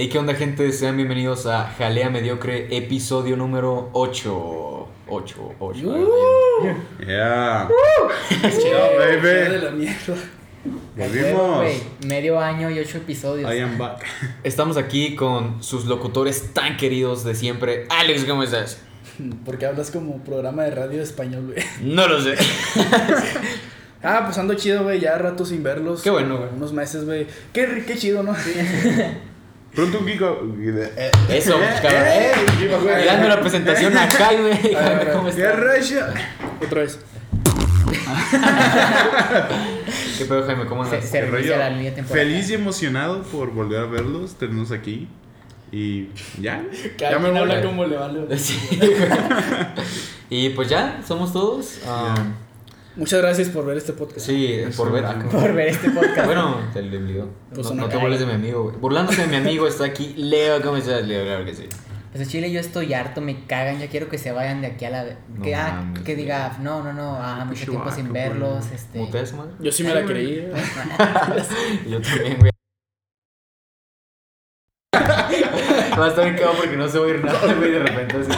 Hey, ¿qué onda, gente? Sean bienvenidos a Jalea Mediocre, episodio número 8. 8, 8. Yeah. Chido, baby. de la mierda. Volvimos. Medio año y ocho episodios. I am back. Estamos aquí con sus locutores tan queridos de siempre. Alex, ¿cómo estás? Porque hablas como programa de radio español, güey. No lo sé. Ah, pues ando chido, güey. Ya rato sin verlos. Qué bueno, güey. Unos meses, güey. Qué, qué chido, ¿no? Pronto un Kiko. Eh, Eso, cabrón. eh, güey. Dando la presentación a. A a ver. ¿Cómo ¡Qué estás? racha! Otra vez. ¿Qué pedo, Jaime? ¿Cómo Se, andas? se la temporal. Feliz y emocionado por volver a verlos, tenernos aquí. Y ya. Cada Ya me habla como le vale. güey. Sí. y pues ya, somos todos. Ah, Muchas gracias por ver este podcast. sí, por ver. Por ver este podcast. Bueno, te le obligó. Pues no, te burles de mi amigo, güey. Burlándose de mi amigo está aquí. Leo, ¿cómo estás, Leo? Claro que sí. Pues en Chile yo estoy harto, me cagan, ya quiero que se vayan de aquí a la... No que, ah, mames, que diga, no, no, no, ah, mucho tiempo sin verlos, güey. este... Yo sí me la creí. Yo también, güey. Va a estar bien cagado porque no se va a oír nada, güey, de repente así.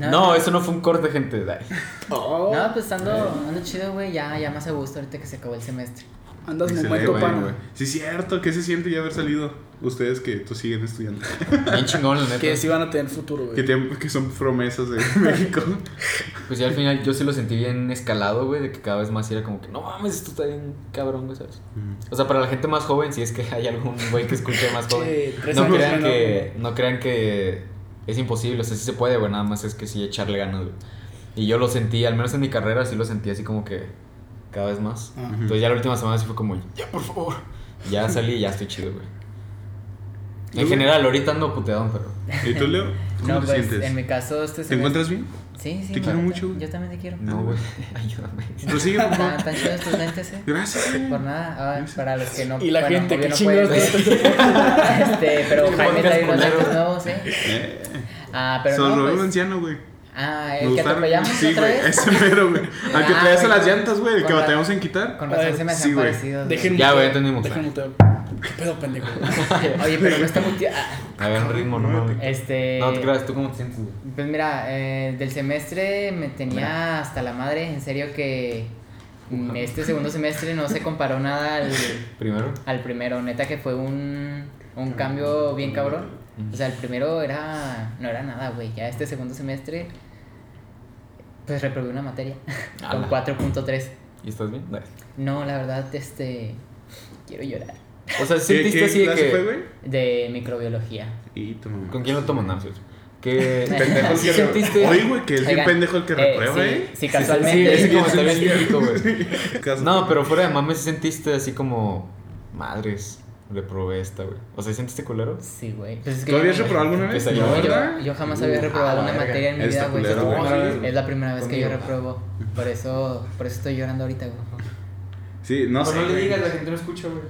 No, eso no fue un corte, gente. Dai. Oh, No, pues ando, ando chido, güey, ya, ya más a gusto ahorita que se acabó el semestre. andas momento güey. Sí, cierto. ¿Qué se siente ya haber salido? Ustedes que tú siguen estudiando. Bien chingón, la neta. Que sí van a tener futuro, que, güey. tienen- que son promesas de México. Pues ya al final yo sí lo sentí bien escalado, güey, de que cada vez más era como que, no mames, esto está bien cabrón, güey, ¿sabes? O sea, para la gente más joven, si es que hay algún güey que escuche más joven, Sí, no crean que, no crean que es imposible, o sea, sí se puede, güey, nada más es que sí echarle ganas, güey. Y yo lo sentí, al menos en mi carrera, sí lo sentí así como que cada vez más. Entonces ya la última semana sí fue como, ya, por favor. Ya salí y ya estoy chido, güey. En general, ahorita ando puteadón, pero... ¿Y tú, Leo? ¿Cómo No, te pues sientes? en mi caso este ¿Te encuentras bien? Sí, sí. Te quiero mucho, güey. Yo también te quiero. No, güey, ayúdame. Prosigue, por favor. Tan, chidos tus lentes, eh. Gracias. güey. Por nada, ah, para los que no Y la bueno, gente, que no ver. Este, pero El Jaime trae unos lentes nuevos, eh. Eh. Ah, pero Se los no, robé un pues, anciano, güey. Ah, el que atropellamos Sí, otra güey. vez. Ese mero, güey. Al que Ah, traías a las llantas, güey. El que batallamos en quitar. Con razón se me güey. parecidos. Ya, güey, entendimos. Dejen muteo. ¿Qué pedo, pendejo? Oye, pero no está muy... tía- ah, A ver, un ritmo, no. Este... No te creas, ¿tú cómo te sientes? Pues mira, eh, del semestre me tenía hasta la madre. En serio que este segundo semestre no se comparó nada al, Primero. al primero. Neta que fue un, un cambio bien cabrón. O sea, el primero era... No era nada, güey. Ya este segundo semestre... Pues reprobé una materia. con Ala. 4.3. ¿Y estás bien? No, la verdad, este... Quiero llorar. O sea, ¿Qué, sentiste qué así de clase que. fue, güey? De microbiología. Y tu mamá. ¿Con quién lo toman? No, sí. Que. Pendejo el ¿Sí que sentiste? Oye, güey, que es bien Oigan, pendejo el que eh, reprueba, ¿eh? Sí, Sí, casualmente. ese Sí, comentario sí, es sí. típico, güey. No, pero fuera de mames, ¿sí sentiste así como. Madres, reprobé esta, güey. O sea, ¿sentiste culero? Sí, güey. Pues es que ¿Tú habías reprobado alguna vez? No, yo, ¿verdad? yo, yo jamás había Uh, reprobado ah, una verga. materia en mi Está vida, güey. Es la primera vez- Es la primera vez que yo repruebo. Por eso, por eso estoy llorando ahorita, güey. Sí, no sé. güey. la gente no escucha, güey.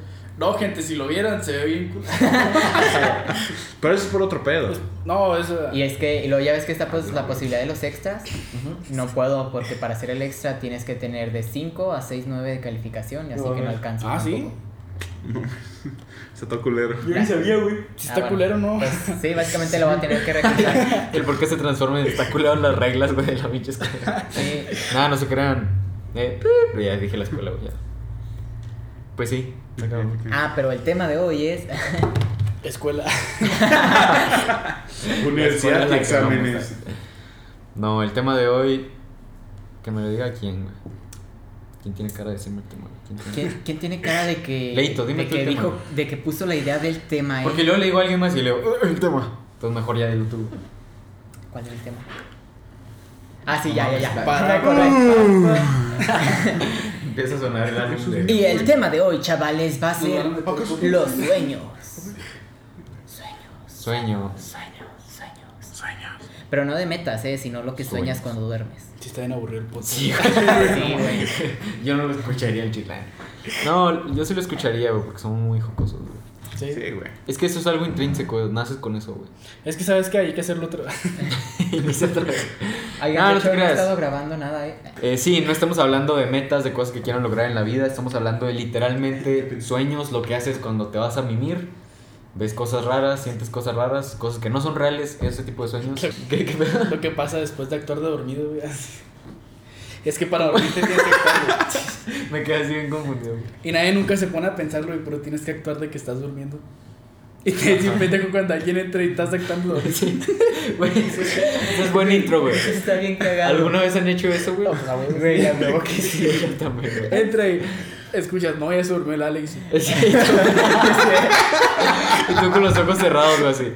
No, gente, si lo vieran, se ve bien cool. Pero eso es por otro pedo. No, eso. Y es que, y luego ya ves que está pues la posibilidad de los extras. No puedo, porque para hacer el extra tienes que tener de 5 a 6, 9 de calificación, y así que no alcanza. Ah, ¿sí? Se está culero. Yo ni sabía, güey. Si Ah, está bueno. culero, no. Pues sí, básicamente lo voy a tener que regresar. El por qué se transforma en. Está culero las reglas, güey, de la pinche escuela. Sí. Nada, no se crean. Eh, pero ya dije la escuela, güey. Pues sí. Ah, pero el tema de hoy es. Escuela. Universidad de que exámenes. No, el tema de hoy. Que me lo diga quién, güey. ¿Quién tiene cara de decirme el tema? ¿Quién tiene- ¿Quién, quién tiene cara de que. Leito, dime de tú el que tema. dijo, de que puso la idea del tema, eh? Porque luego le digo a alguien más y le digo, "Eh, el tema. Entonces mejor ya dilo tú. ¿Cuál es el tema? Ah, sí, ya, ya, ya. Para-. Empieza a sonar el álbum de. Y el tema de hoy, chavales, va a ser los sueños. Sueños, Sueño. sueños, sueños. Sueños. Pero no de metas, eh, sino lo que sueñas Sueños. cuando duermes. Sí, está bien aburrido el podcast. Sí, Sí, güey. Yo no lo escucharía el chiclán. No, yo sí lo escucharía, güey, porque son muy jocosos, güey. Sí. Sí, güey. Es que eso es algo intrínseco, naces con eso, güey. Es que sabes que hay que hacerlo otra vez. Oigan, Ah, no te hecho, no he creas. estado grabando nada, eh. Eh, sí, no estamos hablando de metas, de cosas que quieran lograr en la vida, estamos hablando de literalmente sueños, lo que haces cuando te vas a mimir ves cosas raras, sientes cosas raras, cosas que no son reales, ese tipo de sueños. ¿Qué, qué pedo? Lo que pasa después de actuar de dormido, güey. Es que para dormir te tienes que actuar, güey. Me quedé así bien confundido. güey. Y nadie nunca se pone a pensarlo, güey, pero tienes que actuar de que estás durmiendo. Y te pendejo cuando alguien entra y estás actuando. Güey, eso es, eso es buen intro, güey. Eso está bien cagado. ¿Alguna vez han hecho eso, güey? No, pues. Güey, a huevo que sí. Yo también, güey. Entra y escuchas, no, ya se durmió el Alex. Sí, y tú con los ojos cerrados, güey, así.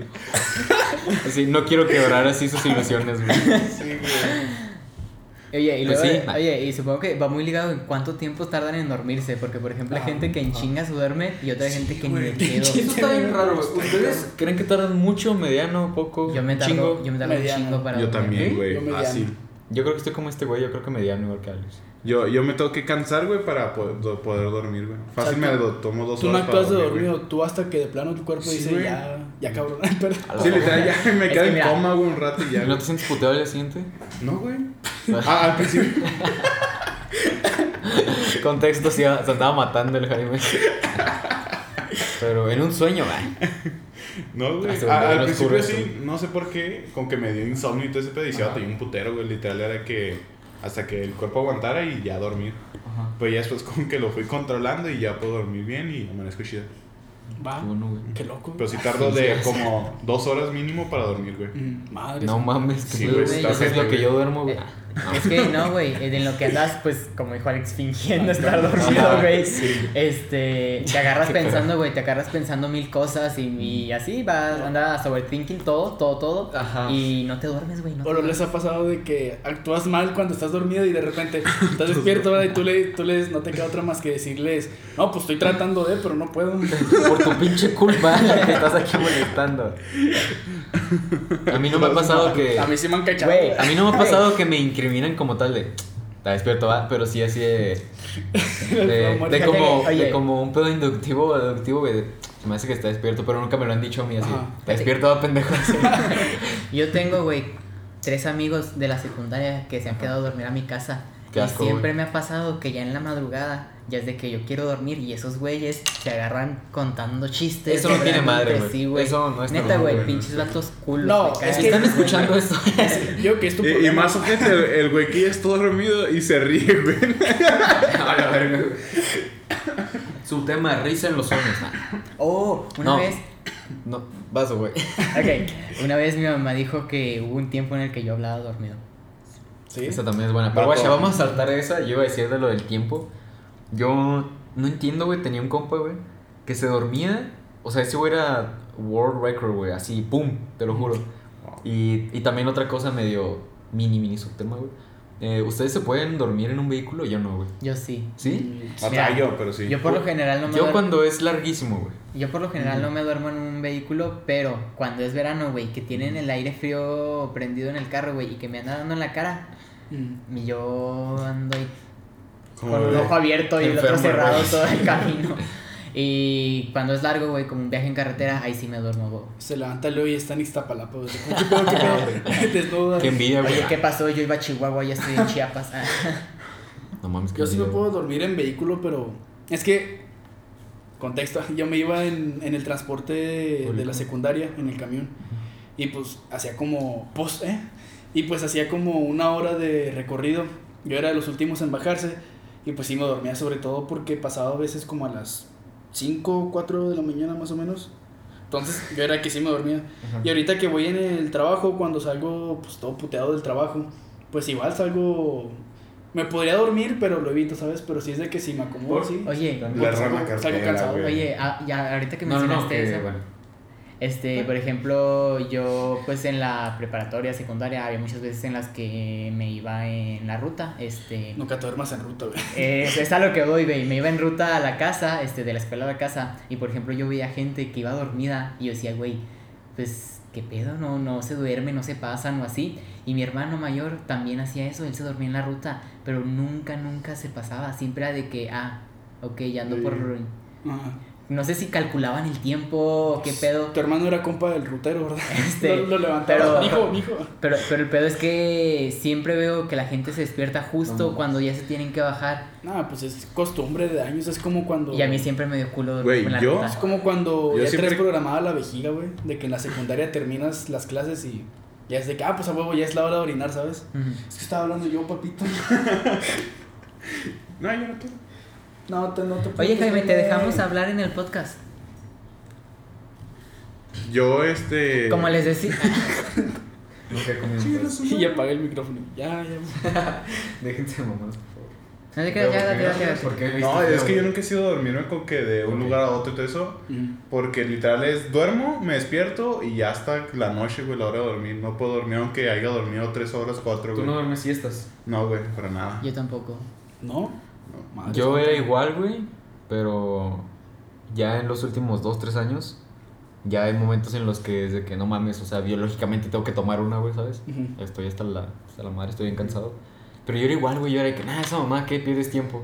Así, no quiero quebrar así sus ilusiones, güey. Oye, y Pues luego, sí. oye, y supongo que va muy ligado en cuánto tiempo tardan en dormirse, porque por ejemplo hay Ah, gente que en ah. chinga se duerme y otra gente que ni de. Eso está bien raro, güey. ¿Ustedes creen que tardan mucho, mediano, poco? Yo me tardo, chingo? yo me tardo un chingo para Yo dormir. también, Yo güey. mediano. Así. Yo creo que estoy como este güey, yo creo que mediano igual que Alex. Yo, yo me tengo que cansar, güey, para poder, poder dormir, güey. Fácil sea, me do- tomo dos Tú no horas actúas de dormir, güey. tú hasta que de plano tu cuerpo Sí, dice, güey. ya, ya cabrón. Pero, Sí, literal, ya me Es quedo que en mira. coma, güey, un rato y ya. ¿Y no te sientes puteado al día siguiente? No, güey. Ah, al principio. Contexto, sí, se andaba matando el Jaime. Pero en un sueño, güey. No, güey. Ah, al principio sí, no sé por qué, con que me dio insomnio y todo ese pedo, y un putero, güey. Literal era que hasta que el cuerpo aguantara y ya dormir. Ajá. Pues ya después con que lo fui controlando y ya puedo dormir bien y amanezco chido. va, Qué bueno, güey. qué loco. Pero sí tardo de como dos horas mínimo para dormir, güey. Mm, Madre. No mames, que Sí, güey, güey. está Eso es lo que yo duermo, güey. Eh, Es que no, güey, en lo que andas, pues, como dijo Alex, fingiendo estar dormido, Ajá, güey. sí. Este, te agarras pensando, güey, te agarras pensando mil cosas y, y así vas, andas overthinking todo, todo, todo. Ajá. Y no te duermes, güey. No O no les ha pasado de que actúas mal cuando estás dormido y de repente estás despierto, ¿verdad? Y tú, le, tú les, no te queda otra más que decirles, no, pues estoy tratando de, pero no puedo. Por tu pinche culpa que estás aquí molestando. A mí no me ha pasado que. A mí sí me han cachado. A mí no me ha pasado que me incriminan como tal de. Está despierto, va, pero sí así de. De, de como, de como un pedo inductivo o deductivo, güey. Se me hace que está despierto, pero nunca me lo han dicho a mí así. Ajá. Está despierto, va, pendejo. así. Yo tengo, güey, tres amigos de la secundaria que se han quedado a dormir a mi casa. Qué y asco, siempre güey. me ha pasado que ya en la madrugada, ya es de que yo quiero dormir y esos güeyes se agarran contando chistes. Eso no tiene madre, güey. sí, güey. Eso no es Neta, güey, pinches vatos culos. No, es que- están escuchando esto. Yo que es tu Y, más gente, el, el güey que ya está dormido y se ríe, güey. A la verga, güey. Su tema, risa en los sueños. Oh, una No. vez. No, vaso, güey. Ok, una vez mi mamá dijo que hubo un tiempo en el que yo hablaba dormido. Sí. Esa también es buena. Pero, guacha, vamos a saltar esa. Yo iba a decir de lo del tiempo. Yo no entiendo, güey. Tenía un compa, güey, que se dormía. O sea, ese güey era world record, güey. Así, pum, te lo juro. Y, y también otra cosa medio mini, mini subtema, güey. Eh, ¿Ustedes se pueden dormir en un vehículo? Yo no, güey. Yo sí. ¿Sí? Batallo, pero sí. Yo por lo general no me Yo duermo. cuando es larguísimo, güey. Yo por lo general no me duermo en un vehículo, pero cuando es verano, güey, que tienen el aire frío prendido en el carro, güey, y que me anda dando en la cara, Mm. y yo ando ahí con un de- ojo abierto y el otro cerrado güey. todo el camino. Y cuando es largo, güey, como un viaje en carretera, ahí sí me duermo, güey. Se levanta Leo y está en Iztapalapa. güey. ¿Qué pedo, qué pedo? Qué envidia, güey. Oye, ¿qué pasó? Yo iba a Chihuahua, ya estoy en Chiapas. No mames, qué Yo sí me puedo dormir en vehículo, pero es que, contexto, yo me iba en, en el transporte de Público. la secundaria, en el camión, y pues hacía como, pues, ¿eh? Y pues hacía como una hora de recorrido. Yo era de los últimos en bajarse, y pues sí me dormía sobre todo porque pasaba a veces como a las 5, 4 de la mañana más o menos. Entonces yo era que sí me dormía. Ajá. Y ahorita que voy en el trabajo, cuando salgo pues todo puteado del trabajo, pues igual salgo... Me podría dormir, pero lo evito, ¿sabes? Pero si es de que si me acomodo, sí. Oye, la salgo- salgo cartera, cansado. güey. oye, ah, ya ahorita que No, no, no, mencionaste que, eso, bueno. Este, por ejemplo, yo pues en la preparatoria, secundaria, había muchas veces en las que me iba en la ruta, este... Nunca te duermas en ruta, güey. eh, es a lo que voy, güey. Me iba en ruta a la casa, este, de la escuela a la casa, y por ejemplo yo veía gente que iba dormida, y yo decía, güey, pues, ¿qué pedo? No, no se duerme, no se pasan o así. Y mi hermano mayor también hacía eso, él se dormía en la ruta, pero nunca, nunca se pasaba. Siempre era de que, ah, ok, ya ando por... Ajá. No sé si calculaban el tiempo qué pedo. Tu hermano era compa del rutero, ¿verdad? Este, lo, lo levantaba. pero- Mijo, mijo. Pero, pero el pedo es que siempre veo que la gente se despierta justo No. cuando ya se tienen que bajar. No, pues es costumbre de años. Es como cuando. Y a mí siempre me dio culo Güey, con la yo-. Es como cuando Yo ya siempre- traes programada la vejiga, güey. De que en la secundaria terminas las clases y ya es de que, ah, pues a huevo, ya es la hora de orinar, ¿sabes? Es que estaba hablando yo, papito. No, yo no quiero. No, te, no te Oye, Jaime, te dejamos hablar en el podcast. Yo, este. Como les decía. No Y apagué el micrófono. Ya, ya. Déjense de mamás, por favor. No te ya, ya, ya, ya. ¿Por qué No, es que yo nunca he sido dormirme como que de un lugar a otro y todo eso. Porque literal es duermo, me despierto y ya hasta la noche, güey, la hora de dormir. No puedo dormir aunque haya dormido tres horas, cuatro, Tú güey. no No, duermes siestas. güey, para nada. Yo tampoco. ¿No? Madre Yo santa. era igual, güey, pero ya en los últimos dos, tres años, ya hay momentos en los que desde que no mames, o sea, biológicamente tengo que tomar una, güey, ¿sabes? Ujú. Estoy hasta la, hasta la madre, estoy bien cansado. Pero yo era igual, güey, yo era de que, nada, esa mamá, ¿qué? Pierdes tiempo.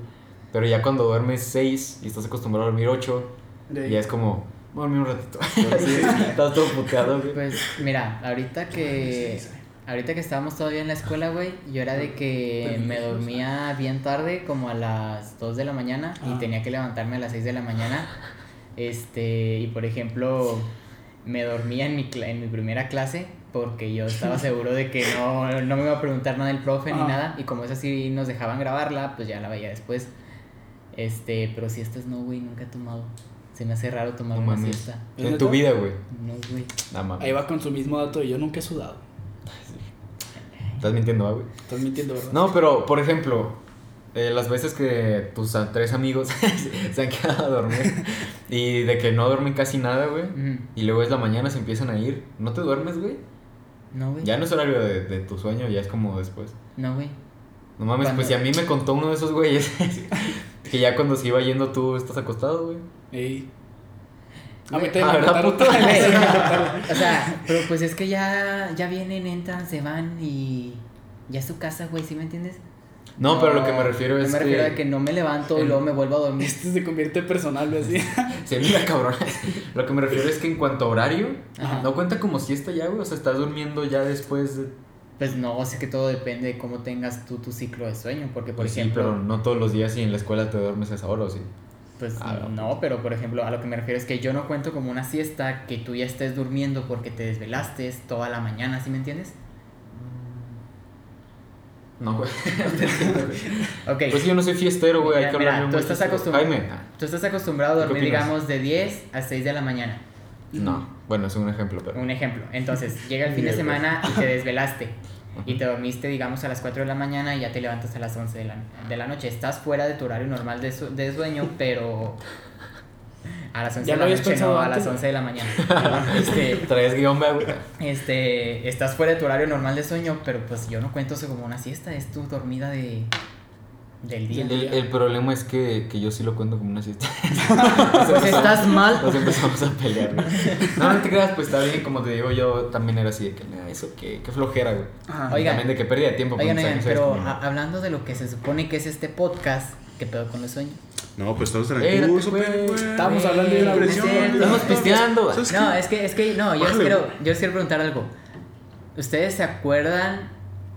Pero ya cuando duermes seis y estás acostumbrado a dormir ocho, De- ya es como, voy a dormir un ratito. Así, estás todo puteado, güey. Pues mira, ahorita que ahorita que estábamos todavía en la escuela, güey, yo era de que me dormía bien tarde, como a las 2 de la mañana y tenía que levantarme a las 6 de la mañana. Este, y por ejemplo, me dormía en mi cla- en mi primera clase porque yo estaba seguro de que no, no me iba a preguntar nada el profe ni nada y como es así nos dejaban grabarla, pues ya la veía después. Este, pero siestas no, güey, nunca he tomado. Se me hace raro tomar No una siesta. ¿Es En tu vida, güey. No, güey. Ahí va con su mismo dato de yo nunca he sudado. Estás mintiendo, ¿ah, güey. Estás mintiendo, ¿verdad? No, pero, por ejemplo, eh, las veces que tus tres amigos se han quedado a dormir y de que no duermen casi nada, güey, y luego es la mañana, se empiezan a ir, ¿no te duermes, güey? No, güey. Ya no es horario de, de tu sueño, ya es como después. No, güey. No mames, pues si a mí me contó uno de esos güeyes que ya cuando se iba yendo tú estás acostado, güey. Ey. A mí. Sí, contaron. O sea, pero pues es que ya, ya vienen, entran, se van y ya es su casa, güey, ¿sí me entiendes? No, pero lo que me refiero yo es me refiero que- a que no me levanto y en- luego me vuelvo a dormir. Este se convierte en personal, güey, así. Se mira, cabrón. Lo que me refiero es que en cuanto a horario, Ajá. no cuenta como siesta ya, güey. O sea, estás durmiendo ya después de... Pues no, o sea que todo depende de cómo tengas tú tu ciclo de sueño, porque por Pues sí, ejemplo, pero no todos los días y en la escuela te duermes a esa hora, ¿o sí? Pues Ah, no, no, pero por ejemplo, a lo que me refiero es que yo no cuento como una siesta que tú ya estés durmiendo porque te desvelaste toda la mañana, ¿sí me entiendes? No, güey. No te entiendo, güey. Ok. Pues yo no soy fiestero, güey. Hay que mira, tú estás acostumbrado- Jaime. Tú estás acostumbrado a ¿Tú qué dormir, digamos, de 10 a 6 de la mañana. No. Bueno, es un ejemplo, pero... Un ejemplo. Entonces, llega el fin de pues. semana y te desvelaste. Y te dormiste, digamos, a las 4 de la mañana y ya te levantas a las 11 de la, de la noche. Estás fuera de tu horario normal de, su- de sueño, pero a las 11 Ya de la noche, no, a antes, las güey. 11 de la mañana. Este, Traes guion, este, estás fuera de tu horario normal de sueño, pero pues yo no cuento eso como una siesta, es tu dormida de, del día. El, el problema es que, que yo sí lo cuento como una siesta. Pues estás mal. Nos empezamos a pelear, güey. No, no te creas, pues está bien. Como te digo, yo también era así de que, "Nah, eso qué, qué flojera, güey. Ajá. Oigan. También de que pérdida de tiempo. Oigan, oigan, pero Como- hablando de lo que se supone que es este podcast, ¿qué pedo con los sueños? No, pues estamos en el curso. Estamos hablando de Güey, presión. Estamos pisteando. ¿Sabes No, es que, es que, no, yo les quiero, yo les quiero preguntar algo. ¿Ustedes se acuerdan,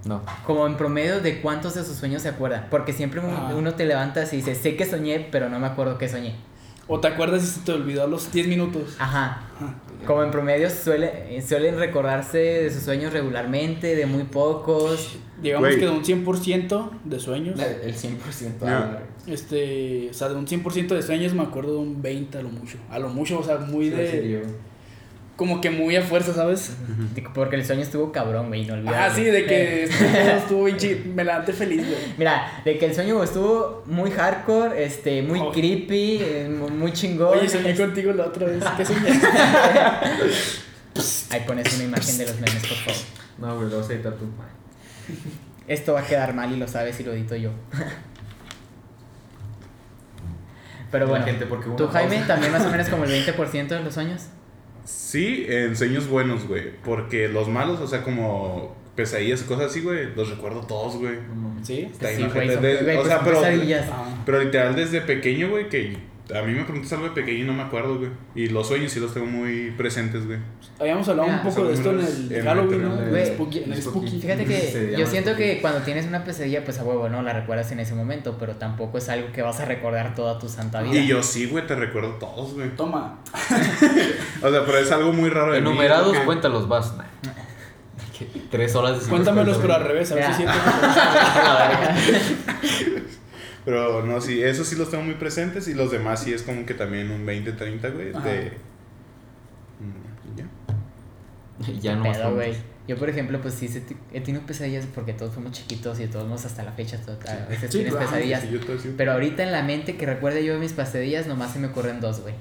No. como en promedio, de cuántos de sus sueños se acuerdan? Porque siempre un- Ah. uno te levantas y dice, sé que soñé, pero no me acuerdo qué soñé. O te acuerdas si se te olvidó a los 10 minutos. Ajá. Ajá. Como en promedio suele, suelen recordarse de sus sueños regularmente, de muy pocos. Digamos que de un 100% de sueños. El 100%. No. ah, Este, o sea, de un 100% de sueños me acuerdo de un 20 a lo mucho. A lo mucho, o sea, muy sí, de. serio. Como que muy a fuerza, ¿sabes? Porque el sueño estuvo cabrón, güey, inolvidable. Ah, sí, de que estuvo, estuvo bien chido. Me levanté feliz, güey. Mira, de que el sueño estuvo muy hardcore, este, muy Oh. creepy, eh, mu- muy chingón. Oye, soñé contigo la otra vez. ¿Qué soñé? Ahí pones una imagen de los memes, por favor. No, güey, lo vas a editar tú. Esto va a quedar mal y lo sabes y lo edito yo. Pero bueno, gente, porque ¿tú Jaime pausa. también más o menos como el 20% de los sueños? Sí, en sueños buenos, güey. Porque los malos, o sea, como pesadillas y cosas así, güey, los recuerdo todos, güey. ¿Sí? Está Sí, bien, güey, ojete. son- De- güey, o pues sea, son pero. Ah. pero literal desde pequeño, güey, que A mí me preguntas algo de pequeño y no me acuerdo, güey. Y los sueños sí los tengo muy presentes, güey. Habíamos hablado Ah, un poco de esto en el en Halloween, ¿no? En Güey, el Spooky. En el Spooky. Fíjate que yo siento Spooky. que cuando tienes una pesadilla, pues a huevo, ¿no? La recuerdas en ese momento, pero tampoco es algo que vas a recordar toda tu santa vida. Y yo sí, güey, te recuerdo todos, güey. Toma. O sea, pero es algo muy raro de mí, Enumerados, porque- cuéntalos, vas. Tres horas de Cuéntamelos, pero al revés, a ver si siento Pero no, sí, esos sí los tengo muy presentes y los demás sí es como que también un 20-30, güey. Ajá. De. Mm, ya. Ya no güey. Yo, por ejemplo, pues sí, he tenido pesadillas porque todos fuimos chiquitos y todos hasta la fecha a veces Sí, tienes claro, pesadillas. Sí, yo. Pero ahorita en la mente que recuerde yo de mis pesadillas, nomás se me ocurren dos, güey.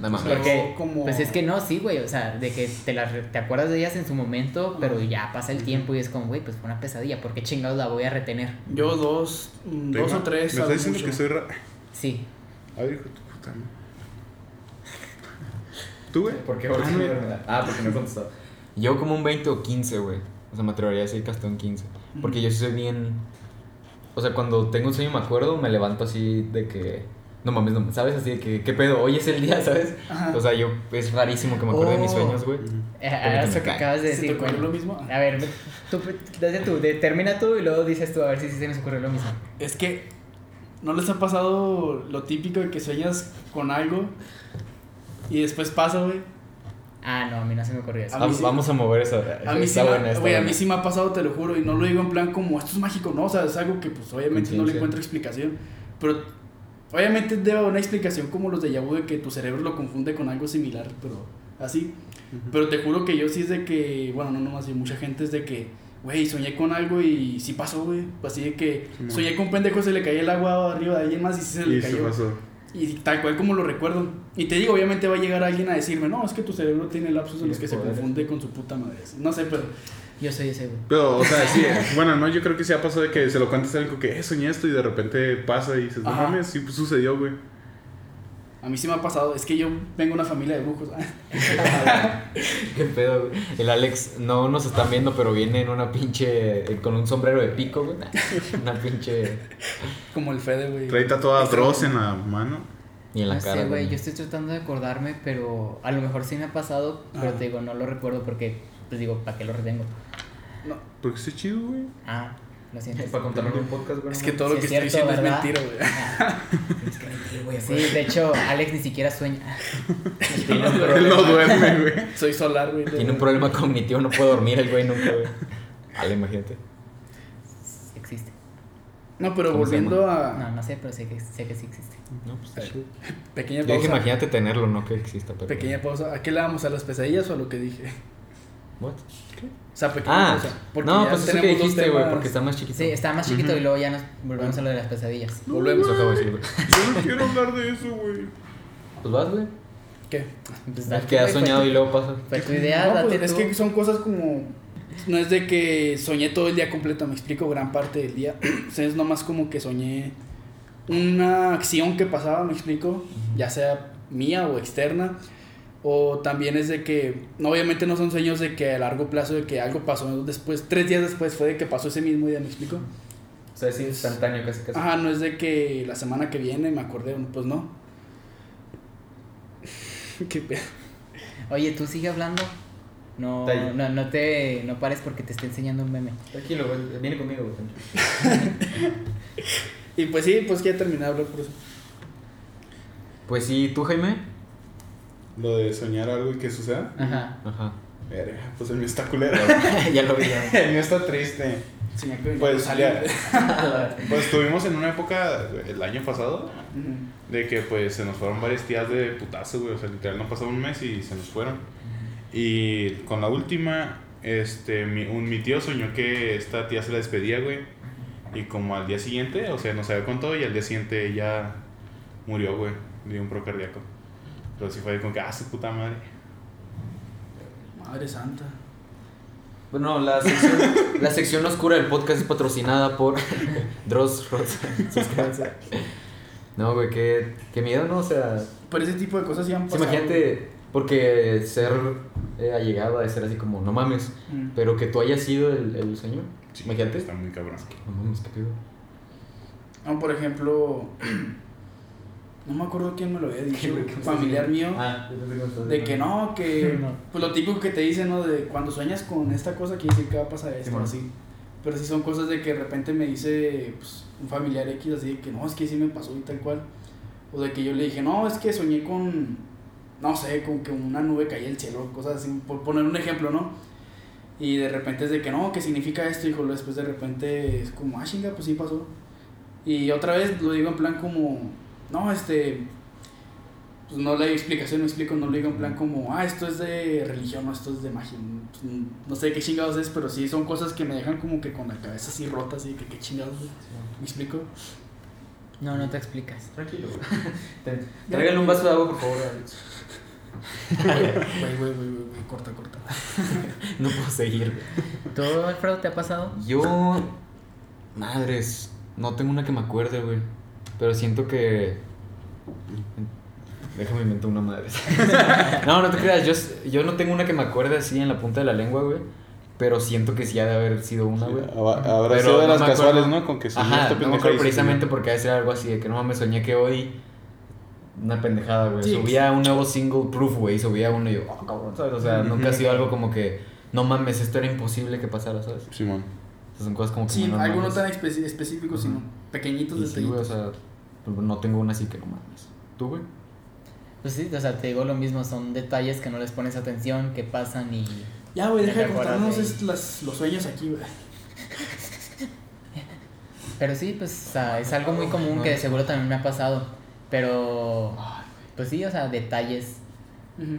No mames. Pero Porque, como- pues es que no, sí, güey, o sea, de que te, las te acuerdas de ellas en su momento, pero ya pasa el tiempo y es como, güey, pues fue una pesadilla, ¿por qué chingados la voy a retener? Yo dos, mm, dos o tres. ¿Me a estás diciendo mucho. que soy raro? Sí. Ay, hijo de tu puta. ¿Tú, güey? ¿Por qué? Ah, no. Ah, porque no he contestado. Yo como un 20 o 15, güey. O sea, me atrevería a decir que hasta un 15. Porque yo sí soy bien... O sea, cuando tengo un sueño me acuerdo, me levanto así de que... No mames, no, ¿sabes? Así de que, ¿qué pedo? Hoy es el día, ¿sabes? Ajá. O sea, yo... Es rarísimo que me acuerde de mis Oh. sueños, güey. Eh, eso que acabas de ¿Se te decir, ocurrió bueno. lo mismo? A ver, tú, desde tú, de- termina tú y luego dices tú, a ver si sí se nos ocurre lo mismo. Es que no les ha pasado lo típico de que sueñas con algo y después pasa, güey. Ah, no, a mí no se me ocurrió eso. A mí Vamos, sí. vamos a mover eso. A mí, sí Está me, buena, güey, a mí sí me ha pasado, te lo juro, y no lo digo en plan como esto es mágico, no, o sea, es algo que pues obviamente no le encuentro explicación, pero obviamente debe haber una explicación como los de Yabu de que tu cerebro lo confunde con algo similar, pero así, pero te juro que yo sí es de que, bueno, no nomás yo, mucha gente es de que, güey, soñé con algo y sí pasó, güey, así de que Sí, soñé con un pendejo, se le caía el agua arriba de alguien más y sí se le Y cayó. pasó. Y tal cual como lo recuerdo. Y te digo, obviamente va a llegar alguien a decirme, no, es que tu cerebro tiene lapsos en los que se confunde con su puta madre. No sé, pero Yo soy ese, güey. Pero, o sea, sí, bueno, no, yo creo que sí ha pasado de que se lo cuentas a alguien que, eh, soñé esto y de repente pasa y dices, no Ajá. mames, sí sucedió, güey. a mí sí me ha pasado. Es que yo vengo de una familia de brujos. Qué pedo, güey. El Alex no nos están viendo, pero viene en una pinche. eh, con un sombrero de pico, güey. Una pinche. Como el Fede, güey. Trae tatuada Dross en la mano. Y en la no cara. sé, güey, yo estoy tratando de acordarme, pero a lo mejor sí me ha pasado, pero Ajá. te digo, no lo recuerdo porque, pues digo, ¿para qué lo retengo? No, Porque está chido, güey. Ah, lo siento. Para contarlo en un podcast, güey. es no que todo lo que es estoy cierto, diciendo ¿verdad? es mentira, güey. Ah, Tienes que güey. sí, de hecho, Alex ni siquiera sueña. Tiene un Él problema. no duerme, güey. Soy solar, güey. Tiene un problema cognitivo, no puede dormir el güey nunca, güey. Ale, imagínate. Existe. No, pero ¿Cómo se volviendo No, a. no sé, pero sé que, sé que sí existe. No, pues está chido. Pequeña Yo dije, pausa. imagínate tenerlo, no que exista, pero. Pequeña pausa. ¿A qué le damos? ¿A las pesadillas o a lo que dije? What? O sea, pequeña Ah, pausa. Porque no, pues eso que dijiste, güey, porque está más chiquito. Sí, estaba más chiquito Ujú. y luego ya nos volvemos a lo de las pesadillas. Volvemos. Eso acabo de decir, güey. Yo no quiero hablar de eso, güey. Pues vas, güey. ¿Qué? Pues, Es date, que has fue soñado tu- y luego pasa. Fue tu idea, No, date pues, es tú. que son cosas como. No es de que soñé todo el día completo, me explico, gran parte del día. O sea, es nomás como que soñé una acción que pasaba, me explico, ya sea mía o externa. O también es de que, obviamente no son sueños de que a largo plazo, de que algo pasó después, tres días después fue de que pasó ese mismo día, me explico. O sea, es instantáneo casi casi. Ajá, no es de que la semana que viene me acordé, pues no. Qué pedo. Oye, tú sigue hablando. No, Está no, no te no pares porque te estoy enseñando un meme. Tranquilo, güey. Viene conmigo, güey. Y pues sí, pues ya terminé de hablar por eso. Pues sí, ¿tú, Jaime? Lo de soñar algo y que suceda. Ajá. Ajá. Verga, pues el mío está culero. ya lo vi, ya. el mío está triste. Que Pues ya. Pues estuvimos en una época, el año pasado, de que pues se nos fueron varias tías de putazo, güey. O sea, literal no pasó un mes y se nos fueron. Y con la última, este, mi, un, mi tío soñó que esta tía se la despedía, güey. Y como al día siguiente, o sea, nos había contado y al día siguiente ella murió, güey, de un procardíaco. Pero sí fue como que, ah, su puta madre. Madre santa. Bueno, la sección, la sección oscura del podcast es patrocinada por Dross Rods. Suscríbanse. No, güey, qué, qué miedo, ¿no? O sea, Pero ese tipo de cosas sí han sí, pasado. imagínate, porque ser eh, allegado a ser así como, no mames, Mm. pero que tú hayas sido el, el señor. Sí, Imagínate. Está muy cabrón. No mames, qué pedo. No, por ejemplo, No me acuerdo quién me lo había dicho. ¿Qué, güey? ¿Qué un familiar mío. Ah, De que no, que. No. Pues lo típico que te dicen, ¿no? De cuando sueñas con esta cosa, quiere decir que va a pasar esto, así. Pero sí son cosas de que de repente me dice pues, un familiar X, así de que no, es que sí me pasó y tal cual. O de que yo le dije, no, es que soñé con. No sé, con que una nube caía del cielo, cosas así, por poner un ejemplo, ¿no? Y de repente es de que no, ¿qué significa esto? Y luego después de repente es como, ah, chinga, pues sí pasó. Y otra vez lo digo en plan como, no, este, pues no le doy explicación, no explico, no lo digo en plan como, ah, esto es de religión, no, esto es de magia. Pues, no sé qué chingados es, pero sí son cosas que me dejan como que con la cabeza así rota, así que qué chingados. güey? ¿Me explico? No, no te explicas. Tranquilo, güey. Tráigale un vaso de agua, por favor, Alex. Güey, güey, güey, güey, corta, corta. No puedo seguir, güey. ¿Tú, Alfredo, te ha pasado? Yo. Madres. No tengo una que me acuerde, güey. Pero siento que. Déjame inventar una madre. no, no te creas. Yo, yo no tengo una que me acuerde así en la punta de la lengua, güey. Pero siento que sí ha de haber sido una, güey. Habrá habrá sido de no las casuales, ¿no? Con que soñé Ajá, esta no me pendeja acuerdo y sí, precisamente porque ha de ser algo así de que no mames, soñé que hoy. Una pendejada, güey. Sí. Subía un nuevo single proof, güey. Subía uno y yo, oh, cabrón, ¿sabes? O sea, nunca ha sido algo como que, no mames, esto era imposible que pasara, ¿sabes? Simón. O sea, son cosas como que. Sí, no algo no mames. tan especi- específico, sino Ujú. Pequeñitos Y sí, güey, o sea, pues, no tengo una así que no mames. ¿Tú, güey? Pues sí, o sea, te digo lo mismo, son detalles que no les pones atención, que pasan y... Ya, güey, deja de contarnos de- es- las- los sueños aquí, güey. Pero sí, pues o sea, es algo muy común que de seguro también me ha pasado. Pero, pues sí, o sea, detalles.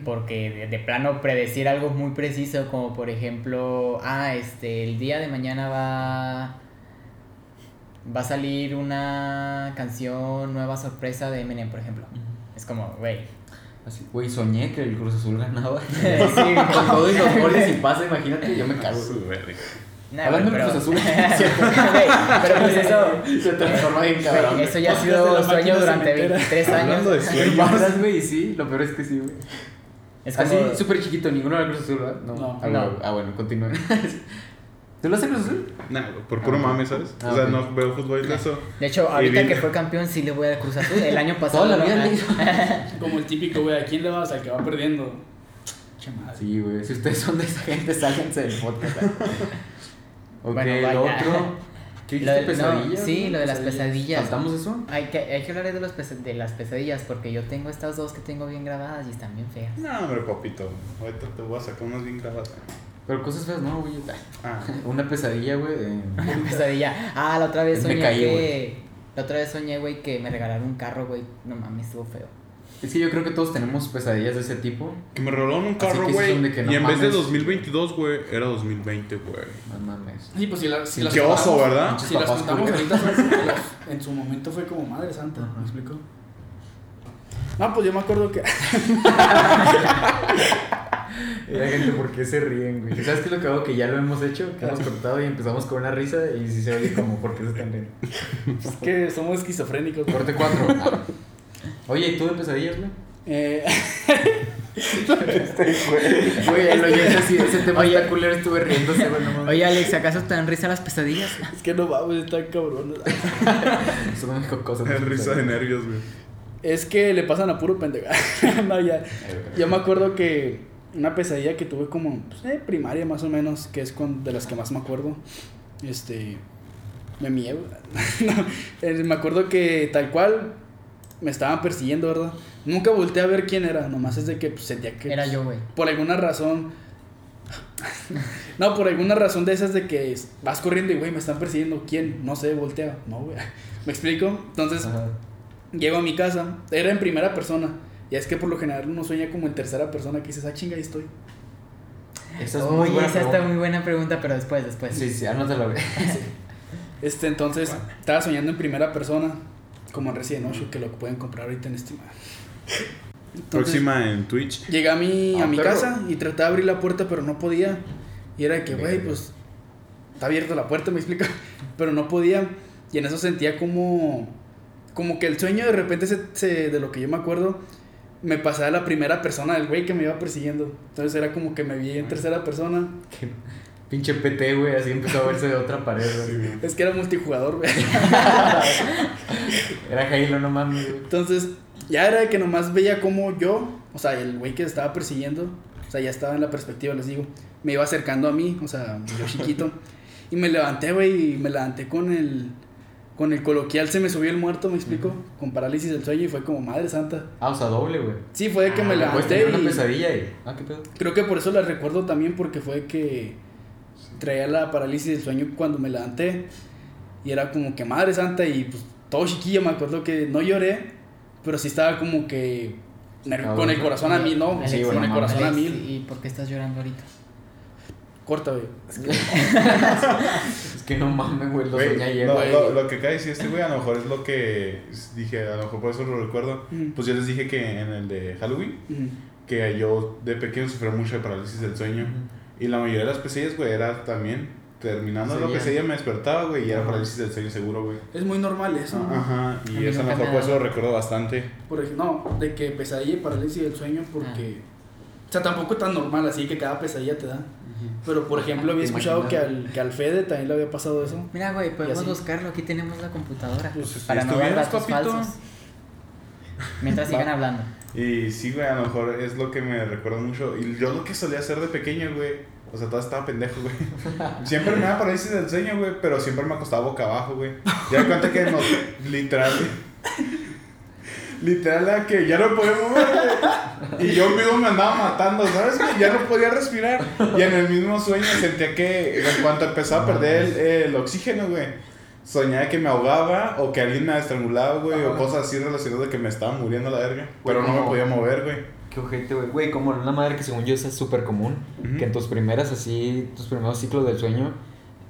Porque de, de plano predecir algo muy preciso, como por ejemplo, ah, este, el día de mañana va, va a salir una canción nueva sorpresa de Eminem, por ejemplo. Es como, güey. Así, güey, soñé que el Cruz Azul ganaba. sí, Con todos los goles y pasa, imagínate, yo me cago. Nah, Hablando pero, del Cruz Azul, pero pues eso, Se transforma bien cabrón. eso ya ha de sido la sueño durante cementera. 23 años. Hablando de ¿Qué sueños. güey? Sí, lo peor es que sí, güey. Es como, Así, súper chiquito, ninguno era Cruz Azul, ¿verdad? No. No. Ah, No. bueno, Ah, bueno, continúen. ¿Tú lo haces Cruz Azul? Güey, por puro Ah, mame, ¿sabes? Ah, o sea, no veo fútbol y eso. De hecho, ahorita que fue campeón sí le voy a dar Cruz Azul. El año pasado. Toda la vida ¿no? le. Como el típico, güey, ¿a quién le vas? Al que va perdiendo. Madre. Sí, güey. Si ustedes son de esa gente, sálganse del podcast. ok, Bueno, lo vaya. otro. ¿Qué Lo dijiste? de- no, ¿Pesadillas? sí, güey? lo de las pesadillas. ¿Saltamos eso? Hay que, hay que hablar de, los pesa- de las pesadillas porque yo tengo estas dos que tengo bien grabadas y están bien feas. No, hombre, papito. Ahorita te voy a sacar unas bien grabadas. Pero cosas feas, no, güey. Ah, Una pesadilla, güey. Una pesadilla. Ah, la otra vez Me soñé caí, que. La otra vez soñé, güey, que me regalaron un carro, güey. No mames, estuvo feo. Es que yo creo que todos tenemos pesadillas de ese tipo. que me regalaron un carro, güey. no Y en vez de mames. 2022, güey, era 2020, güey. No mames. Sí, pues si, la, si las Qué oso, contamos- ¿verdad? Si las contamos ahorita, culeros. en su momento fue como madre santa. ¿me explico? No, pues yo me acuerdo que. Mira, gente, ¿por qué se ríen, güey? ¿Sabes qué es lo que hago? Que ya lo hemos hecho, que hemos cortado y empezamos con una risa y si se oye como, ¿por qué se están riendo? Es que somos esquizofrénicos. Corte 4. Oye, ¿y tú de pesadillas, güey? Eh, Güey, lo oyes así, ese tema Oye. está culero, estuve riéndose, güey, no. Oye, Alex, ¿acaso te dan risa las pesadillas? es que no mames, están cabrones. Me dijo cosas. Es risa de nervios, güey. Es que le pasan a puro pendeja. no, ya. Yo me acuerdo que una pesadilla que tuve como pues, eh, primaria más o menos, que es con, de las que más me acuerdo. Este. Me miedo. no, me acuerdo que tal cual me estaban persiguiendo, ¿verdad? Nunca volteé a ver quién era, nomás es de que pues, sentía que. Era yo, güey. Por alguna razón. no, por alguna razón de esas de que vas corriendo y, güey, me están persiguiendo. ¿Quién? No sé, voltea. No, güey. ¿Me explico? Entonces, Ajá. Llego a mi casa, era en primera persona. Es que por lo general uno sueña como en tercera persona que dices, ah, chinga, ahí estoy. Esa es muy buena esa está pregunta. muy buena pregunta, pero después, después. Sí, sí, anótalo, güey. Este, entonces, estaba soñando en primera persona, como en Resident Evil, que lo pueden comprar ahorita en Steam. Entonces, Próxima en Twitch. Llegué a mi, Ah, a mi perro. casa y traté de abrir la puerta, pero no podía. Y era de que, güey, pues, está abierta la puerta, me explica. Pero no podía. Y en eso sentía como, como que el sueño de repente, se, se- de lo que yo me acuerdo, me pasaba a la primera persona del güey que me iba persiguiendo. Entonces era como que me vi en tercera persona. Qué Pinche PT, güey, así empezó a verse de otra pared, güey. Es que era multijugador, güey. Era Halo, no mames, güey. Entonces, Ya era de que nomás veía como yo, o sea, el güey que estaba persiguiendo, o sea, ya estaba en la perspectiva, les digo, me iba acercando a mí, o sea, yo chiquito. y me levanté, güey, y me levanté con el. Con el coloquial se me subió el muerto, me explico, con parálisis del sueño y fue como madre santa. Ah, o sea, doble, güey. Sí, fue de que me Ah, pues, levanté una y pesadilla y... Ah, qué pedo. creo que por eso la recuerdo también porque fue que traía la parálisis del sueño cuando me levanté y era como que madre santa y pues todo chiquillo, me acuerdo que no lloré, pero sí estaba como que con el corazón a mí, ¿no? Sí, con bueno, el corazón a mil. ¿Y por qué estás llorando ahorita? Corta, güey. Es que no mames, güey, lo Güey, soñé ayer, no, güey. lo, lo que acaba de decir este güey, a lo mejor es lo que dije, a lo mejor por eso lo recuerdo. Mm. Pues yo les dije que en el de Halloween, Ujú. que yo de pequeño sufrí mucho de parálisis del sueño. Y la mayoría de las pesadillas, güey, era también, terminando la pesadilla me despertaba, güey, y era parálisis del sueño seguro, güey. Es muy normal eso, ¿no? Ajá, y eso a lo mejor me por eso lo recuerdo bastante. Por ejemplo, no, de que pesadilla y parálisis del sueño porque... O sea, tampoco es tan normal así que cada pesadilla te da. Pero, por ejemplo, había escuchado que al, que al Fede también le había pasado eso. Mira, güey, podemos buscarlo. Aquí tenemos la computadora. Pues, si para no datos papito. falsos. Mientras sigan hablando. Y sí, güey, a lo mejor es lo que me recuerda mucho. Y yo lo que solía hacer de pequeño, güey. O sea, todo estaba pendejo, güey. Siempre me daba parálisis del sueño, güey, pero siempre me acostaba boca abajo, güey. Ya cuenta que nos, literal, literal, era que ya no podía mover, güey. Y yo mismo me andaba matando, ¿sabes? güey? Ya no podía respirar. Y en el mismo sueño sentía que en cuanto empezaba a perder el, el oxígeno, güey. Soñaba que me ahogaba o que alguien me estrangulaba, güey, o cosas así relacionadas de que me estaba muriendo la verga. Pero no me podía mover, güey. Qué ojete, güey. Güey, como una madre que según yo es súper común. Que en tus primeras, así, tus primeros ciclos del sueño,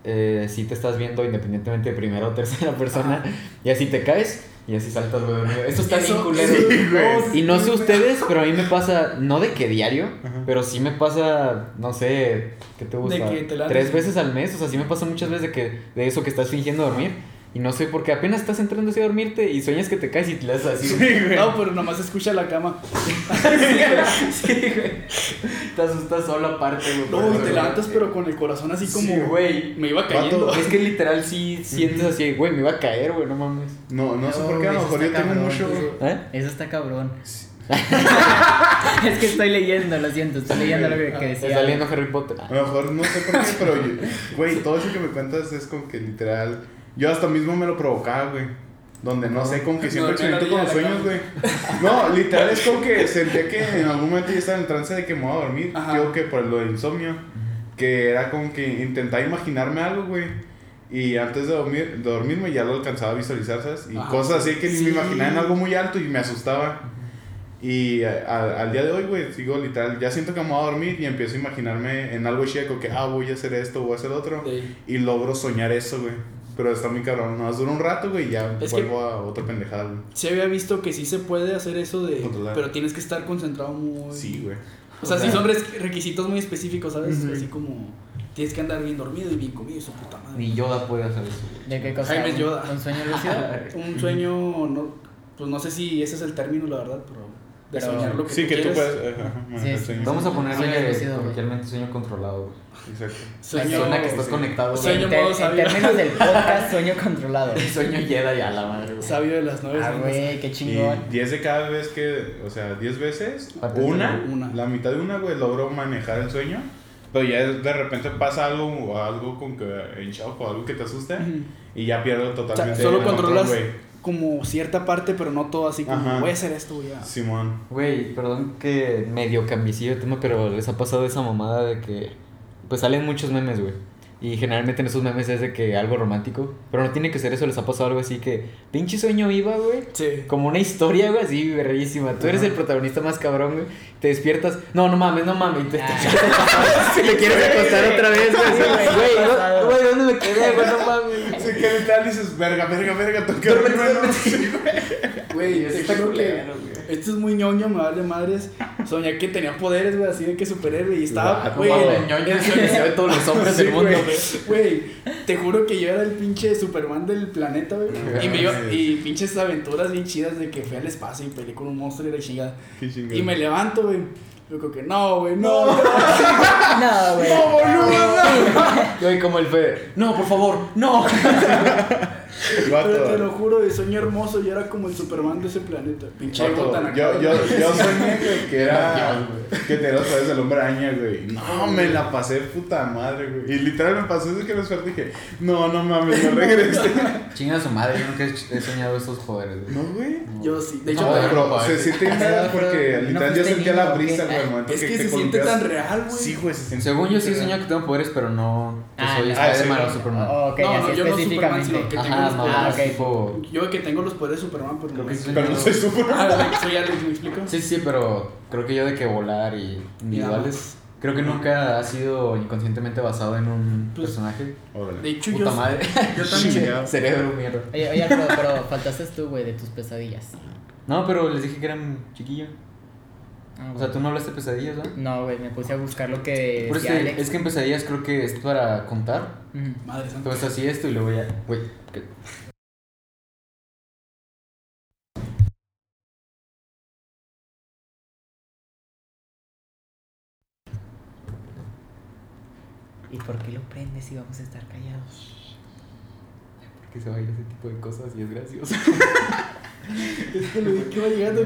eh, sí te estás viendo independientemente de primera o tercera persona. Y así te caes y así saltas, güey. Esto está bien culero. sí. Y no sé ustedes, pero a mí me pasa, no de que diario, Ajá. pero sí me pasa, no sé, ¿qué te gusta? que te la- Tres veces al mes, o sea, sí me pasa muchas veces de que de eso que estás fingiendo dormir. Y no sé, porque apenas estás entrando así a dormirte y sueñas que te caes y te haces así. Sí, güey. güey. No, pero nomás escucha la cama. Sí, güey. Te asustas solo aparte, güey. No, y te levantas, pero con el corazón así como. Sí, güey. Me iba cayendo. Vato. Es que literal sí sientes así, güey, me iba a caer, güey, no mames. No, no sé No, por qué, a lo mejor yo está tengo mucho. güey. ¿Eh? Eso está cabrón. es que estoy leyendo, lo siento. Estoy leyendo lo que, Está decía. saliendo Harry Potter. A lo mejor no sé por qué, pero, güey, todo eso que me cuentas es como que literal. Yo hasta mismo me lo provocaba, güey. Donde no sé, como que siempre No, experimento con los sueños, güey. No, literal es como que sentía que en algún momento ya estaba en trance de que me voy a dormir. Ajá. Digo que por lo del insomnio. Que era como que intentaba imaginarme algo, güey. Y antes de, dormir, de dormirme ya lo alcanzaba a visualizar, ¿sabes? Y Ajá. cosas así que ni Sí. me imaginaba en algo muy alto y me asustaba. Y a- a- al día de hoy, güey, sigo literal, ya siento que me voy a dormir y empiezo a imaginarme en algo chico que, ah, voy a hacer esto, voy a hacer otro. Sí. Y logro soñar eso, güey. Pero está muy cabrón, no dura un rato, güey, y ya Es vuelvo a otra pendejada, güey. Sí había visto que sí se puede hacer eso de... Controlar. Pero tienes que estar concentrado muy... Sí, güey. O sea, sí son requisitos muy específicos, ¿sabes? Así como... Tienes que andar bien dormido y bien comido su puta madre. Ni Yoda puede hacer eso. güey. ¿De qué cosa? Jaime ¿Un- Yoda. ¿Un sueño lúcido? Un sueño, no, pues no sé si ese es el término, la verdad, pero de Pero- soñar lo que Sí, tú que tú quieres. puedes ajá, Sí, el sí. sueño. Vamos a ponerle coloquialmente sueño controlado. Exacto. Sueño, Suena que estás sí. conectado. Sueño en, modo en sabio. términos del podcast, sueño controlado. Sueño Jedi a la madre, güey. Sabio de las nueve Ah, güey, qué Y chingón. 10 de cada vez que, o sea, 10 veces, una, una. la mitad de una, güey, logro manejar el sueño. Pero ya de repente pasa algo, o algo con que en shock o algo que te asusta Ujú. y ya pierdo O sea, totalmente solo el control, controlas güey. Como cierta parte, pero no todo así como Ajá. voy a hacer esto, voy a... Simón. Güey, perdón que medio cambiecillo de tema, pero les ha pasado esa mamada de que pues salen muchos memes, güey. Y generalmente en esos memes es de que algo romántico, pero no tiene que ser eso, les ha pasado algo así que pinche sueño iba, güey. Sí. Como una historia, güey, así, berrísima. Tú eres Ajá. el protagonista más cabrón, güey. Te despiertas. No, no mames, no mames. Te, te, Ah. te quieres acostar otra vez, güey. Güey, ¿dónde me quedé, güey? No mames. Sí, que literal dices, verga, verga, verga, ¿no? Sí, Güey, Está que esto es muy ñoño, me vale madres. Soñé que tenía poderes, güey, así de que superhéroe y estaba, Guau, güey, el todos los hombres Sí, del mundo, güey. te juro que yo era el pinche Superman del planeta, güey. Y, me iba- y pinches aventuras bien chidas de que fui al espacio y peleé con un monstruo y la chingada. Y me levanto, güey. Yo creo que no, güey, no. no. No, güey. Güey, como el fe. No, por favor, no. Vato, Pero te lo juro, de sueño hermoso, yo era como el Superman de ese planeta. Pinche vato, yo, yo, yo soñé, güey, que era. que tenía los poderes del hombre araña, güey. No, me la pasé puta madre, güey. Y literal me pasó desde que me desperté dije, no, no mames, no regresé. Chinga su madre, yo nunca he soñado esos poderes, güey. no, güey. Yo sí. De hecho, No, pero no, se siente pero porque no literal yo sentía la brisa, güey. es que te se siente tan real, güey. Sí, güey, se siente. Según yo sí soñado que tengo poderes, pero no que Ah, soy no. Spider-Man Ah, o. Superman. Ok, No, así no, yo no específicamente. Superman, sino que tengo Los poderes. tipo... Yo que tengo los poderes de Superman, pero Creo no que sí. Pero no soy súper. Ah, soy Alex, ¿me explico? Sí, sí, pero creo que yo de que volar y individuales... Creo que nunca ha sido inconscientemente basado en un Pues, personaje. De Órale. hecho, Puta yo, madre. yo también. Cerebro mierda. Oye, oye, pero, pero faltaste tú, güey, de tus pesadillas. No, pero les dije que eran chiquillo. Ah, O sea, tú no hablaste de pesadillas, ¿no? No, güey, me puse a buscar lo que es decía Alex. es que en pesadillas creo que es para contar. Madre santa. Entonces así esto y luego ya... Güey, ¿qué? ¿Y por qué lo prendes si vamos a estar callados? Porque se va a ir ese tipo de cosas y es gracioso. Es que lo vi que iba llegando y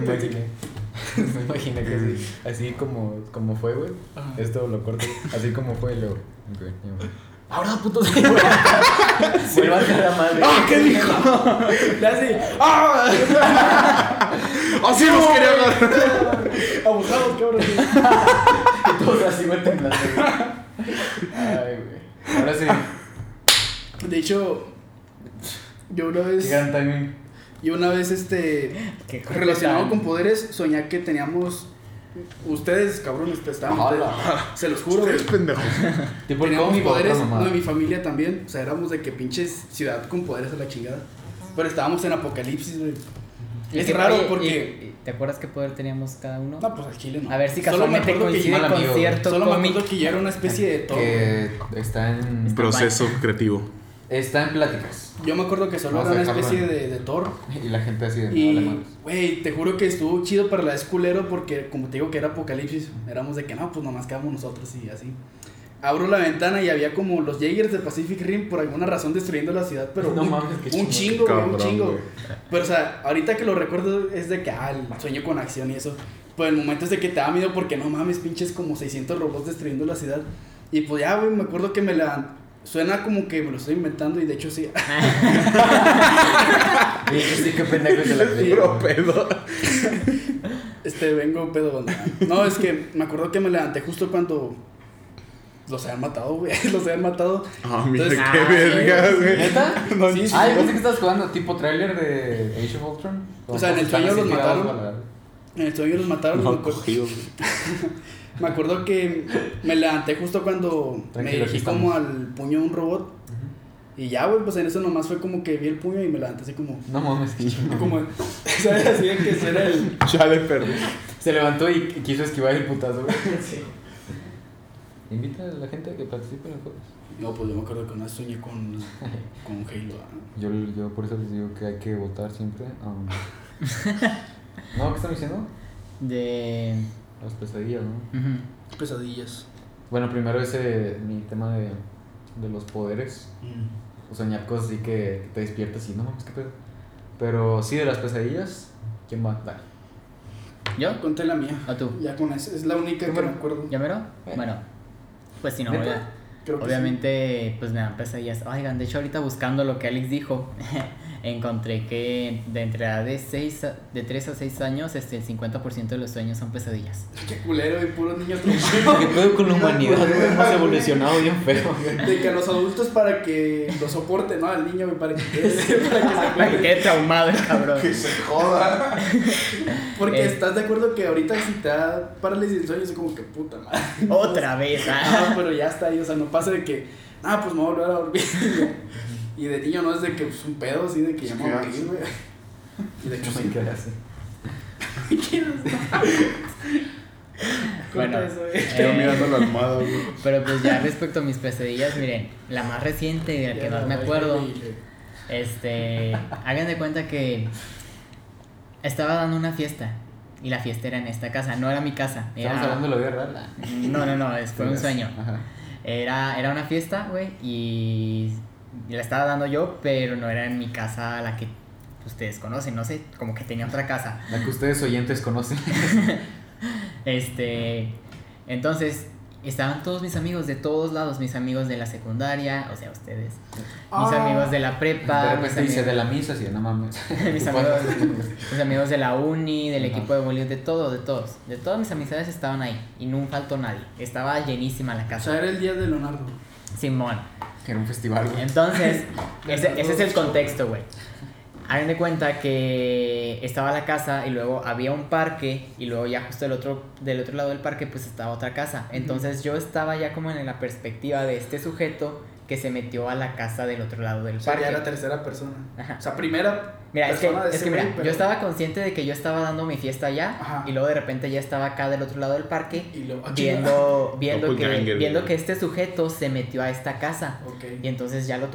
Me imaginé que así, así como, como fue, güey. Esto lo corto. Así como fue y luego. ok, ya, güey. Ahora, puto, sí, güey. Vuelvo a hacer la madre. ¡Ah, qué dijo! Le hace. ¡Ah! ¡Así los quería agarrar! Abusados, cabrón. Y todos así güey temblando, güey. Ay, güey. Ahora sí. De hecho, yo una Qué vez. gran timing. Yo una vez, este. Relacionado con poderes, soñé que teníamos. Ustedes, cabrones, estaban. Hola. Se los juro. Ustedes pendejos. El Teníamos otra poderes, no, y mi familia también. O sea, éramos de que pinches ciudad con poderes a la chingada. Pero estábamos en apocalipsis, güey. ¿Y Es qué- raro porque. y- y- ¿Te acuerdas qué poder teníamos cada uno? No, pues al chile no. A ver si Solo me casualmente que coincide yo- mal con amigo. cierto Solo me acuerdo que yo era una especie de Thor. Que está en. Proceso creativo. Está en pláticas. Yo me acuerdo que solo Vamos era a una especie de, de Thor. Y la gente así de. Y, güey, te juro que estuvo chido para la vez culero porque, como te digo, que era apocalipsis. Éramos de que no, pues nomás quedamos nosotros y así. Abro la ventana y había como los Jaegers de Pacific Rim por alguna razón destruyendo la ciudad, pero No un, mames, qué un chingo, güey, un Cabrón, chingo. güey. Pero, o sea, ahorita que lo recuerdo es de que, ah, el sueño con acción y eso. Pues el momento es de que te da miedo porque no mames, pinches como 600 robots destruyendo la ciudad. Y pues ya, güey, me acuerdo que me la... Suena como que me lo estoy inventando y de hecho sí. Sí, qué pendejo la Puro güey. pedo. Este, vengo pedo. No, es que me acuerdo que me levanté justo cuando los habían matado, güey. Los habían matado. Ah, mira Entonces- qué Ah, verga, güey. ¿Neta? No, Sí, sí, Ay, sí. pensé que estabas jugando tipo tráiler de Age of Ultron. O sea, en el sueño los mataron. En el sueño los mataron. y No, cogidos, güey. me acuerdo que me levanté justo cuando me Tranquilo, dirigí como al puño de un robot. Y ya, güey, pues en eso nomás fue como que vi el puño y me levanté así como. No mames, chingón. Como, ¿sabes? Así de que ese era el. Chale, perdí. Se levantó y quiso esquivar el putazo, güey. Invita a la gente a que participe en los juegos. No, pues yo me acuerdo que una vez soñé con, con Halo. Yo, yo por eso les digo que hay que votar siempre. um. no, ¿qué están diciendo? De. Las pesadillas, ¿no? Ujú. Pesadillas. Bueno, primero ese, mi tema de, de los poderes. Mm. O soñar cosas así que, que te despiertas y no mames, qué pedo. Pero sí, de las pesadillas, ¿quién va? Dale. ¿Yo? Conté la mía. ¿O tú? Ya con eso. Es la única que me acuerdo. ¿Ya mero? Eh. Bueno, pues si no, Creo que obviamente, pues me dan pesadillas. Oigan, de hecho, ahorita buscando lo que Alex dijo, encontré que de entre edad de, seis a- de 3 a 6 años, este, el 50% de los sueños son pesadillas. Qué culero y puros niños traumados. ¿Qué pedo con la humanidad? Hemos evolucionado bien feo. De que a los adultos para que lo soporten, ¿no? Al niño, para que quede, para que se que quede traumado el cabrón. Que se joda. Porque Eh. estás de acuerdo que ahorita si te da parálisis del sueño es como que puta madre. Otra vez, Ah, ah. pero ya está ahí, o sea, no pasa de que, ah, pues me voy a volver a dormir. Y de niño no es de que pues, un pedo así de que ya me voy a morir, güey. Y de hecho sí. me quedé así. Bueno, eso, Eh, mirando la almohada, güey. Pero pues ya respecto a mis pesadillas, miren, la más reciente y de la que Ya más me acuerdo, este, hagan de cuenta que estaba dando una fiesta y la fiesta era en esta casa, no era mi casa, era... Estamos hablando de la vida real. No, no, no, es- fue un sueño. Ajá. Era, era una fiesta, güey, y la estaba dando yo, pero no era en mi casa la que ustedes conocen, no sé, como que tenía otra casa. La que ustedes oyentes conocen. Este, entonces, estaban todos mis amigos de todos lados, mis amigos de la secundaria, o sea, ustedes, mis Ah. amigos de la prepa, De mis repente dice de la misa, sí, no mames. mis amigos, mis amigos de la uni, del equipo de boliviano, de todo, de todos. De todas mis amistades estaban ahí y no faltó nadie. Estaba llenísima la O casa. sea, era el día de Leonardo. Simón. Que era un festival, güey. Entonces, ese, ese es el contexto, güey. Hagan de cuenta que estaba la casa y luego había un parque y luego ya justo del otro, del otro lado del parque pues estaba otra casa. Entonces yo estaba ya como en la perspectiva de este sujeto que se metió a la casa del otro lado del O sea, parque. ya era tercera persona. Ajá. O sea, primera Mira, es que, de es que mira, pero- yo estaba consciente de que yo estaba dando mi fiesta allá Ajá. y luego de repente ya estaba acá del otro lado del parque Y luego, ah, viendo, viendo, que, viendo que este sujeto se metió a esta casa. Y entonces ya lo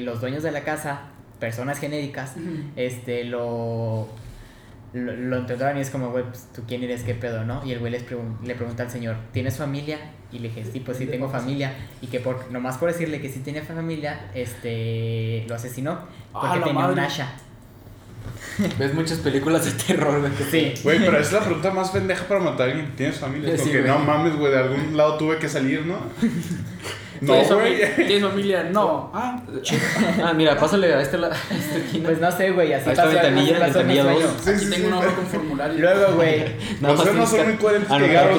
los dueños de la casa, personas genéricas, este, lo, lo, lo y es como, güey, pues tú quién eres, qué pedo, ¿no? Y el güey les pregun- le pregunta al señor, ¿tienes familia? Y le dije, sí, pues sí ¿De tengo familia. Y que por, nomás por decirle que sí tenía familia, este, lo asesinó. Ah, Porque tenía un asha. Ves muchas películas de terror, güey. Sí. Güey, pero es la pregunta más pendeja para matar a alguien. ¿Tienes familia? Sí, Porque güey. no mames, güey, de algún lado tuve que salir, ¿no? No, ¿Tienes, güey. familia? ¿Tienes familia? No. Ah, Ah, mira, pásale a este a esquina. Pues no sé, güey, así pasó, ventanilla, ventanilla dos. aquí sí, tengo sí. un hoja con formulario. Luego, güey, Los no tienes son que muy coherentes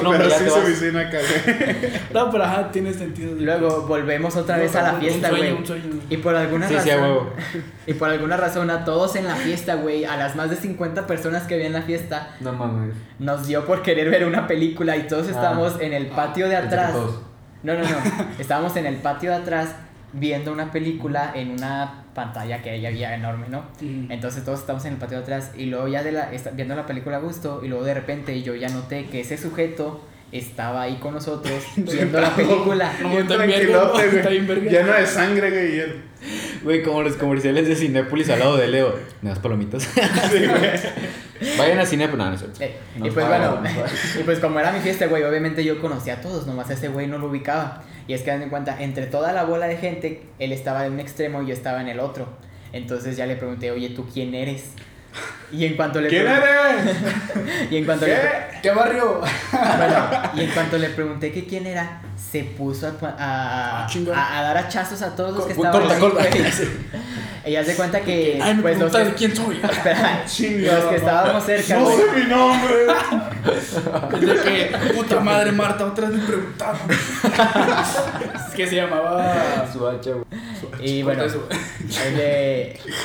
nombre, pero sí se acá, güey. No, pero ajá, tiene sentido. luego volvemos otra vez a la fiesta, güey. un sueño. Y por alguna Sí, sí, razón. a huevo. Y por alguna razón a todos en la fiesta, güey, a las más de 50 personas que había en la fiesta, No mames. nos dio por querer ver una película y todos Ah. estábamos en el patio de que atrás. No, no, no. estábamos en el patio de atrás viendo una película en una pantalla que ahí había enorme, ¿no? Mm. Entonces todos estamos en el patio de atrás y luego ya de la, viendo la película a gusto y luego de repente yo ya noté que ese sujeto estaba ahí con nosotros viendo la película. No, Bien tranquilote, güey. Lleno de sangre, güey. y él- Güey, como los comerciales de Cinépolis al lado de Leo. ¿Me das palomitas? Sí, güey. Vayan a no es cierto. Eh, No, y pues bueno, no. y pues como era mi fiesta, güey, obviamente yo conocía a todos, nomás a ese güey no lo ubicaba. Y es que dan en cuenta, entre toda la bola de gente, él estaba en un extremo y yo estaba en el otro. Entonces ya le pregunté, oye, ¿tú quién eres? Y en cuanto le ¿Quién pregun- eres? Y en cuanto le ¿Qué? ¿Qué barrio? Bueno, y en cuanto le pregunté que quién era, se puso a, a, Ah, a- a dar hachazos a todos los que Corta, estaban ahí, corta. güey. Ella se cuenta que Ay, me pues los que, de quién soy. espera, Chingada los que estábamos cerca, No sé mi nombre. Desde que, puta madre, Marta, otra vez me preguntaron. es que se llamaba. Su hacha, güey. Y bueno, eso.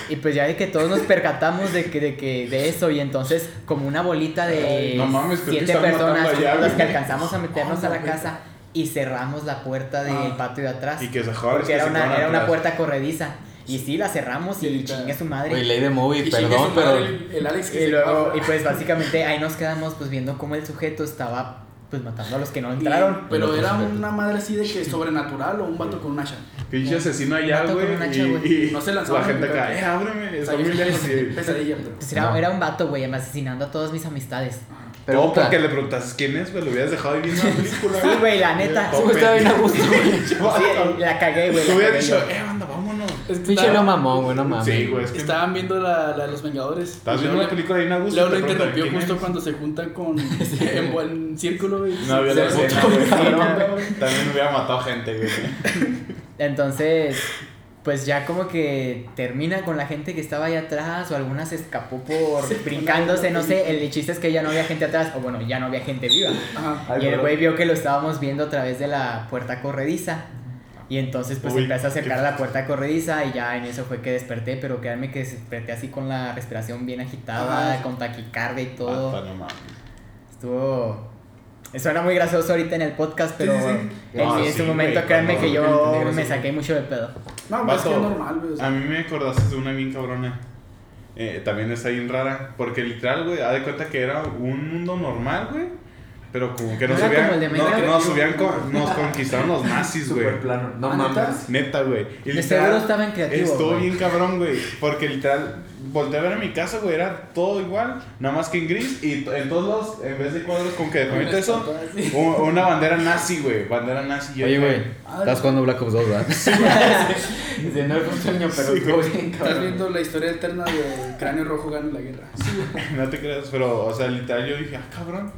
Y pues ya de que todos nos percatamos de que de que de eso y entonces como una bolita de no mames, siete personas las que alcanzamos a meternos a la Ah, casa y cerramos la puerta del Ah. patio de atrás Y que se jodan. porque era una era una puerta corrediza y sí la cerramos y Literal. chingue su madre Güey, ley de movie, Y perdón, su madre pero. El, el Alex que y se luego y pues básicamente ahí nos quedamos pues viendo cómo el sujeto estaba pues matando a los que no entraron Pero Los era una madre así de que sobrenatural o un vato con un hacha. Pinche asesino allá, güey. un hacha, y- güey. Y No se la lanzaban gente acá, eh, ábreme. Lejos. y- Pesadilla, pero. pues era, No. era un vato güey asesinando a todas mis amistades Todo Pregunta. porque le preguntas quién es, güey. Lo hubieras dejado ahí viendo la película. sí güey la neta güey estaba bien a gusto, güey. Sí, la cagué güey Te la hubiera cagué dicho, eh, anda, vámonos. Es que Pinche estaba- Leo mamón, güey, no mames. Sí, güey. Es que Estaban viendo la, la de los Vengadores. Y viendo luego la película ahí en Augusto. Luego lo interrumpió ¿quién justo cuando se juntan con en buen círculo, güey. No había la escena, güey. También hubiera matado gente, güey. Entonces, pues ya como que termina con la gente que estaba ahí atrás o alguna se escapó por Sí, brincándose, no sé. El chiste es que ya no había gente atrás, o bueno, ya no había gente viva. Ajá. y el güey vio que lo estábamos viendo a través de la puerta corrediza. Y entonces pues Uy, empecé a acercar qué- a la puerta corrediza y ya en eso fue que desperté, pero créanme que desperté así con la respiración bien agitada, con taquicardia y todo. No mames. Estuvo... Suena muy gracioso ahorita en el podcast, pero Sí, sí, en, No, en sí, su momento güey, créanme que yo me saqué mucho de pedo. No, pues es que Vato, normal, güey. o sea. A mí me acordaste de una bien cabrona. Eh, también está bien rara. Porque literal, güey, haz de cuenta que era un mundo normal, güey. Pero como que ¿No nos subían, no, Minecraft? nos, subían con- nos conquistaron los nazis, güey. Super plano. No Ah, ¿neta? mames. Neta, güey. Y De literal, seguro estaba en creativo, Estuvo güey. bien cabrón, güey. Porque literal, volteé a ver a mi casa, güey. Era todo igual, nada más que en gris. Y en todos los, en vez de cuadros con que de repente eso, una bandera nazi, güey. Bandera nazi. Yo Oye, güey. Estás jugando Black Ops 2, ¿verdad? Dice, no fue un sueño, pero Sí, güey. Estás viendo la historia alterna de Cráneo Rojo gana la guerra. No te creas, pero, o sea, literal yo dije, ah, cabrón.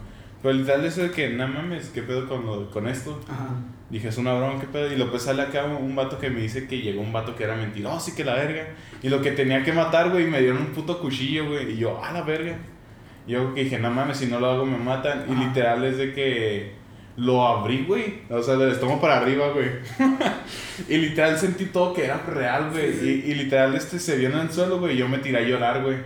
Pero literal eso de que, no mames, ¿qué pedo con, lo, con esto? Ajá. Dije, es una broma, ¿qué pedo? Y después sale acá un, vato que me dice que llegó un vato que era mentiroso y que la verga. Y lo que tenía que matar, güey, me dieron un puto cuchillo, güey. Y yo, ah, la verga. Y yo que dije, no mames, si no lo hago me matan. Y literal es de que lo abrí, güey. O sea, del estómago para arriba, güey. y literal sentí todo que era real, güey. Sí, sí. Y, y literal este se vio en el suelo, güey. Y yo me tiré a llorar, güey.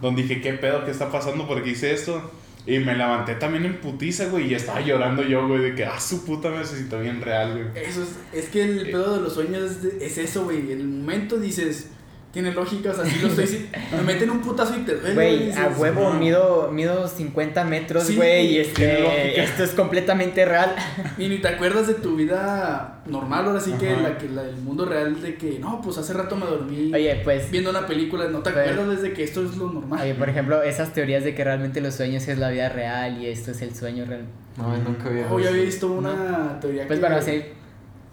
Donde dije, ¿qué pedo? ¿Qué está pasando? ¿Por qué hice esto? Y me levanté también en putiza, güey. Y estaba llorando yo, güey, de que, ah, su puta me necesito bien real, güey. Eso es, es que el pedo de los sueños es eso, güey. En el momento dices, tiene lógica, o sea, sí lo estoy si- Me meten un putazo y te duele. Güey, a huevo, no. mido, mido 50 metros, Sí, güey, y tiene lógica. este, esto es completamente real. Y ni te acuerdas de tu vida normal, ahora sí que, la, que la del mundo real de que, no, pues hace rato me dormí Oye, pues, viendo una película, no te Güey. acuerdas desde que esto es lo normal. oye, por ejemplo, esas teorías de que realmente los sueños es la vida real y esto es el sueño real. No, nunca había Oh, ya había visto una teoría Pues que, bueno, sí,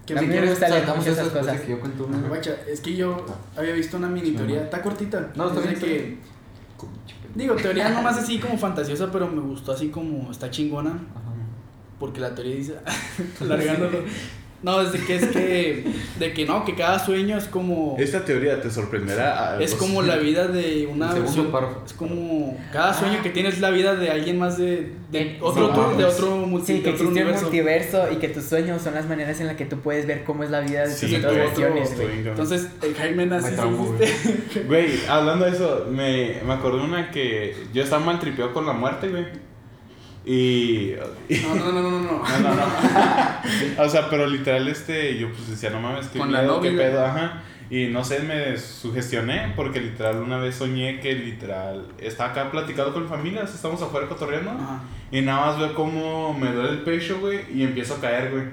que a me mí me gusta leer muchas esas cosas. que yo cuento una. Guacha, es que yo había visto una mini teoría, está cortita. No, está bien, que, digo, teoría nomás así como fantasiosa, pero me gustó así como está chingona. Ajá. Porque la teoría dice, alargándolo. No, es de que es que, de que no, que cada sueño es como, Esta teoría te sorprenderá. a es los- como la vida de una El segundo versión- párrafo. Es como, cada sueño que tienes es la vida de alguien más de, de otro, sí, tour- de otro, multi, Sí, de que otro existe un universo. multiverso y que tus sueños son las maneras en las que tú puedes ver cómo es la vida de tus Sí, otras otro- versiones, güey. Entonces, el Jaime nace Güey, hablando de eso, me, me acordé una que yo estaba mal tripeado con la muerte, güey. Y. No, no, no, no, no, no. no, no, o sea, pero literal, este, yo pues decía, no mames, qué Con la miedo, qué pedo, ajá. Y no sé, me sugestioné porque literal una vez soñé que literal estaba acá platicando con mi familia, así estamos afuera cotorreando. Ajá. Y nada más veo cómo me duele el pecho, güey, y empiezo a caer, güey.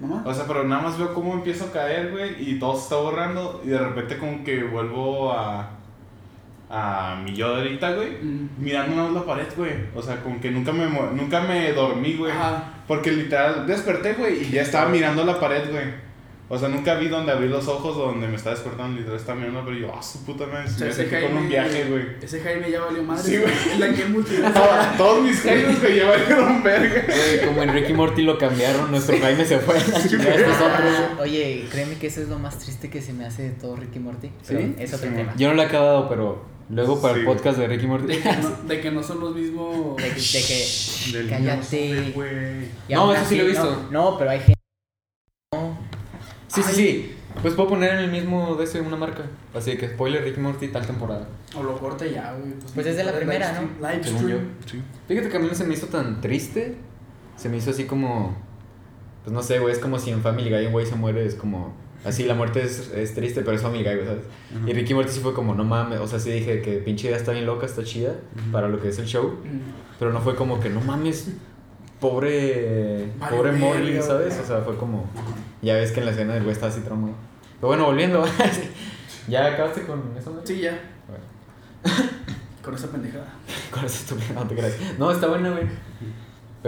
¿Mamá? O sea, pero nada más veo cómo empiezo a caer, güey, y todo se está borrando, y de repente como que vuelvo a, a mi yo de ahorita, güey, Mm. mirando nada más la pared, güey. O sea, como que nunca me, nunca me dormí, güey. Ajá. Porque literal desperté, güey, y ya estaba mirando la pared, güey. O sea, nunca vi donde abrí los ojos, donde me estaba despertando, literal estaba mirando, pero yo, ah, su puta madre, O sea, me ese sentí con un Jaime- viaje, güey. Ese Jaime ya valió madre. Sí, güey. La que multiverso. Todos- mis jaimes, güey, ya valieron verga. Güey, como en Ricky Morty lo cambiaron, nuestro Jaime se fue. Otros- Oye, créeme que eso es lo más triste que se me hace de todo Ricky Morty. pero ¿Sí? Es otro Sí, tema. Yo no lo he acabado, pero luego para Sí. el podcast de Ricky Morty. De que, no, de que no son los mismos. De que, de que Del Cállate. No, eso sí lo he visto. No, no, pero hay gente. No. Sí, sí, sí. Pues puedo poner en el mismo de ese una marca. Así que spoiler Ricky Morty tal temporada. O lo corta ya, güey. Pues es de la primera, ¿no? Live Según yo. stream. Sí. Fíjate que a mí no se me hizo tan triste. Se me hizo así como. Pues no sé, güey. Es como si en Family Guy un güey se muere. Es como. Así, la muerte es, es triste, pero es güey, ¿sabes? Y Ricky Morty sí fue como, no mames. O sea, sí dije que pinche idea está bien loca, está chida. Para lo que es el show. Pero no fue como que, no mames. Pobre. Pobre Morley, ¿sabes? O sea, fue como. Ya ves que en la escena el güey está así traumado. Pero bueno, volviendo. ¿Ya acabaste con eso, güey? Sí, ya. Bueno. Con esa pendejada. Con eso estúpido, no te creas. No, está buena, güey.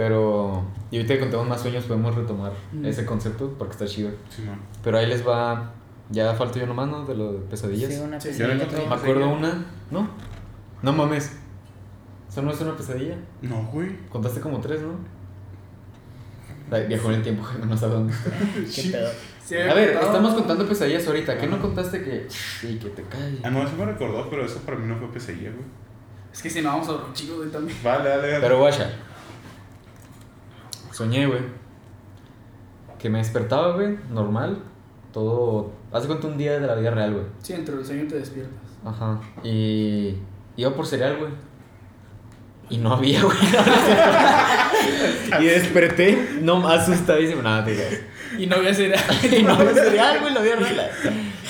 Pero. Y ahorita que contemos más sueños, podemos retomar Mm. ese concepto porque está chido. Sí, man. Pero ahí les va. Ya falto yo nomás, ¿no? De lo de pesadillas. Sí, una Sí, pesadilla, Me acuerdo una. ¿No? No mames. ¿Eso no es una pesadilla? No, güey. Contaste como tres, ¿no? Viajó en el tiempo, no sabe dónde está. ¿Qué pedo? Sí, A ver, contado. estamos contando pesadillas ahorita. ¿Qué no contaste que.? Sí, que te calles. Ah, no, eso me recordó, pero eso para mí no fue pesadilla, güey. Es que si no vamos a dormir chicos, güey, también. Vale, dale, dale. Pero guacha. Soñé, güey. Que me despertaba, güey, normal. Todo. Haz de cuenta un día de la vida real, güey. Sí, entre el sueño te despiertas. Ajá. Y. Iba por cereal, güey. Y no había, güey. y desperté, no, asustadísimo. Nada, te creas. Y no voy a hacer Y no había cereal, güey, la vida real.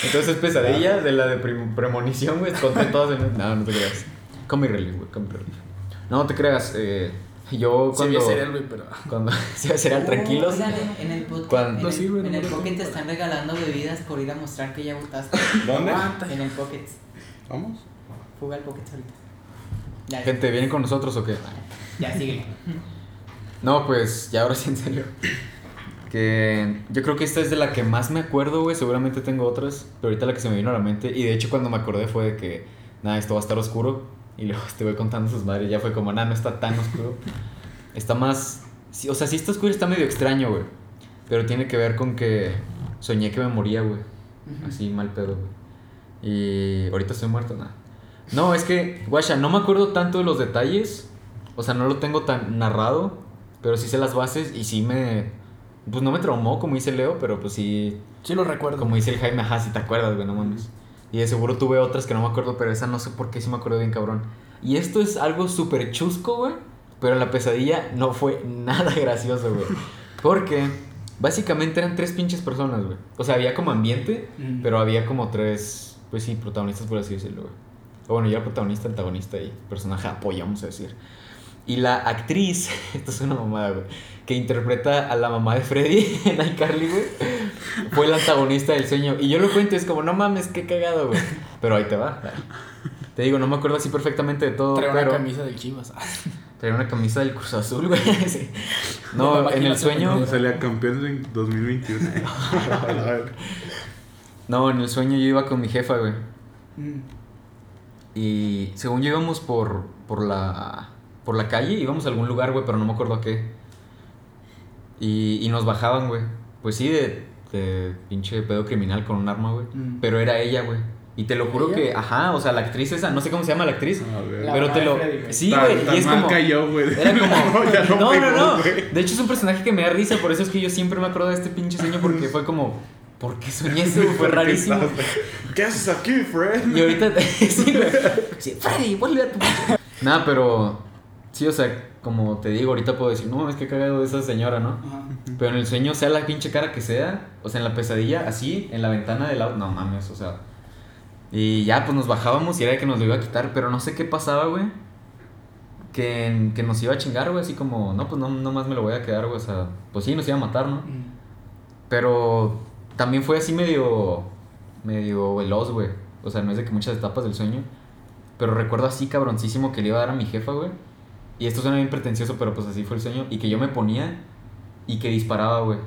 Entonces, pesadilla de la de premonición, güey. Conté todas en. No, no te creas. Comic relief, güey, comic relief. No, no te creas. Eh, Yo Sí, cuando... había cereal, güey, pero. Cuando a cereal tranquilos. Oigan, en, el podcast, Cuando- No sirve, en el Pocket te están regalando bebidas por ir a mostrar que ya votaste. ¿Dónde? En el Pocket. Vamos. Fuga al Pocket ahorita. Ya, Gente, ¿vienen con nosotros o qué? ya sigue. No, pues ya ahora sí en serio. Que yo creo que esta es de la que más me acuerdo, güey. Seguramente tengo otras, pero ahorita la que se me vino a la mente. Y de hecho, cuando me acordé fue de que, nada, esto va a estar oscuro. Y luego te voy contando sus madres. Ya fue como, nada, no está tan oscuro. Está más. sí, o sea, sí está oscuro, está medio extraño, güey. Pero tiene que ver con que soñé que me moría, güey. Así mal pedo, güey. Y ahorita estoy muerto, nada. No, es que, guacha, no me acuerdo tanto de los detalles. O sea, no lo tengo tan narrado. Pero sí sé las bases y sí me. Pues no me traumó, como dice Leo, pero pues sí. Sí lo recuerdo. Como dice el Jaime, ajá, si te acuerdas, güey, no mames. Y de seguro tuve otras que no me acuerdo, pero esa no sé por qué sí me acuerdo bien, cabrón. Y esto es algo súper chusco, güey. Pero en la pesadilla no fue nada gracioso, güey. Porque básicamente eran tres pinches personas, güey. O sea, había como ambiente, Mm. pero había como tres, pues sí, protagonistas, por así decirlo, güey. O bueno, era protagonista, antagonista y personaje apoyo, vamos a decir. Y la actriz, esto es una mamada, güey, que interpreta a la mamá de Freddy en iCarly, güey, fue la antagonista del sueño. Y yo lo cuento, y es como, no mames, qué cagado, güey. Pero ahí te va. Te digo, no me acuerdo así perfectamente de todo, Traía pero una camisa del Chivas. traía una camisa del Cruz Azul, güey. sí. No, No, en el sueño, salía campeón en 2021. no, en el sueño yo iba con mi jefa, güey. Mm. Y según yo íbamos por, por, la, por la calle, íbamos a algún lugar, güey, pero no me acuerdo a qué. Y, y nos bajaban, güey. Pues sí, de, de pinche pedo criminal con un arma, güey. Mm. Pero era ella, güey. Y te lo juro ¿Ella? que, ajá, o sea, la actriz esa, no sé cómo se llama la actriz. A ver. La pero te lo. Sí, güey. Y es como. cayó, güey. Era como. no, no, no, pegó, no. güey. De hecho, es un personaje que me da risa, por eso es que yo siempre me acuerdo de este pinche sueño, porque fue como. ¿Por qué soñé eso? Fue ¿Por qué rarísimo. ¿Qué haces aquí, Fred? Y ahorita. sí, güey. Sí, Freddy, vuelve a tu. Nada, pero. Sí, o sea, como te digo, ahorita puedo decir, no, es que cagado de esa señora, ¿no? Ajá. Pero en el sueño, sea la pinche cara que sea, o sea, en la pesadilla, así, en la ventana del auto, no mames, o sea. Y ya, pues nos bajábamos y era que nos lo iba a quitar, pero no sé qué pasaba, güey. Que, que nos iba a chingar, güey, así como, no, pues no, no más me lo voy a quedar, güey, o sea, pues sí, nos iba a matar, ¿no? Mm. Pero también fue así medio, medio veloz, güey. O sea, no es de que muchas etapas del sueño. Pero recuerdo así cabroncísimo que le iba a dar a mi jefa, güey. Y esto suena bien pretencioso, pero pues así fue el sueño. Y que yo me ponía y que disparaba, güey.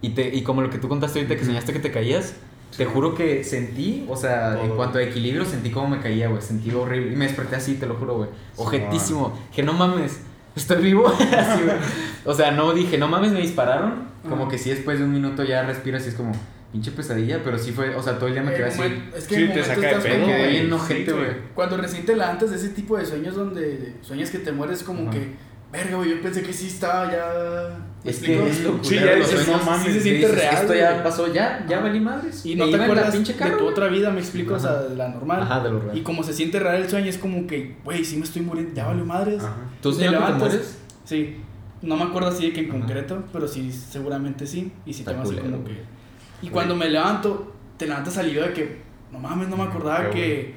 Y, te, y como lo que tú contaste ahorita, que soñaste que te caías. Te juro que sentí, o sea, en cuanto a equilibrio, sentí como me caía, güey. Sentí horrible. Y me desperté así, te lo juro, güey. Sí, Ojetísimo. Que no mames, estoy vivo. así, güey. O sea, no dije, no mames, me dispararon. Como que sí, después de un minuto ya respiras y es como, pinche pesadilla. Pero sí fue, o sea, todo el día me quedé Eh, así. momen- Es que Sí, en te saca de estás pedo, quedé güey. bien Sí, ojete, güey. Cuando recién te levantas de ese tipo de sueños donde sueñas que te mueres, como Ajá. que, verga, güey, yo pensé que sí estaba ya. ¿Me Es que es lo Sí, ya de dices, sueños. no mames, sí se siente Dices, real, Esto ya pasó, ya, ya valí madres. Y no te en la acuerdas pinche de carro, tu otra vida, me explico, o sea, de la normal. Ajá, de lo real. Y como se siente real el sueño, es como que, güey, sí me estoy muriendo, ya valió madres. Ajá. ¿Tú te que te levantas. mueres? Sí. No me acuerdo así de que en Ajá. concreto, pero sí, seguramente sí. Y sí Está así culero, como que. Y cuando me levanto, te levantas salido de que, no mames, no me acordaba Qué que.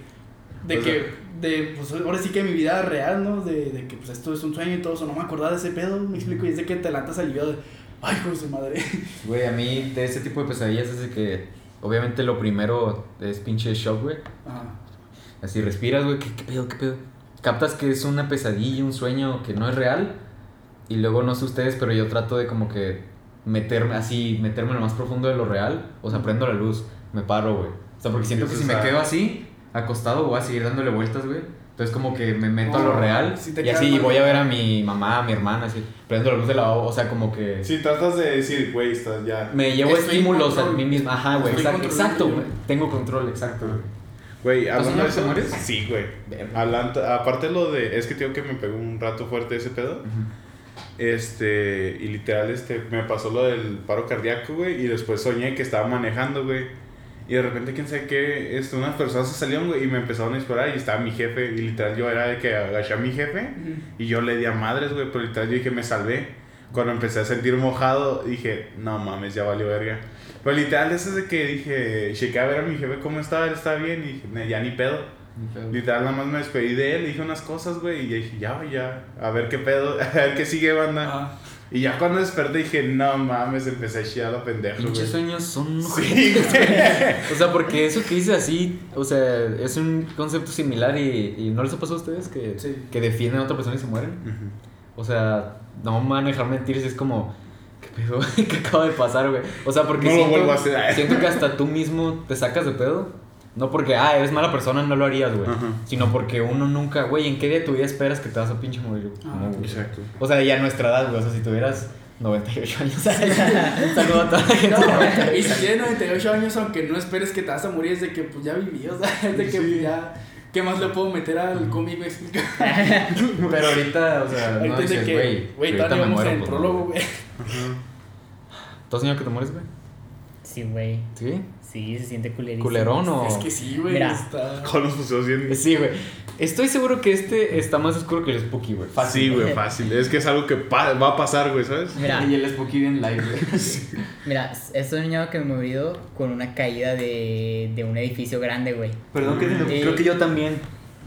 De O sea- que. De, pues ahora sí que mi vida real, ¿no? De, de que pues esto es un sueño y todo eso. No me acordaba de ese pedo, me explico. Y es de que te levantas aliviado de. Ay, hijo de su madre. Güey, a mí de ese tipo de pesadillas es de que, obviamente lo primero es pinche shock, güey. Ajá. Así respiras, güey, ¿qué, qué pedo, qué pedo? Captas que es una pesadilla, un sueño que no es real. Y luego no sé ustedes, pero yo trato de como que meterme así, meterme en lo más profundo de lo real. O sea, prendo la luz, me paro, güey. O sea, porque siento que si me quedo así, acostado, voy a seguir dándole vueltas, güey. Entonces como que me meto a lo Oh, real. sí te y así mal. voy a ver a mi mamá, a mi hermana, así. Prendo la luz de la O sea, como que... Si tratas de decir, güey, estás ya. Me llevo Estoy estímulos a control. mí mismo. Ajá, güey. Estoy Exacto, güey. Tengo control, exacto, güey. Güey, ¿Has hablando de eso. te mueres? Sí, güey. Hablando, aparte lo de. Es que tengo que me pegó un rato fuerte ese pedo. Este. Y literal, este. Me pasó lo del paro cardíaco, güey. Y después soñé que estaba manejando, güey. Y de repente, quién sabe qué. Este, unas personas se salieron, güey. Y me empezaron a disparar. Y estaba mi jefe. Y literal, yo era de que agaché a mi jefe. Y yo le di a madres, güey. Pero literal, yo dije, me salvé. Cuando empecé a sentir mojado, dije, no mames, ya valió verga. Pero literal, eso es de que dije, chequé a ver a mi jefe cómo estaba, él estaba bien. Y dije, "Ne, ya ni pedo. Literal, nada más me despedí de él, dije unas cosas, güey, y ya dije, ya, ya, a ver qué pedo, a ver qué sigue, banda. Ajá. Y ya cuando desperté dije, no mames, empecé a chillar a pendejo, güey. Pinches sueños son Sí, O sea, porque eso que dice así, o sea, es un concepto similar y, y ¿no les ha pasado a ustedes que, Sí. que defienden a otra persona y se mueren? O sea, no me van a dejar mentir si es como, ¿qué pedo? ¿Qué acaba de pasar, güey? O sea, porque No lo siento, vuelvo a hacer. siento que hasta tú mismo te sacas de pedo. No porque, ah, eres mala persona, no lo harías, güey. Ajá. Sino porque uno nunca, güey, ¿en qué día de tu vida esperas que te vas a pinche morir? Ah, No, güey. Exacto. O sea, ya a nuestra edad, güey. O sea, si tuvieras 98 años. Saludo a toda la gente. No, y si tienes 98 años, aunque no esperes que te vas a morir, es de que pues ya viví, o sea, es de que Sí. pues, ya. ¿Qué más le puedo meter al cómic? Me explica. Pero ahorita, o sea, no dices, que, güey, güey, todavía vamos muero, en el pues, prólogo, güey. ¿Tú has soñado que te mueres, güey? Sí, güey. ¿Sí? Sí, se siente culerísimo. ¿Culerón o...? Es que sí, güey. Mira. Está... Con los museos bien. Sí, güey. Estoy seguro que este está más oscuro que el Spooky, güey. Fácil. Sí, güey, fácil. Es que es algo que pa- va a pasar, güey, ¿sabes? Mira, Y el Spooky bien live, güey. mira, he soñado que me he morido con una caída de, de un edificio grande, güey. Perdón que Eh, creo que yo también.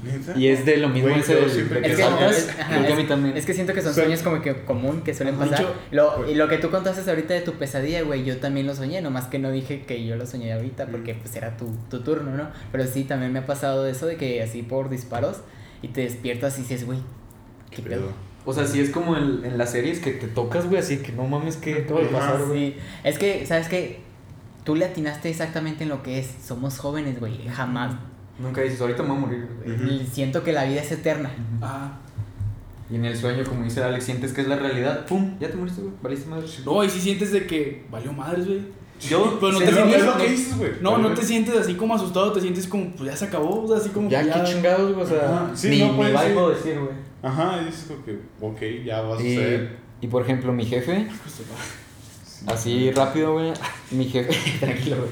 ¿Neta? Y es de lo mismo Güey, ese yo del- siempre que que Es que, es, ajá, Creo que a es- mí también. es que siento que son sueños como que común, que suelen Ajá. pasar. Lo, y lo que tú contaste ahorita de tu pesadilla, güey, yo también lo soñé, nomás que no dije que yo lo soñé ahorita porque pues era tu, tu turno, ¿no? Pero sí, también me ha pasado eso de que así por disparos y te despiertas y dices, güey, ¿qué Qué pedo? pedo. O sea, sí es como en, en las series que te tocas, güey, así que no mames, ¿qué acaba de Ajá, pasar, güey? Sí, es que, ¿sabes qué? Tú le atinaste exactamente en lo que es. Somos jóvenes, güey. Jamás. Nunca dices, ahorita me voy a morir, güey. Ujú. Y Siento que la vida es eterna. Ajá. Y en el sueño, como dice Alex, sientes que es la realidad. ¡Pum! Ya te moriste, güey. Valiste madre. No, y si sientes de que valió madres, güey. Yo, Pero no sí, te sientes- es lo no- que dices, güey. No, Vale, no te sientes así como asustado, te sientes como, pues ya se acabó, o sea, así como Ya, que qué chingados, güey. O sea. Sí, ni, no ni puede bye ser. puedo decir, güey. Ajá, y dices como que, ok, ya va a Y, suceder. y por ejemplo, mi jefe, así rápido, güey. Mi jefe, tranquilo, güey.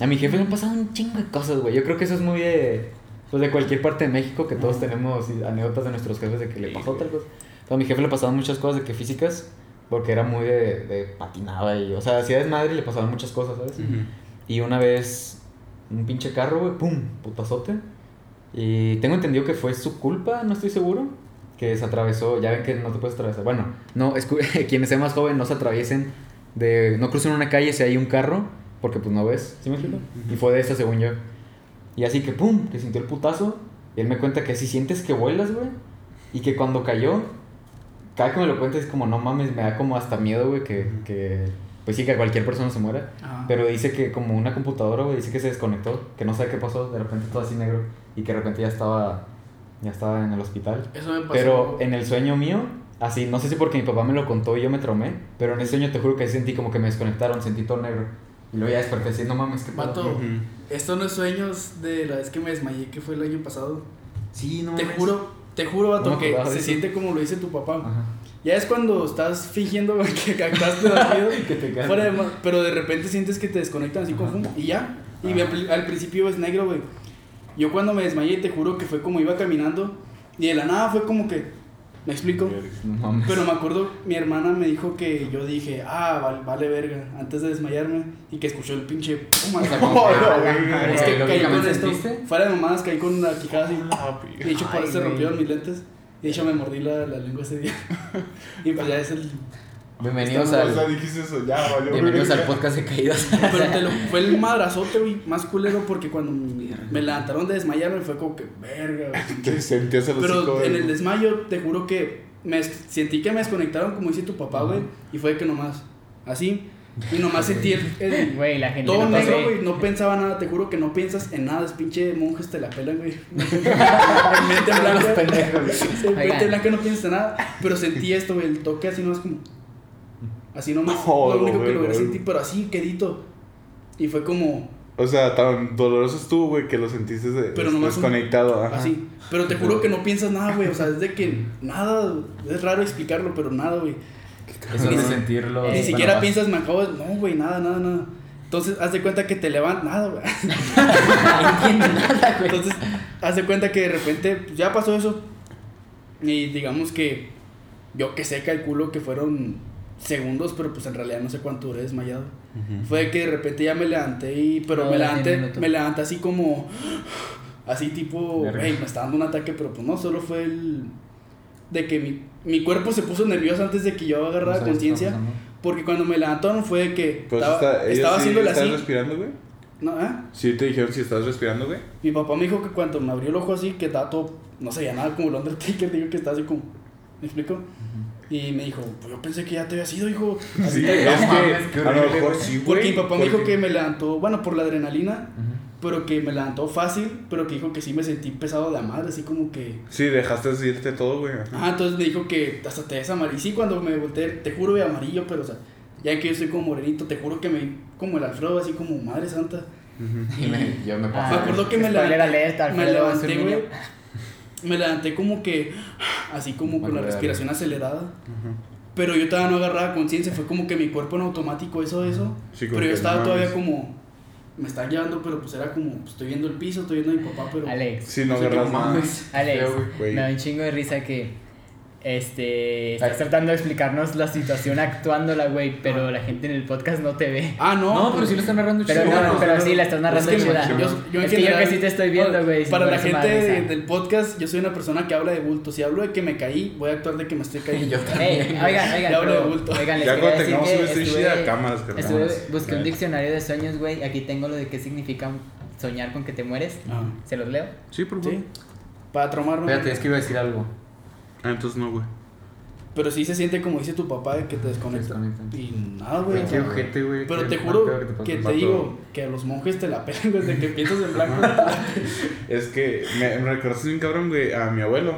A mi jefe le han pasado un chingo de cosas, güey. Yo creo que eso es muy de, pues de cualquier parte de México, que todos tenemos anécdotas de nuestros jefes de que le pasó tal cosa. Pero a mi jefe le pasaban muchas cosas de que físicas, porque era muy de, de patinaba y, o sea, hacía desmadre y le pasaban muchas cosas, ¿sabes? Y una vez, un pinche carro, güey, pum, putazote. Y tengo entendido que fue su culpa, no estoy seguro. Que se atravesó, ya ven que no te puedes atravesar. Bueno, no, quienes sean más jóvenes no se atraviesen de. No crucen una calle si hay un carro, porque pues no ves, ¿sí me explico? Ujú. Y fue de eso, según yo. Y así que pum, que sintió el putazo. Y él me cuenta que si sientes que vuelas, güey. Y que cuando cayó, cada que me lo cuenta es como, no mames, me da como hasta miedo, güey, que, que. Pues sí, que cualquier persona se muera. Ajá. Pero dice que como una computadora, güey, dice que se desconectó, que no sabe qué pasó, de repente todo así negro y que de repente ya estaba ya estaba en el hospital. Eso me pasó. Pero en el sueño mío, así, no sé si porque mi papá me lo contó y yo me traumé, pero en ese sueño te juro que sentí como que me desconectaron, sentí todo negro. Y luego ya desperté así, no mames, qué pedo?". Vato. Ujú. Esto no es sueños de la vez que me desmayé, que fue el año pasado. Sí, no Te mames. juro, te juro, vato, No que se eso. siente como lo dice tu papá. Ajá. Ya es cuando estás fingiendo que estás dormido. Que te caes. fuera de ma- pero de repente sientes que te desconectan así como Ajá. fum, y ya. Y Ajá. al principio es negro, güey. Yo cuando me desmayé, te juro que fue como iba caminando. Y de la nada fue como que. ¿Me explico? No mames. Pero me acuerdo, mi hermana me dijo que yo dije, ah, vale, vale verga, antes de desmayarme. Y que escuchó el pinche. pum, O sea, como Oh, es que ¿Lo caí con esto. Fuera de mamadas, caí con la quijada así. Ah, pi- De hecho, por eso se rompieron mis lentes. De hecho, me mordí la, la lengua ese día. y pues ya es el. Bienvenidos O sea, al dijiste eso, ya, valió. Bienvenidos al podcast de caídas. Pero te lo, fue el madrazote, güey, más culero porque cuando me levantaron de desmayarme fue como que, verga, güey. Te sentías el hocico, Pero güey. en el desmayo, te juro que me sentí que me desconectaron, como dice tu papá, güey, y fue que nomás, así, y nomás sentí el, el- Güey, la gente todo no negro, güey, no pensaba nada, te juro que no piensas en nada, es pinche monjes te la pelan, güey. en mente Los blanca, en mente blanca no piensas en nada, pero sentí esto, güey, el toque así nomás como, así nomás, No, lo único que logré sentir, pero así, quedito, y fue como, O sea, tan doloroso estuvo, güey, que lo sentiste de- Pero nomás un- desconectado. ajá. Así. Pero te juro que no piensas nada, güey. O sea, es de que nada. Es raro explicarlo, pero nada, güey. Eso Ni de sentirlo. Ni siquiera bueno, piensas, me acabo de. No, güey, nada, nada, nada. Entonces, haz de cuenta que te levantas. Nada, güey. No entiendo nada, güey. Entonces, haz de cuenta que de repente pues, ya pasó eso. Y digamos que. Yo que sé, calculo que fueron segundos, pero pues en realidad no sé cuánto duré desmayado. Ujú. Fue que de repente ya me levanté y. Pero No, me levanté. Me levanté así como. Así tipo, hey, me está dando un ataque, pero pues no, solo fue el... De que mi, mi cuerpo se puso nervioso antes de que yo No agarrara qué conciencia. Porque cuando me levantaron fue de que Pues estaba, estaba sí haciéndole ¿Estás así. respirando, güey? No, ¿eh? Sí, te dijeron si estás respirando, güey. Mi papá me dijo que cuando me abrió el ojo así, que estaba todo, no se veía nada como el Undertaker, digo que estaba así como, ¿me explico? Y me dijo, pues yo pensé que ya te había sido, hijo. Así Sí, te- es mames, que qué a lo mejor sí, güey. Porque mi papá me dijo que me levantó, bueno, por la adrenalina, Ujú. pero que me levantó fácil, pero que dijo que sí me sentí pesado de la madre, así como que... Sí, dejaste de irte todo, güey. Ajá, entonces me dijo que hasta te ves amarillo. Sí, cuando me volteé, te juro de amarillo, pero o sea, ya que yo soy como morenito, te juro que me vi como el Alfredo, así como madre santa. Y me, yo me Ah, pasé. me acuerdo que me spoiler levanté, alert, me levanté, güey. Me levanté como que, así como con la respiración acelerada. Pero yo todavía no agarraba conciencia, fue como que mi cuerpo en automático, eso, eso. Sí, pero yo estaba no todavía como, me está llevando, pero pues era como, pues, estoy viendo el piso, estoy viendo a mi papá, pero... Alex, Sí, no agarras no mames. Alex, me da un chingo de risa que este estás Ay. tratando de explicarnos la situación actuándola, güey, pero la gente en el podcast no te ve. Ah, no. No, pero sí lo están narrando Pero chido. no, bueno, pero no, sí la estás narrando Es que chida. yo- yo es que yo que sí te estoy viendo, güey. Para la gente del podcast, yo soy una persona que habla de bulto. Si hablo de que me caí, voy a actuar de que me estoy cayendo. Yo también. Oigan, oigan, Ya hablo de pero, bulto. oigan, les Ya cuando tengamos estuve- cámaras, que Estuve, busqué un diccionario de sueños, güey. Aquí tengo lo de qué significa soñar con que te mueres. Ajá. ¿Se los leo? Sí, por favor. Sí. Para traumarme. Espérate, es que iba a decir algo. Ah, entonces no, güey. Pero sí se siente como dice tu papá de que te desconecta. Y nada, güey. Qué ojete, güey. Pero te juro que te digo que a los monjes te la pegan desde que piensas en blanco. Es que me, me recordaste bien cabrón, güey, a mi abuelo.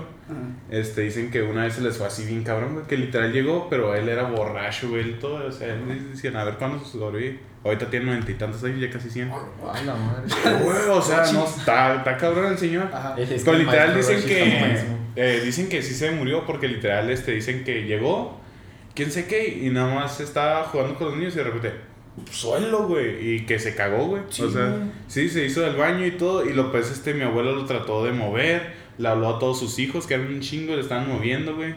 Este, dicen que una vez se les fue así bien cabrón, güey, que literal llegó, pero él era borracho, güey, él todo, o sea, él decían, a ver cuándo se sobrevive. Ahorita tiene noventa y tantos años, ya casi cien. Ay, la madre. Güey, o sea, no, está, está cabrón el señor. Ajá. Es Pero literal dicen que eh, dicen que sí se murió porque literal este dicen que llegó, quién sé qué, y nada más estaba jugando con los niños y de repente suelo, güey, y que se cagó, güey. Sí, o sea, sí, se hizo del baño y todo, y lo pues este mi abuelo lo trató de mover, le habló a todos sus hijos que eran un chingo, le estaban moviendo, güey.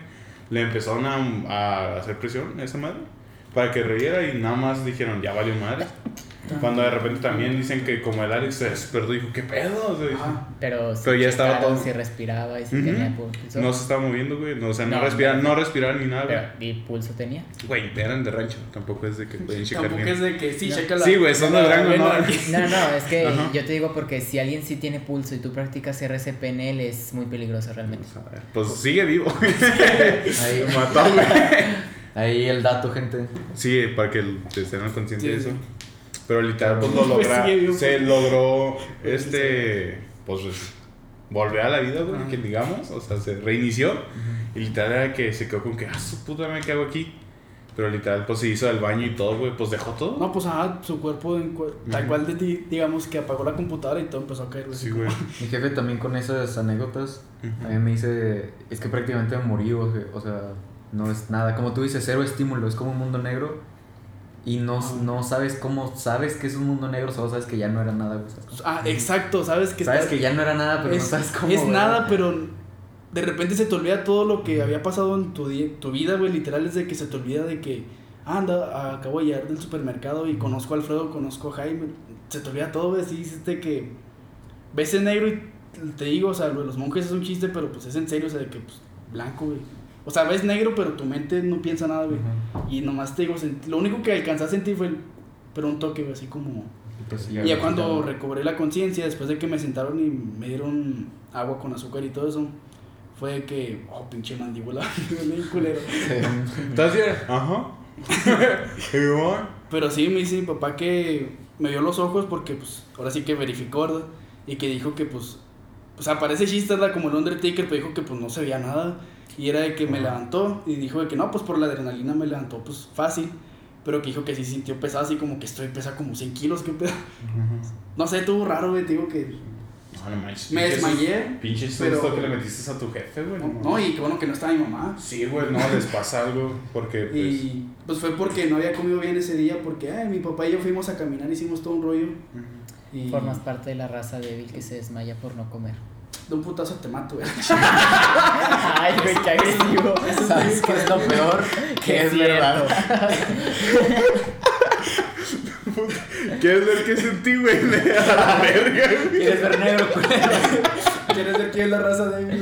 Le empezaron a, a hacer presión a esa madre para que riera y nada más dijeron, ya valió madre. Cuando de repente también dicen que como el Alex se despertó, dijo, ¿qué pedo? O sea, Ajá. Pero, Pero ya estaba todo. Si respiraba y si Ujú. tenía pulso. No se estaba moviendo, güey. No, o sea, no, No, respiraban, no. respiraban ni nada, güey. Pero, ¿y pulso tenía? Güey, eran de rancho. Tampoco es de que pueden checar Tampoco bien. es de que sí, No. checa la. Sí, güey, son de vena ¿no? No, no, es que Ajá. yo te digo porque si alguien sí tiene pulso y tú practicas RCP en él es muy peligroso realmente. Sea, Pues sigue vivo. Ahí, güey. ahí el dato, gente. Sí, para que te estén conscientes Sí, de eso. sí. Pero literal, pues lo Pues logra. se logró, este, pues, volver a la vida, güey, que digamos. O sea, se reinició. Y literal era que se quedó con que, ah, su puta, me cago aquí. Pero literal, pues se hizo del baño y todo, güey, pues dejó todo. No, pues ajá, su cuerpo en cu- tal cual de ti, digamos que apagó la computadora y todo empezó a caer. Sí, güey. Mi jefe también con esas anécdotas, a mí me dice, es que prácticamente me morí, o sea, no es nada, como tú dices, cero estímulo, es como un mundo negro y no, no sabes cómo, sabes que es un mundo negro, solo sabes que ya no era nada, güey. Pues, ah, exacto, sabes que Sabes que ya no era nada, pero es, no sabes cómo. es nada, pero de repente se te olvida todo lo que había pasado en tu, tu vida, güey. Literal es de que se te olvida de que, ah, anda, acabo de llegar del supermercado y conozco a Alfredo, conozco a Jaime. Se te olvida todo, güey. Sí, dices de que ves en negro y te digo, o sea, los monjes es un chiste, pero pues es en serio, o sea, de que, pues, blanco, güey. O sea, ves negro, pero tu mente no piensa nada, güey. Ujú. Y nomás te digo, lo único que alcanzé a sentir fue el, pero un toque, güey, así como... Y pues, sí, Y ya cuando ya- recobré la conciencia, después de que me sentaron y me dieron agua con azúcar y todo eso, fue de que, oh, pinche mandíbula, bien culero. ¿Estás bien? Ajá. Pero sí, me dice mi papá que me vio los ojos porque, pues, ahora sí que verificó, ¿verdad? Y que dijo que, pues, pues aparece chiste, ¿verdad? Como el Undertaker, pero dijo que, pues, no se veía nada. Y era de que me levantó y dijo de que no, pues, por la adrenalina me levantó, pues, fácil. Pero que dijo que sí sintió pesado, así como que estoy pesa como 100 kilos, qué pedo. No sé, estuvo raro, güey, te digo que... No, no manches. Me desmayé, Pinche pero- susto que le metiste a tu jefe, güey. No, no, y qué bueno que no estaba mi mamá. Sí, güey, no les pasa algo. Porque, pues. Y pues fue porque no había comido bien ese día, porque ay, mi papá y yo fuimos a caminar, hicimos todo un rollo. ujú. Y Formas parte de la raza débil que se desmaya por no comer. De un putazo te mato, güey. Ay, güey, qué agresivo. ¿Sabes qué es lo peor? Que es verdad. ¿Quieres ver qué sentí, güey? A la verga, güey. ¿Quieres ver negro, ¿Quieres ver quién es la raza de güey?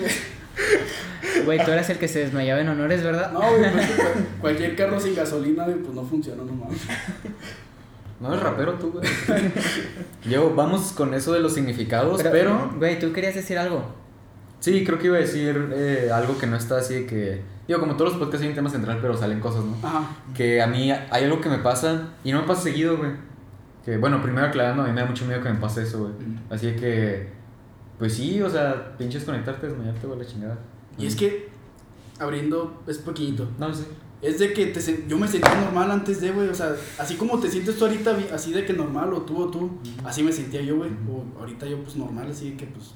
Güey, tú eras el que se desmayaba en honores, ¿verdad? No, güey, pues cualquier carro sin gasolina, güey, pues no funciona, no mames. No eres rapero tú, güey. Yo, vamos con eso de los significados, pero... pero, güey, tú querías decir algo. Sí, creo que iba a decir eh, algo que no está así de que... Digo, como todos los podcasts hay un tema central, pero salen cosas, ¿no? Ajá. Que a mí hay algo que me pasa, y no me pasa seguido, güey. Que, bueno, primero aclarando, a mí me da mucho miedo que me pase eso, güey. Mm. Así de que... Pues sí, o sea, pinches conectarte, desmayarte, güey, la chingada. Y es que, abriendo, es poquito. No, sí. Es de que te, yo me sentía normal antes de, güey. O sea, así como te sientes tú ahorita, así de que normal, o tú o tú, así me sentía yo, güey. O ahorita yo, pues normal, así de que, pues.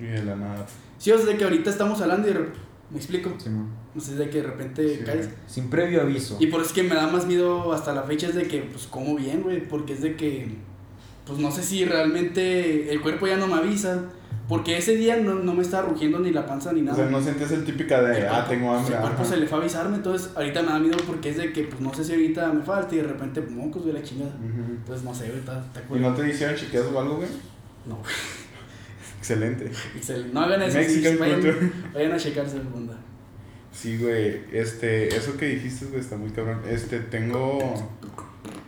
Y de la nada. Sí, o sea, de que ahorita estamos hablando y. Me explico. Simón. No sé, de que de repente Sí, caes. Sin previo aviso. Y por eso es que me da más miedo hasta la fecha, es de que, pues, como bien, güey. Porque es de que, pues, no sé si realmente el cuerpo ya no me avisa. Porque ese día no, no me estaba rugiendo ni la panza ni O nada. sea, no sentías el típica de, El ah, tengo hambre. El cuerpo se le fue a avisarme, entonces ahorita me da miedo porque es de que, pues no sé si ahorita me falta y de repente, pues, mocos, la chingada. Ujú. Entonces, no sé, güey, está, está ¿Y no te hicieron chequeos o algo, güey? No, güey, Excelente. excelente. No hagan eso, Mexican sí, vayan, vayan a checarse, banda. Sí, güey. Este, eso que dijiste, güey, está muy cabrón. Este, tengo.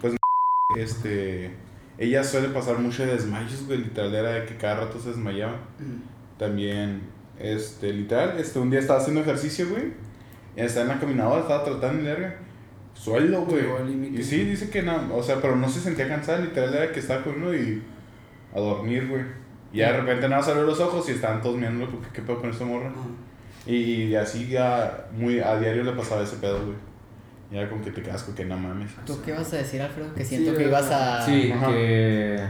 Pues, este. Ella suele pasar mucho de desmayos, güey. Literal, era de que cada rato se desmayaba. También, este, literal, este, un día estaba haciendo ejercicio, güey. Y estaba en la caminadora, estaba tratando de verga. Suelo, güey. Y sí, dice que no, o sea, pero no se sentía cansada, literal, era que estaba con uno y a dormir, güey. Y de repente nada, salió los ojos y estaban todos mirándolo porque qué pedo con esta morra. Ajá. Y así ya muy a diario le pasaba ese pedo, güey. Y era como que te quedas con que no mames. ¿Tú qué vas a decir, Alfredo? Que siento Sí, que ibas a... Sí, Ajá. que.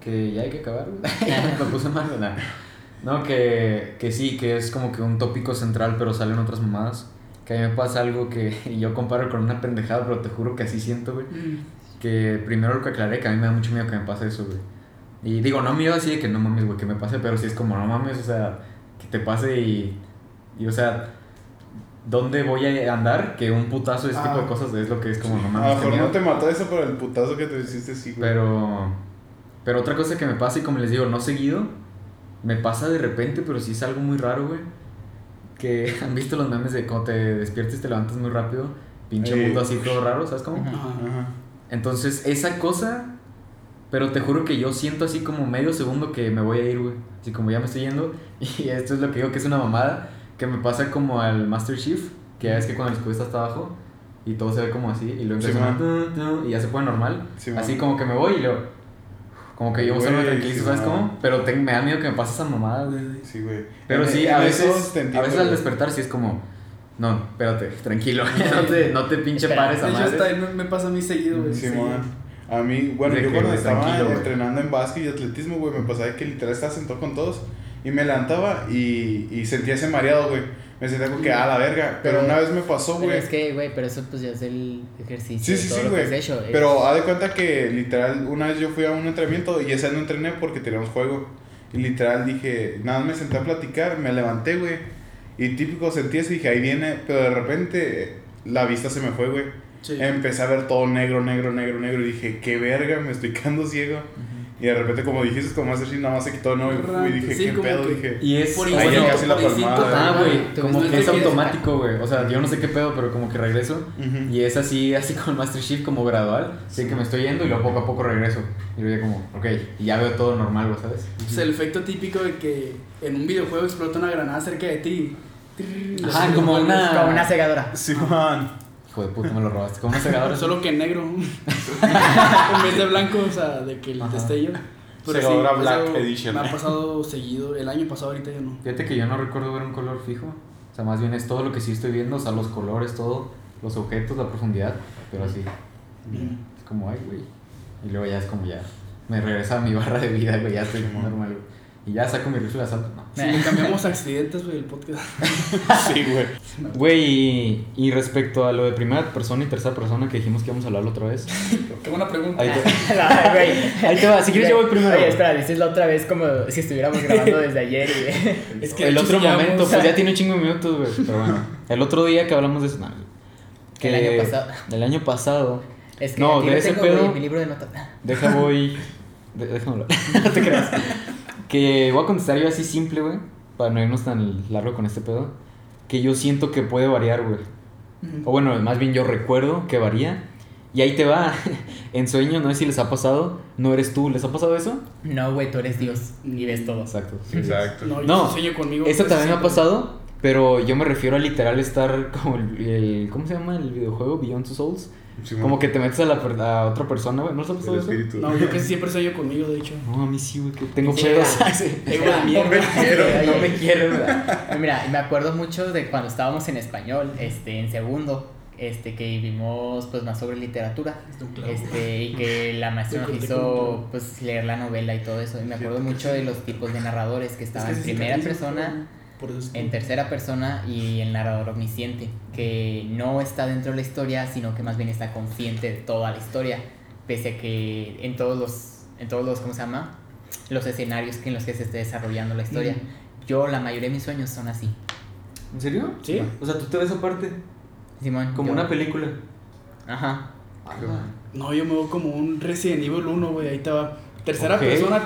Que ya hay que acabar, güey. Me puse mal, ¿verdad? No, que, que sí, que es como que un tópico central, pero salen otras mamadas. Que a mí me pasa algo que yo comparo con una pendejada, pero te juro que así siento, güey. Que primero lo que aclaré, que a mí me da mucho miedo que me pase eso, güey. Y digo, no miedo así de que no mames, güey, que me pase, pero sí es como, no mames, o sea, que te pase y. Y o sea, ¿dónde voy a andar? Que un putazo, ese tipo Ah. de cosas es lo que es como, no A lo mejor no te mató eso, pero el putazo que te hiciste sí, güey. Pero, pero otra cosa que me pasa, y como les digo, no seguido, me pasa de repente, pero sí es algo muy raro, güey. Que han visto los memes de cuando te despiertas y te levantas muy rápido, pinche Sí. mundo así todo raro, ¿sabes cómo? Ajá. Ajá. Entonces, esa cosa, pero te juro que yo siento así como medio segundo que me voy a ir, güey. Así como ya me estoy yendo, y esto es lo que digo que es una mamada, que me pasa como al Master Chief, que ya es que cuando el escudo está hasta abajo, y todo se ve como así, y luego Sí, empieza tu, y ya se pone normal. Sí, así como que me voy y luego. Como que yo Güey, me tranquilizo, sí, ¿sabes man. cómo? Pero te- me da miedo que me pase esa mamada, güey. Sí, güey. Pero En- sí, en a veces, te a entiendo, veces al despertar sí es como, no, espérate, tranquilo, no te, no te pinche Espera, pares a madre. hasta me, me pasa a mí seguido, güey. Sí, sí. man. A mí, bueno, De yo cuando estaba güey. entrenando en básquet y atletismo, güey, me pasaba que literal estaba sentado con todos y me levantaba y, y sentía ese mareado, güey. Me sentía como que, a la verga. Pero Pero- una vez me pasó, Pero güey. es que, güey, pero eso pues ya es el ejercicio. Sí, sí, todo sí, güey. es- Pero haz de cuenta que literal, una vez yo fui a un entrenamiento y ese no entrené porque teníamos juego. Y literal dije, nada más me senté a platicar, me levanté, güey. Y típico sentí eso y dije, ahí viene. Pero de repente la vista se me fue, güey. Sí. Empecé a ver todo negro, negro, negro, negro. Y dije, qué verga, me estoy quedando ciego. Y de repente, como dijiste, como hacer así, nada más se quitó, ¿no? Y dije, Sí, qué pedo, que- dije. Y es, Por ya casi la palmada. Ah, güey, como que es automático, güey. O sea, yo no sé qué pedo, pero como que regreso. Ujú. Y es así, así con Master Chief, como gradual. Así que me estoy yendo y luego poco a poco regreso. Y luego ya como, ok, y ya veo todo normal, güey, ¿sabes? Es el efecto típico de que en un videojuego explota una granada cerca de ti. Ajá, como una- Como una cegadora. Sí, de puta, me lo robaste. Como una cegadora. Solo que en negro. en vez de blanco, o sea, de que el Ajá. destello. Pero Segadora sí, Black eso Edition. Me ha pasado seguido. El año pasado, ahorita ya no. Fíjate que yo no recuerdo ver un color fijo. O sea, más bien es todo lo que sí estoy viendo. O sea, los colores, todo. Los objetos, la profundidad. Pero así. Es como, ay, güey. Y luego ya es como ya. Me regresa a mi barra de vida, güey. Ya estoy normal, güey. Y ya saco mi rifle de asalto. No. Si le cambiamos accidentes, güey, el podcast. Sí, güey. Güey, y, y respecto a lo de primera persona y tercera persona que dijimos que íbamos a hablar la otra vez. Qué buena pregunta. Ahí te, No, güey. ahí te va. Si quieres, yo voy primero. Oye, espera, dices la otra vez como si estuviéramos grabando desde ayer y... Es que el otro momento, pues ya tiene un chingo de minutos, güey. Pero bueno, el otro día que hablamos de eso, no, que El año pasado. El año pasado, Es que No, aquí de ese tengo, güey, pedo- en mi libro de notas. Deja voy. de- déjame hablar. no te creas. Que voy a contestar yo así simple, güey. Para no irnos tan largo con este pedo. Que yo siento que puede variar, güey. O bueno, más bien yo recuerdo que varía. Y ahí te va. En sueño, no sé si les ha pasado. No eres tú. ¿Les ha pasado eso? No, güey, tú eres Dios y ves todo. Exacto. Exacto. No, yo No, sí sueño conmigo. Esto también me ha pasado. Pero yo me refiero a literal estar como el, el- ¿Cómo se llama el videojuego? Beyond Two Souls. Como que te metes a, la, a otra persona, güey. ¿No El pasado eso? No, yo casi siempre sueño conmigo, de hecho. No, a mí sí, güey. Que tengo pedos. Sí. Ego de mierda. me quiero, Oye, no me quiero, güey. Mira, me acuerdo mucho de cuando estábamos en español, este, en segundo, este, que vimos pues más sobre literatura, este, y que la maestra nos hizo pues leer la novela y todo eso, y me acuerdo mucho de los tipos de narradores que Es estaban que en primera persona, Por eso es que- en tercera persona y el narrador omnisciente, que no está dentro de la historia, sino que más bien está consciente de toda la historia, pese a que en todos los, en todos los, ¿cómo se llama? Los escenarios que en los que se esté desarrollando la historia. Ujú. Yo, la mayoría de mis sueños son así. ¿En serio? Sí. O sea, tú te ves aparte. Simón. Como yo- una película. Ajá. No, yo me veo como un Resident Evil 1, güey. Ahí estaba. Tercera persona.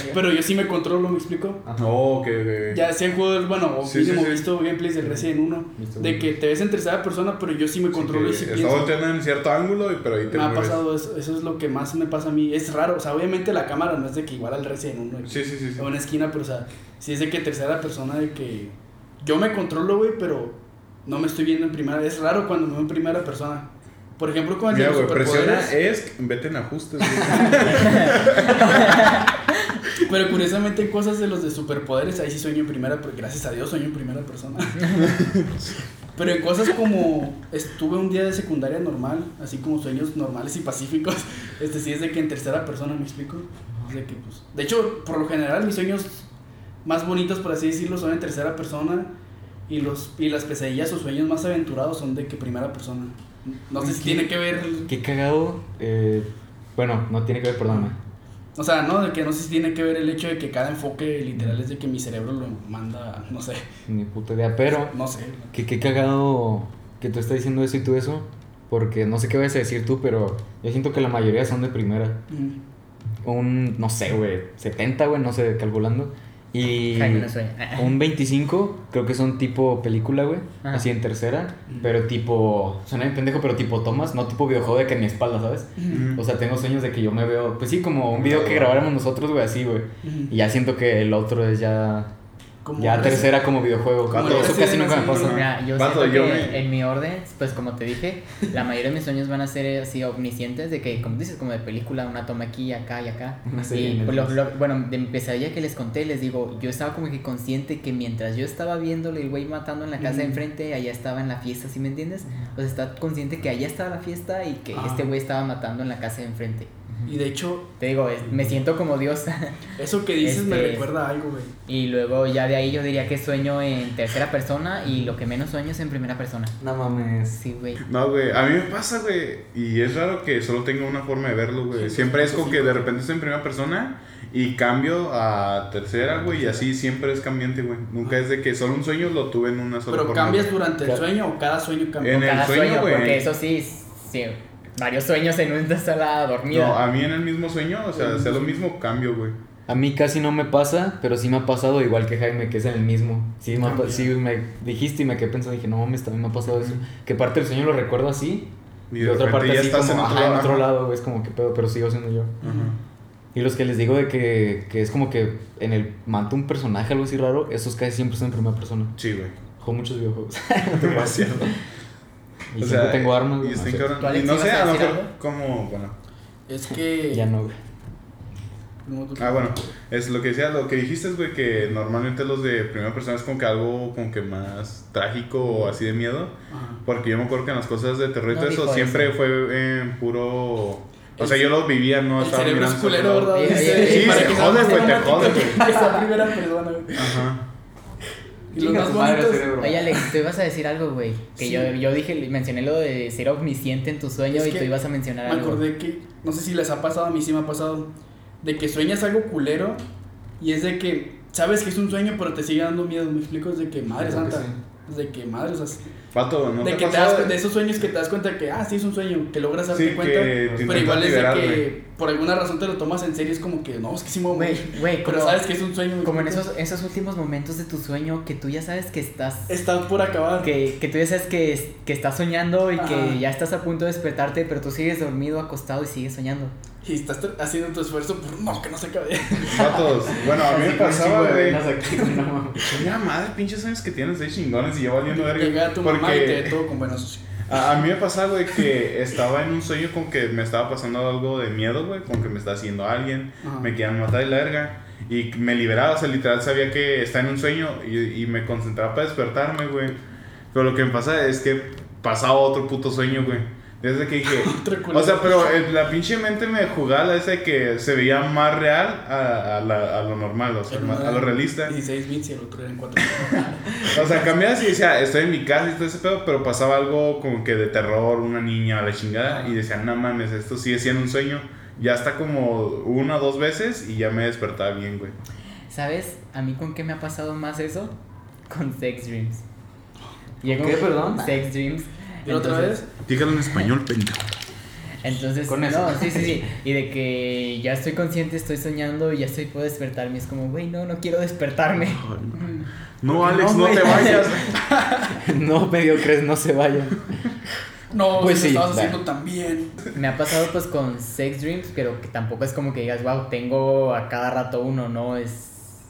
pero yo sí me controlo, ¿me explico? No, que. que- Ya se han jugado, bueno, o Sí, mínimo sí, sí. visto gameplays del Resident 1. Visto De que te ves en tercera persona, pero yo sí me controlo y sí está pienso. volteando en cierto ángulo, y- pero ahí te Me ha pasado eso, eso es lo que más me pasa a mí. Es raro, o sea, obviamente la cámara no es de que igual al Resident 1. Sí, sí, sí. sí. En una esquina, pero o sea, sí es de que tercera persona, de que yo me controlo, güey, pero no me estoy viendo en primera. Es raro cuando me veo en primera persona. Por ejemplo, con el de Mira, los güey, presiona superpoderes. es, vete en ajustes. Pero curiosamente en cosas de los de superpoderes, ahí sí sueño en primera, porque gracias a Dios sueño en primera persona. Pero en cosas como estuve un día de secundaria normal, así como sueños normales y pacíficos, este sí es de que en tercera persona me explico. Es de que, pues, de hecho, por lo general mis sueños más bonitos, por así decirlo, son en tercera persona y los y las pesadillas o sueños más aventurados son de que primera persona. No sé si tiene que ver, Qué cagado. eh, bueno, no tiene que ver, perdóname. o sea, no, de que no sé si tiene que ver el hecho de que cada enfoque literal es de que mi cerebro lo manda, no sé, Ni puta idea. Pero, no sé. que qué cagado que tú estás diciendo eso y tú eso. Porque no sé qué vas a decir tú, pero yo siento que la mayoría son de primera. Mm. Un, no sé, güey, 70, güey, no sé, calculando. Y Jaime no sueña. un 25, creo que son tipo película, güey. Ajá. Así en tercera. Pero tipo, suena bien pendejo, pero tipo tomas, no tipo videojuego de que en mi espalda, ¿sabes? O sea, tengo sueños de que yo me veo, pues sí, como un video que grabáramos nosotros, güey, así, güey. Y ya siento que el otro es ya, Como ya tercera como videojuego. Como Eso casi nunca me pasa. ¿no? Mira, yo Vato, siento yo que me- en mi orden, pues como te dije, la mayoría de mis sueños van a ser así omniscientes, de que, como dices, como de película, una toma aquí, acá y acá. Una serie Y en pues, lo- bueno, de mi pesadilla que les conté, les digo, yo estaba como que consciente que mientras yo estaba viéndole el güey matando en la casa de enfrente, allá estaba en la fiesta, ¿sí me entiendes? O sea, está consciente que allá estaba la fiesta y que Ah. este güey estaba matando en la casa de enfrente. Y de hecho, Te digo, es- me siento como Dios. eso que dices me Este- recuerda a algo, güey. y luego ya de ahí yo diría que sueño en tercera persona y lo que menos sueño es en primera persona. No mames. Sí, güey. No, güey, a mí me pasa, güey, y es raro que solo tenga una forma de verlo, güey. Sí, Siempre es como sí. que de repente estoy en primera persona y cambio a tercera, güey, y así siempre es cambiante, güey. Nunca es de que solo un sueño lo tuve en una sola Pero forma. cambias durante el sueño o cada sueño cambia. En el cada sueño, sueño, güey. porque eso sí, sí, varios sueños en una sola dormida. No, a mí en el mismo sueño, o sea, sea lo mismo, cambio, güey. A mí casi no me pasa, pero sí me ha pasado igual que Jaime, que es en el mismo. Sí, me, ha sí me dijiste y me quedé pensando, dije, no mames, también me ha pasado eso. Que parte del sueño lo recuerdo así, Y y, de otra repente parte ya así estás como, en otro ajá, en lado, otro lado, güey, es como que pedo, pero sigo siendo yo. Ajá. Y los que les digo de que, que es como que en el mata un personaje, algo así raro, esos casi siempre son en primera persona. Sí, güey. Juego muchos videojuegos. Demasiado. Y O siempre sea, tengo armas, y no sé. cabrón. ¿Tú, Alex, Y no ibas sé, a lo mejor como, bueno. Es que. Ya no, güey. Ah, bueno, es lo que decía, lo que dijiste es, güey, que normalmente los de primera persona es como que algo como que más trágico o así de miedo. Ajá. Porque yo me acuerdo que en las cosas de terror y No todo eso siempre eso. fue en puro... O sea, yo lo vivía, no el estaba cerebro es mirando culero. Sí, sí, para se jode, güey, te jode, güey. primera persona, güey. Ajá. Y los más bonitos. Oye, Alex, tú ibas a decir algo, güey. Que Sí. yo, yo dije, mencioné lo de ser omnisciente en tu sueño Es y tú ibas a mencionar Me algo. acordé que, no sé si les ha pasado, a mí sí me ha pasado, de que sueñas algo culero y es de que sabes que es un sueño, pero te sigue dando miedo. Me explico, es de que madre que santa, sí. Es de que madre, o sea, Pato, ¿no de te que ha te das, pasado? de esos sueños que te das cuenta que, ah, sí, es un sueño, que logras darte Sí, cuenta. Pero igual es de que por alguna razón te lo tomas en serio, es como que, no, es que sí me voy Pero como- sabes que es un sueño. ¿me Como en esos, esos últimos momentos de tu sueño que tú ya sabes que estás... Está por acabar. Que, que tú ya sabes que, que estás soñando y Ajá. que ya estás a punto de despertarte, pero tú sigues dormido, acostado y sigues soñando. Y estás haciendo tu esfuerzo por no, que no se acabe. Patos, bueno, a mí me pasaba, güey. Mira, madre, pinches años que tienes de chingones y yo valiendo verga. Llega tu mamá y te Porque todo con buenos a, a mí me pasaba, güey, que estaba en un sueño con que me estaba pasando algo de miedo, güey, con que me está haciendo alguien, Ajá. me querían matar y la verga. Y me liberaba, o sea, literal sabía que estaba en un sueño y, y me concentraba para despertarme, güey. Pero lo que me pasa es que pasaba otro puto sueño, güey. Desde que dije, o sea, pero la pinche mente me jugaba la esa de que se veía más real a, a, la- a lo normal, o sea, a lo realista. 16 bits y el otro era en 4 O sea, cambiabas y decía, estoy en mi casa y todo ese pedo, pero pasaba algo como que de terror, una niña a la chingada, y decía, no mames, esto sigue siendo un sueño. Ya está como una o dos veces y ya me despertaba bien, güey. ¿Sabes? A mí con qué me ha pasado más eso? Con Sex Dreams. Llego- qué, perdón? Sex Dreams. ¿Y otra Entonces- vez? Dígalo en español, pendejo. Entonces, Con no, eso. sí, sí, sí. Y de que ya estoy consciente, estoy soñando y ya estoy, puedo despertarme. Es como, güey, no, no quiero despertarme. No, Alex, no, no, te vayas. no, mediocres, no se vayan. No, Pues si sí, lo estabas va. haciendo tan bien. Me ha pasado pues con Sex Dreams, pero que tampoco es como que digas, wow, tengo a cada rato uno, ¿no? Es...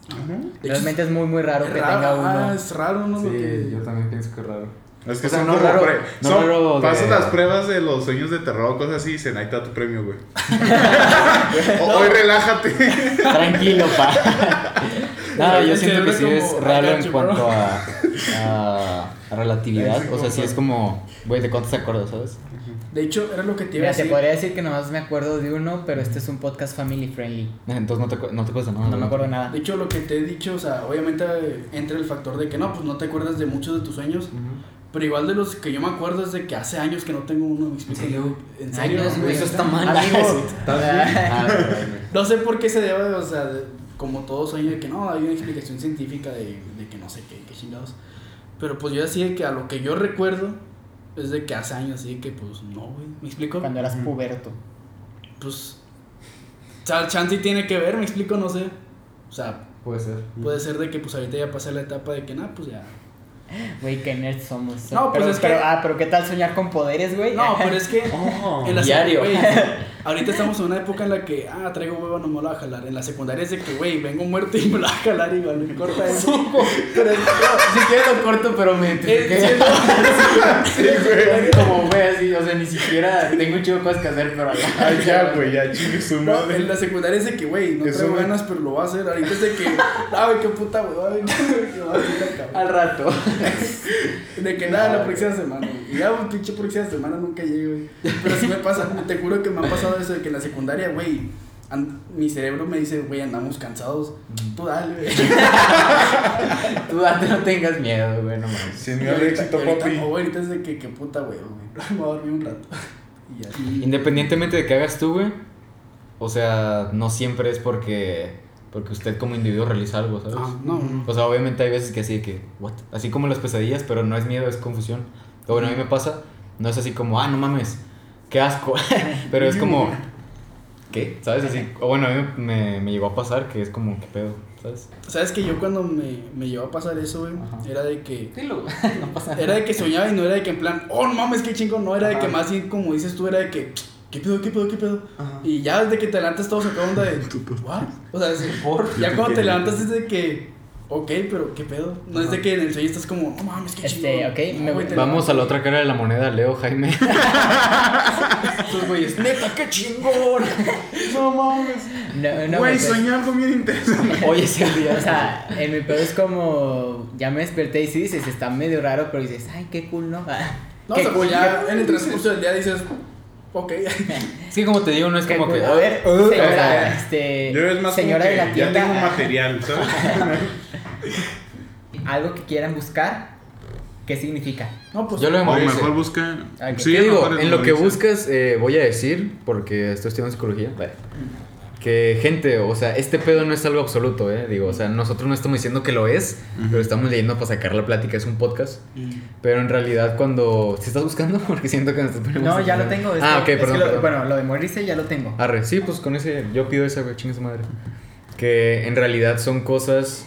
De hecho, Realmente es muy, muy raro es que raro, tenga ah, uno. es raro, ¿no? Lo que- Sí, yo también pienso que es raro. Es que O sea, son no como raro- pre- no son- raro de- pasas las pruebas de los sueños de terror, cosas así, y dicen, ahí está tu premio, güey. O- Hoy relájate. Tranquilo, pa. Nada, yo siento que sí es raro en you, cuanto a, a, a relatividad. O sea, sí es como, güey, ¿de cuántos te acuerdas, sabes? De hecho, era lo que te iba a Mira, te decir. podría decir que nomás me acuerdo de uno, pero este es un podcast family friendly. Entonces no te, no te acuerdas de nada. No me acuerdo de nada. De hecho, lo que te he dicho, o sea, obviamente entra el factor de que no, pues no te acuerdas de muchos de tus sueños. Pero igual de los que yo me acuerdo es de que hace años que no tengo uno. ¿me explico? ¿En serio? ¿En serio? Años, Güey, eso está mal. Amigo. Ah, güey. No sé por qué se debe, o sea, de- como todo sueño de que no, hay una explicación científica de, de que no sé qué, qué chingados. Pero pues yo decía que a lo que yo recuerdo es de que hace años, así que pues no, güey. ¿Me explico? Cuando eras puberto. Pues. O sea, chance y tiene que ver, ¿me explico? No sé. O sea, Puede ser. puede ser de que pues ahorita ya pasé la etapa de que nada, pues ya. Güey, qué nerds somos. No, pues pero, es que- pero- Ah, pero ¿qué tal soñar con poderes, güey? No, pero es que. Oh. En la Diario. güey, ahorita estamos en una época en la que, ah, traigo hueva, no me lo voy a jalar. En la secundaria es de que, güey, vengo muerto y me lo voy a jalar igual, no importa eso. pero Si quieres lo corto, pero me Sí, güey. Como, güey, así, o sea, ni siquiera tengo un chico de cosas que hacer, pero Ay, ya, güey, ya, chingue su no, madre. en la secundaria es de que, güey, no traigo ganas, pero lo voy a hacer. Ahorita es de que, ah, qué puta, güey, ay, no, lo voy a hacer, cabrón. al rato. De que nada, la próxima semana. Y ya, pinche próxima semana nunca llegue, güey. Pero sí me pasa, te juro que me ha pasado eso de que en la secundaria, güey, mi cerebro me dice, güey, andamos cansados. Tú dale, güey. Tú date, no tengas miedo, güey, no mames. Sin miedo al éxito, ahorita- papi. o ahorita es de que, qué puta, güey, güey. Voy a dormir un rato. Y ya. Independientemente de que hagas tú, güey. O sea, no siempre es porque porque usted como individuo realiza algo, ¿sabes? Ah, no, no. O sea, obviamente hay veces que así de que, what? Así como las pesadillas, pero no es miedo, es confusión. O bueno, a mí me pasa, no es así como, ah, no mames, qué asco. pero es como, ¿qué? ¿Sabes? Así, o bueno, a mí me, me llegó a pasar que es como, ¿qué pedo? ¿Sabes? ¿Sabes que yo cuando me, me llevó a pasar eso, güey? Ajá. Era de que. No pasa Era de que soñaba y no era de que en plan, oh, no mames, qué chingo. No, era de que más bien, como dices tú, era de que, ¿qué pedo, qué pedo, qué pedo? Ajá. Y ya desde que te levantas todo se onda de, ¿what? O sea, es- ya cuando te levantas es de que, ok, pero ¿qué pedo? No es de que en el sueño estás como, no mames, qué Este, chingo. ok, No, me- güey, te Vamos a la otra cara de la moneda, Leo, Jaime. Esos güeyes, neta, qué chingón. No mames. No, no, Güey, pues, soñé algo bien interesante. Hoy es el día. O sea, en mi pedo es como, ya me desperté y sí dices, está medio raro, pero dices, ay, qué cool, ¿no? No, o sea, pues ya en el transcurso del día dices, ok. Es que como te digo, no es como que, A ver, uh, señora, o sea, este, Yo es más señora como de la que ya tienda, tengo material, ¿sabes? algo que quieran buscar, ¿qué significa? No, pues. Yo lo O memorizo. mejor busca. Ok. Sí, ¿Qué digo? En lo que buscas, eh, voy a decir, porque estoy estudiando psicología, vale, Que gente, o sea, este pedo no es algo absoluto, ¿eh? Digo, o sea, nosotros no estamos diciendo que lo es, pero estamos leyendo para sacar la plática, es un podcast. Mm. Pero en realidad cuando... ¿Si estás buscando? Porque siento que nos estás poniendo... No, ya lo tengo. es Ah, que- ok, es que perdón, lo- perdón. Bueno, lo de morirse ya lo tengo. Arre, sí, pues con ese, yo pido esa, güey, madre. Que en realidad son cosas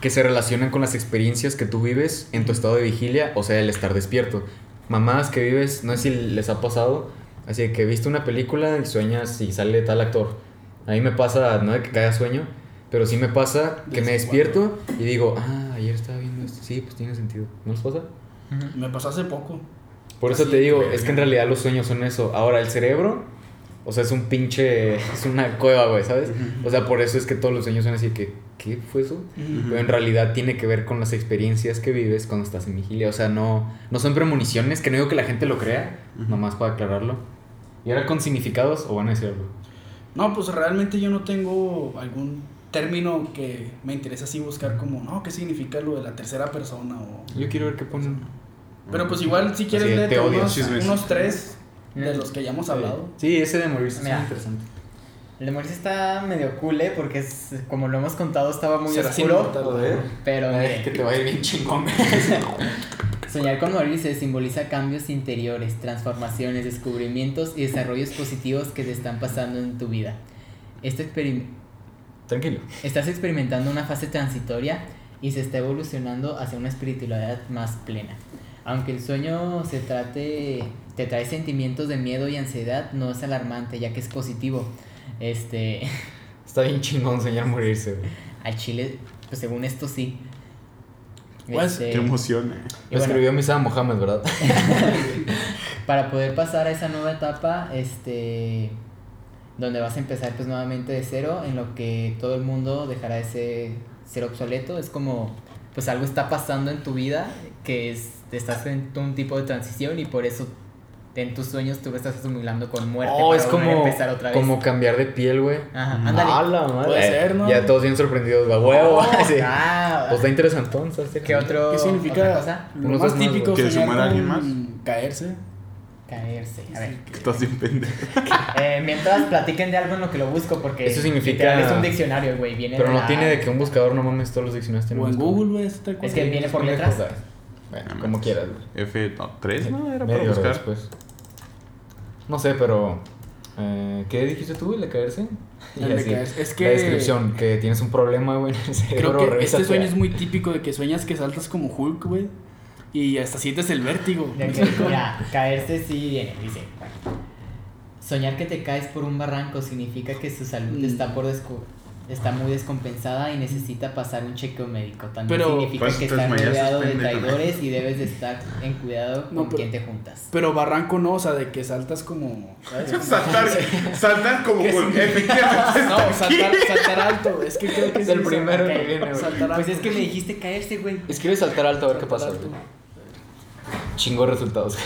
que se relacionan con las experiencias que tú vives en tu estado de vigilia, o sea, el estar despierto. Mamás que vives, no sé si les ha pasado, así que viste una película y sueñas y sale tal actor. A mí me pasa, no de que caiga sueño, pero sí me pasa que me despierto y digo, ah, ayer estaba viendo esto. Sí, pues tiene sentido. ¿No les pasa? Me pasó hace poco. Por eso Así, te digo, es que en realidad los sueños son eso. Ahora, el cerebro, o sea, es un pinche. Es una cueva, güey, ¿sabes? O sea, por eso es que todos los sueños son así que. ¿Qué fue eso? Pero en realidad tiene que ver con las experiencias que vives cuando estás en vigilia. O sea, no, no son premoniciones, que no digo que la gente lo crea, nomás para aclararlo. ¿Y ahora con significados o van a decir algo? No, pues realmente yo no tengo algún término que me interesa así buscar como, no, ¿qué significa lo de la tercera persona? O... Yo quiero ver qué ponen. Pero pues igual si quieres teorías, unos, unos tres de Mm. los que ya hemos hablado. Sí, ese de morirse es interesante. El de morirse está medio cool, ¿eh? Porque es, como lo hemos contado, estaba muy Será oscuro. inmortal. Pero Ay, que te va a ir bien chingón. soñar con morirse simboliza cambios interiores, transformaciones, descubrimientos y desarrollos positivos que te están pasando en tu vida. Este experim- Tranquilo. Estás experimentando una fase transitoria y se está evolucionando hacia una espiritualidad más plena. Aunque el sueño se trate, te trae sentimientos de miedo y ansiedad, no es alarmante, ya que es positivo. Este, Está bien chingón soñar morirse, güey. al chile, pues según esto sí. Pues, Este, Qué emoción, eh. y Lo bueno, escribió Misa Mohamed, ¿verdad? para poder pasar a esa nueva etapa, este, donde vas a empezar pues nuevamente de cero, en lo que todo el mundo dejará de ser, ser obsoleto, es como, pues algo está pasando en tu vida, que es, estás en un tipo de transición y por eso en tus sueños tú lo estás asimilando con muerte. Oh, para es como, empezar otra vez. como cambiar de piel, güey. Ajá, Mm. ándale. A la madre. Puede ser, ¿no? Ya todos bien sorprendidos, güey. Huevo. sí. Ah, Pues está interesantón, ¿sabes? ¿Qué otro? ¿Qué otra significa? cosa? Lo Unos más típico. ¿Que se muera alguien más? caerse. Caerse. A ver. Estás bien pendejo. Eh, mientras platiquen de algo en lo que lo busco, porque Eso significa- es un diccionario, güey. Viene Pero de no la- tiene de que un buscador no mames todos los diccionarios tienen O en. Google, güey. Es que viene por letras. Bueno, como quieras, güey. F, no, 3, ¿no? Era para buscar. después. No sé, pero. eh, ¿Qué dijiste tú, el de caerse? El de así, caerse. Es La que- descripción, que tienes un problema, güey, en el cerebro. Creo que revísate. este sueño es muy típico de que sueñas que saltas como Hulk, güey. Y hasta sientes el vértigo. Mira, caerse sí viene, dice. Soñar que te caes por un barranco significa que su salud Mm. está por descu- está muy descompensada y necesita pasar un chequeo médico. También Pero- significa Pues, que estás rodeado de traidores y debes de estar en cuidado No, con pero- quien te juntas. Pero barranco no, o sea, de que saltas como. ¿sabes? Saltar, saltar como. No, saltar, saltar alto. Es que creo que Es el primero que viene, güey. Saltar alto. Pues es que me dijiste caerse, güey. Escribe saltar alto a ver qué pasa. Chingo resultados.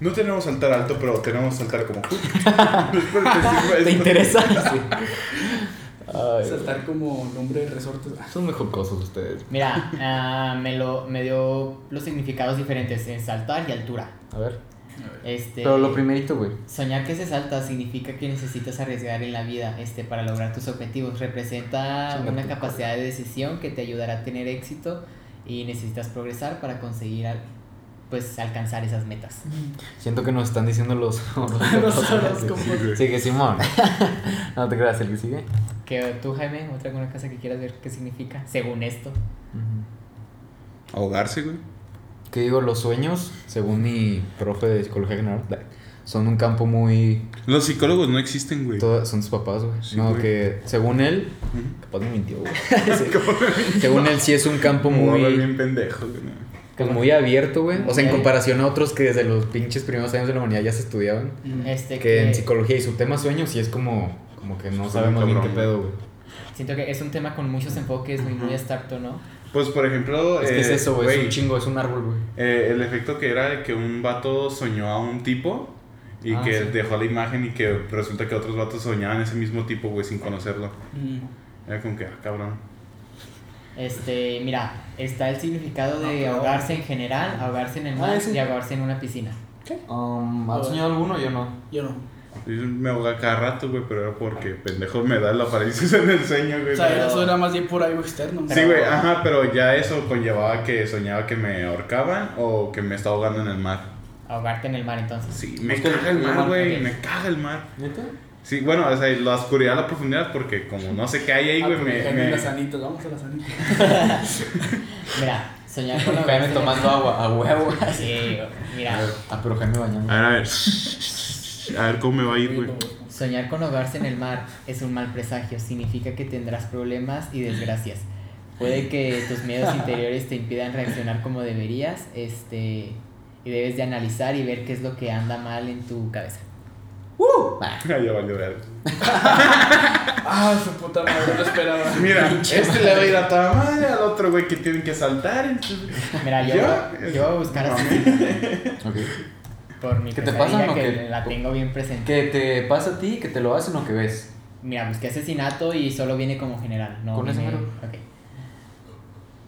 No tenemos saltar alto, pero tenemos saltar como ¿Te interesa? Sí. Ay, Saltar como nombre de resortes. son muy jocosos ustedes. Mira, ah, me, lo, me dio los significados diferentes en saltar y altura. A ver. Este, Pero lo primerito, güey. Soñar que se salta significa que necesitas arriesgar en la vida este, para lograr tus objetivos. Representa una capacidad de decisión que te ayudará a tener éxito y necesitas progresar para conseguir al- pues, alcanzar esas metas. Siento que nos están diciendo los. los horóscopos. Sigue, Simón. no te creas, el que sigue. Que tú, Jaime, otra alguna cosa que quieras ver qué significa, según esto. Ahogarse, güey. Que digo, los sueños, según mi profe de psicología general, son un campo muy. Los psicólogos no existen, güey. todas- son tus papás, güey. Sí, no, güey. que según él. Capaz me mintió, güey. según él, sí es un campo hablar muy. bien pendejo, güey. Pues muy abierto, güey. O sea, en comparación a otros que desde los pinches primeros años de la humanidad ya se estudiaban. Este, Que en psicología y su tema sueños sí es como, como que no Está sabemos bien qué pedo, güey. Siento que es un tema con muchos enfoques, muy, muy abstracto, ¿no? Pues, por ejemplo. Es que es eh, eso, güey. Es un chingo, es un árbol, güey. Eh, el efecto que era de que un vato soñó a un tipo y Ah, que sí. dejó la imagen y que resulta que otros vatos soñaban ese mismo tipo, güey, sin conocerlo. Mm. Era como que, ah, cabrón. Este, mira, está el significado de ahogarse en general, ahogarse en el mar Ah, ese. y ahogarse en una piscina. Um, ¿has soñado alguno? Yo no. Yo no. Me ahoga cada rato, güey, pero era porque pendejo me da la parálisis en el sueño, güey. O sea, Pero- eso era más bien por algo externo. Sí, güey, ajá, pero ya eso conllevaba que soñaba que me ahorcaban o que me estaba ahogando en el mar. Ahogarte en el mar entonces. Sí, me Es que caga el mar, güey, me caga el mar. ¿Neta? Sí, bueno, o sea, la oscuridad, la profundidad, porque como no sé qué hay ahí, Ah, güey, me... Jaime me- las anitas, vamos a las anitas. Mira, soñar con Jaime en el- tomando agua, a huevo. Sí, mira, Ah, pero Jaime bañando. A ver, a ver. A ver cómo me va a ir, güey. soñar con ahogarse en el mar es un mal presagio. Significa que tendrás problemas y desgracias. Puede que tus miedos interiores te impidan reaccionar como deberías, este, y debes de analizar y ver qué es lo que anda mal en tu cabeza. ¡Uh! Va. ya valió ver. Ah, su puta madre, no esperaba. Mira, este le va a ir a toda madre al otro, güey, que tienen que saltar. entonces- Mira, yo, ¿Yo? yo voy a buscar así Ok. por mi ¿Qué te pasa o que qué? la tengo bien presente. ¿Que te pasa a ti? ¿Que te lo hacen o que ves? Mira, busqué asesinato y solo viene como general. No Con ese viene- mero. Ok.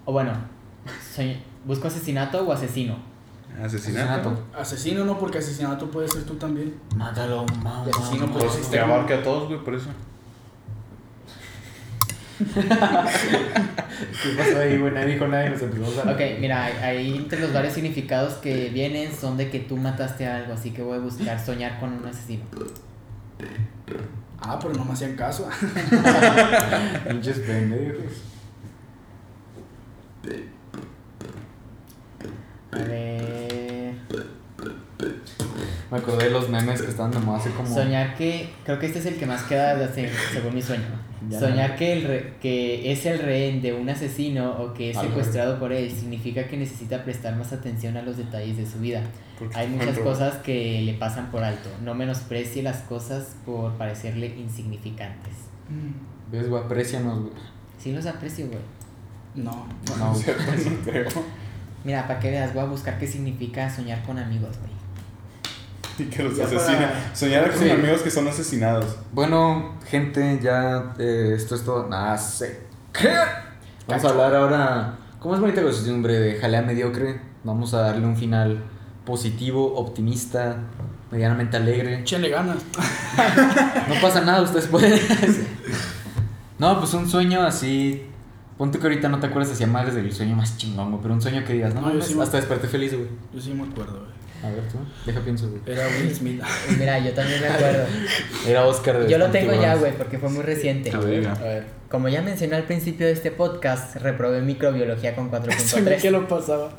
O bueno, soy, ¿busco asesinato o asesino? Asesinato. Asesino no, porque asesinato puede ser tú también. Mátalo, mamá. Y asesino, pues, Pues que abarque a todos, güey, por eso. ¿Qué pasó ahí, güey? Nadie dijo nada y nos empezamos a... Ok, mira, ahí entre los varios significados que vienen son de que tú mataste a algo, así que voy a buscar soñar con un asesino. Ah, pero no me hacían caso. Pinches pendejos. A ver. Me acordé de los memes que estaban de moda hace como... Soñar que. Creo que este es el que más queda según mi sueño. Ya. Soñar que, el re- que es el rehén de un asesino o que es secuestrado por él significa que necesita prestar más atención a los detalles de su vida. Porque, Hay muchas ejemplo, cosas que le pasan por alto. No menosprecie las cosas por parecerle insignificantes. ¿Ves, güey? Aprecianos, güey. Sí los aprecio, güey. No. No, no creo. Mira, para que veas, voy a buscar qué significa soñar con amigos, güey. Y que los Ya para- asesinen. Soñar con Sí. amigos que son asesinados. Bueno, gente, ya eh, esto es todo. Nada, sé. ¿Qué? Vamos a hablar ahora. ¿Cómo es bonita costumbre de jalea mediocre? Vamos a darle un final positivo, optimista, medianamente alegre. Échenle ganas. No pasa nada, ustedes pueden. no, pues un sueño así. Ponte que ahorita no te acuerdas así madres del sueño más chingón, güey, pero un sueño que digas, no, No, yo sí me- hasta desperté feliz, güey. Yo sí me acuerdo, güey. A ver, tú, deja pienso, güey. Era Will Smith. Mira, yo también me acuerdo. Era Oscar de Yo lo tengo ya, güey, porque fue muy reciente. A ver. A ver. Como ya mencioné al principio de este podcast, reprobé microbiología con Soñé que 4.3. lo pasaba.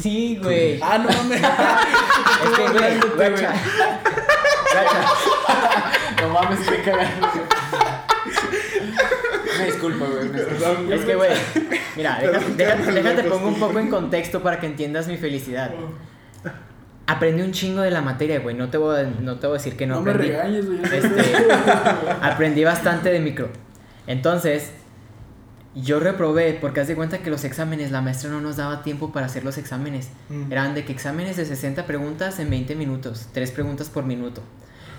Sí, güey. Ah, no mames. Es que, güey, guacha. Guacha. No mames, qué cagado. Me disculpa, güey. me. Es que, güey, mira, deja- déjate pongo un poco en contexto para que entiendas mi felicidad. Aprendí un chingo de la materia, güey. No te voy a, no te voy a decir que no, No me aprendí. regañes, güey. Este, aprendí bastante de micro. Entonces, yo reprobé porque haz de cuenta que los exámenes, la maestra no nos daba tiempo para hacer los exámenes. Eran de que exámenes de 60 preguntas en 20 minutos, 3 preguntas por minuto.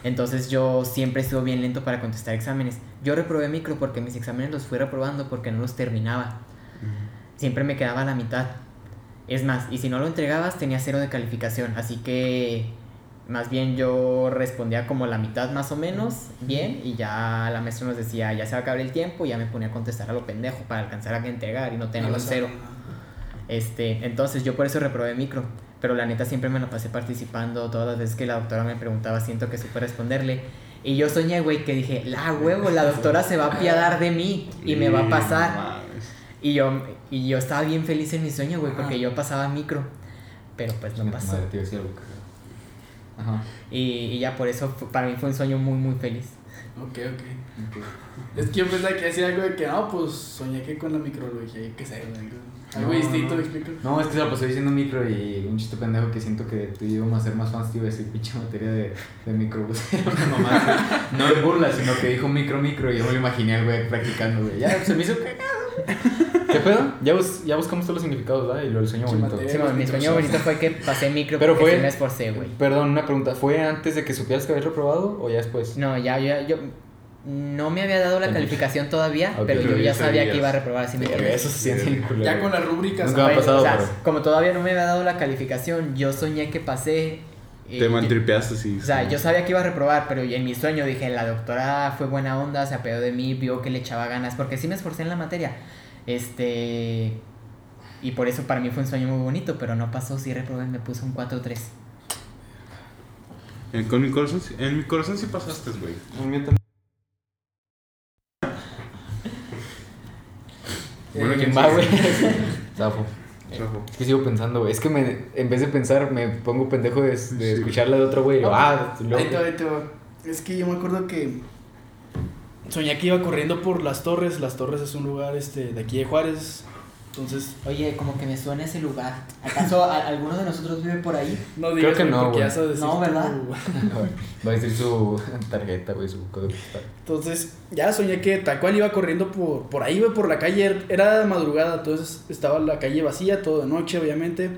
Entonces yo siempre sido bien lento para contestar exámenes. Yo reprobé micro porque mis exámenes los fui reprobando porque no los terminaba. Siempre me quedaba a la mitad. Es más, y si no lo entregabas tenía cero de calificación. Así que más bien yo respondía como la mitad más o menos bien y ya la maestra nos decía ya se va a acabar el tiempo y ya me ponía a contestar a lo pendejo para alcanzar a entregar y no tener un cero. Este, entonces yo por eso reprobé micro. Pero la neta siempre me lo pasé participando. Todas las veces que la doctora me preguntaba, siento que supe responderle. Y yo soñé, güey, que dije, la huevo, la doctora se va a apiadar de mí y me va a pasar. Y yo, y yo estaba bien feliz en mi sueño, güey, porque yo pasaba micro. Pero pues no pasó. algo. Ajá. Y, y ya por eso para mí fue un sueño muy, muy feliz. Ok, ok. Es que yo pensaba que decía algo de que, no, pues soñé que con la microbiología, yo qué sé, güey. Algo No, distinto, no. explico. No, es que se lo pasé diciendo micro y un chiste pendejo que siento que tú y yo vamos a ser más fans, te iba a decir pinche materia de, de micro. güey. Era una mamada. No en burla, sino que dijo micro, micro y yo me lo imaginé al güey practicando, güey. Ya, se me hizo cagado. ¿Qué pedo? Ya, bus- ya buscamos todos los significados, ¿verdad? Y lo del sueño Sí, bonito. materia. Sí, bueno, mi sueño bonito fue que pasé micro Pero fue- me esforcé, güey. Perdón, una pregunta. ¿Fue antes de que supieras que habías reprobado o ya después? No, ya, ya, yo no me había dado la calificación todavía, pero yo ya sabía que iba a reprobar, así me? Eso culero. Ya con las rúbricas. Nunca me ha pasado, o sea, pero- como todavía no me había dado la calificación, yo soñé que pasé eh, Te mantripeaste, sí. O sea, yo sabía que iba a reprobar, pero en mi sueño dije, la doctora fue buena onda, se apeó de mí, vio que le echaba ganas, porque sí me esforcé en la materia. Este. Y por eso para mí fue un sueño muy bonito, pero no pasó, sí reprobé, me puso un 4-3. En, con mi corazón, sí- en mi corazón sí pasaste, güey. El mío también. Bueno, Eh, ¿quién va, güey? Zafo. Es que sigo pensando, güey. Es que me, en vez de pensar, me pongo pendejo de, de Sí. escuchar la de otro güey. y digo, Ah, Ahí te va, luego. ahí te va. Es que yo me acuerdo que soñé que iba corriendo por las torres. Las torres es un lugar este, de aquí de Juárez. Entonces, Oye, como que me suena ese lugar. ¿Acaso a- alguno de nosotros vive por ahí? no Creo digas que güey, no, güey. No, tu- ¿verdad? Va a decir su tarjeta, güey, su código postal. Entonces, ya soñé que tal cual iba corriendo por, por ahí, güey, por la calle. Era de madrugada, entonces estaba la calle vacía, todo de noche, obviamente.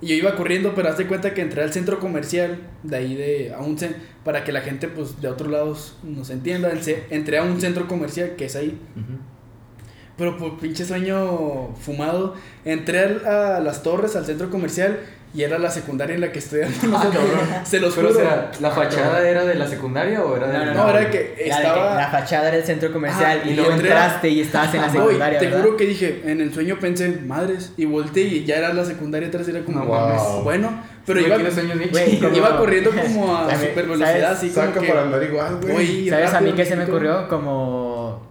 Y yo iba corriendo, pero haz de cuenta que entré al centro comercial, de ahí de, a un para que la gente, pues, de otros lados nos entienda. Entré a un centro comercial que es ahí. Pero por pinche sueño fumado, entré al- a las torres, al centro comercial, y era la secundaria en la que estudiamos nosotros. Se los Pero, o juro. sea, ¿la fachada era de la secundaria o era de No, no, no, era que La, de que estaba... la fachada era el centro comercial Ah, y y luego entré- entraste y estabas en la Voy, secundaria, te ¿verdad? juro que dije, en el sueño pensé, madres, y volteé y ya era la secundaria atrás, era como, No mames. bueno, pero Sí, iba, corriendo como a super velocidad, así como Saca que para andar igual, güey. ¿Sabes a mí qué se me ocurrió? Como,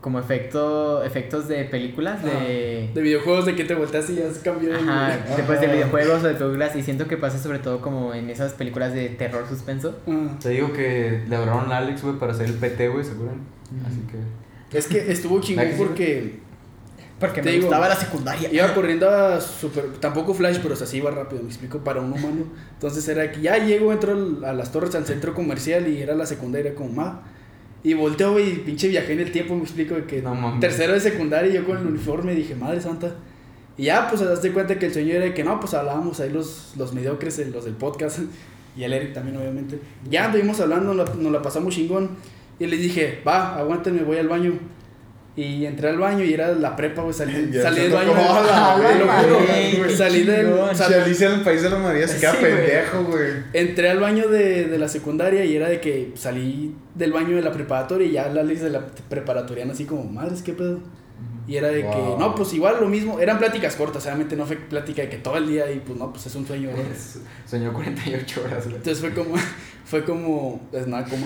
como efecto, efectos de películas, de... De videojuegos de que te volteas y ya se cambió. el- Ajá, después de videojuegos o de películas y siento que pasa sobre todo como en esas películas de terror suspenso. Ah. Te digo que le hablaron a Alex, güey, para hacer el PT, güey, ¿se acuerdan? Así que. Es que estuvo chingón ¿Verdad que sí, porque Porque Te me digo, gustaba la secundaria. iba corriendo a super, tampoco flash, pero o sea, sí iba rápido, me explico, para un humano. Entonces era que ya llego, entro a las torres, al centro comercial y era la secundaria como más. Y volteo y pinche viajé en el tiempo, me explico, que No tercero de secundaria y yo con el uniforme dije, madre santa. Y ya, pues, te das cuenta que el sueño era de que no, pues hablábamos ahí los, los mediocres, los del podcast, y el Eric también, obviamente. Ya anduvimos hablando, nos la, nos la pasamos chingón. Y les dije, va, aguántenme, voy al baño. Y entré al baño y era la prepa, güey, salí, Ya salí del baño. la Te lo juro, güey, salí del... sal- Si Alicia en el País de la María se queda Sí, güey. pendejo, güey. entré al baño de, de la secundaria y era de que salí del baño de la preparatoria y ya la Alex de la preparatoriana así como, madres, ¿qué pedo? Y era de que, Wow. no, pues igual lo mismo, eran pláticas cortas, obviamente no fue plática de que todo el día y pues no, pues es un sueño, ¿verdad? Soñó 48 horas, güey. Entonces fue como, fue como, es nada como,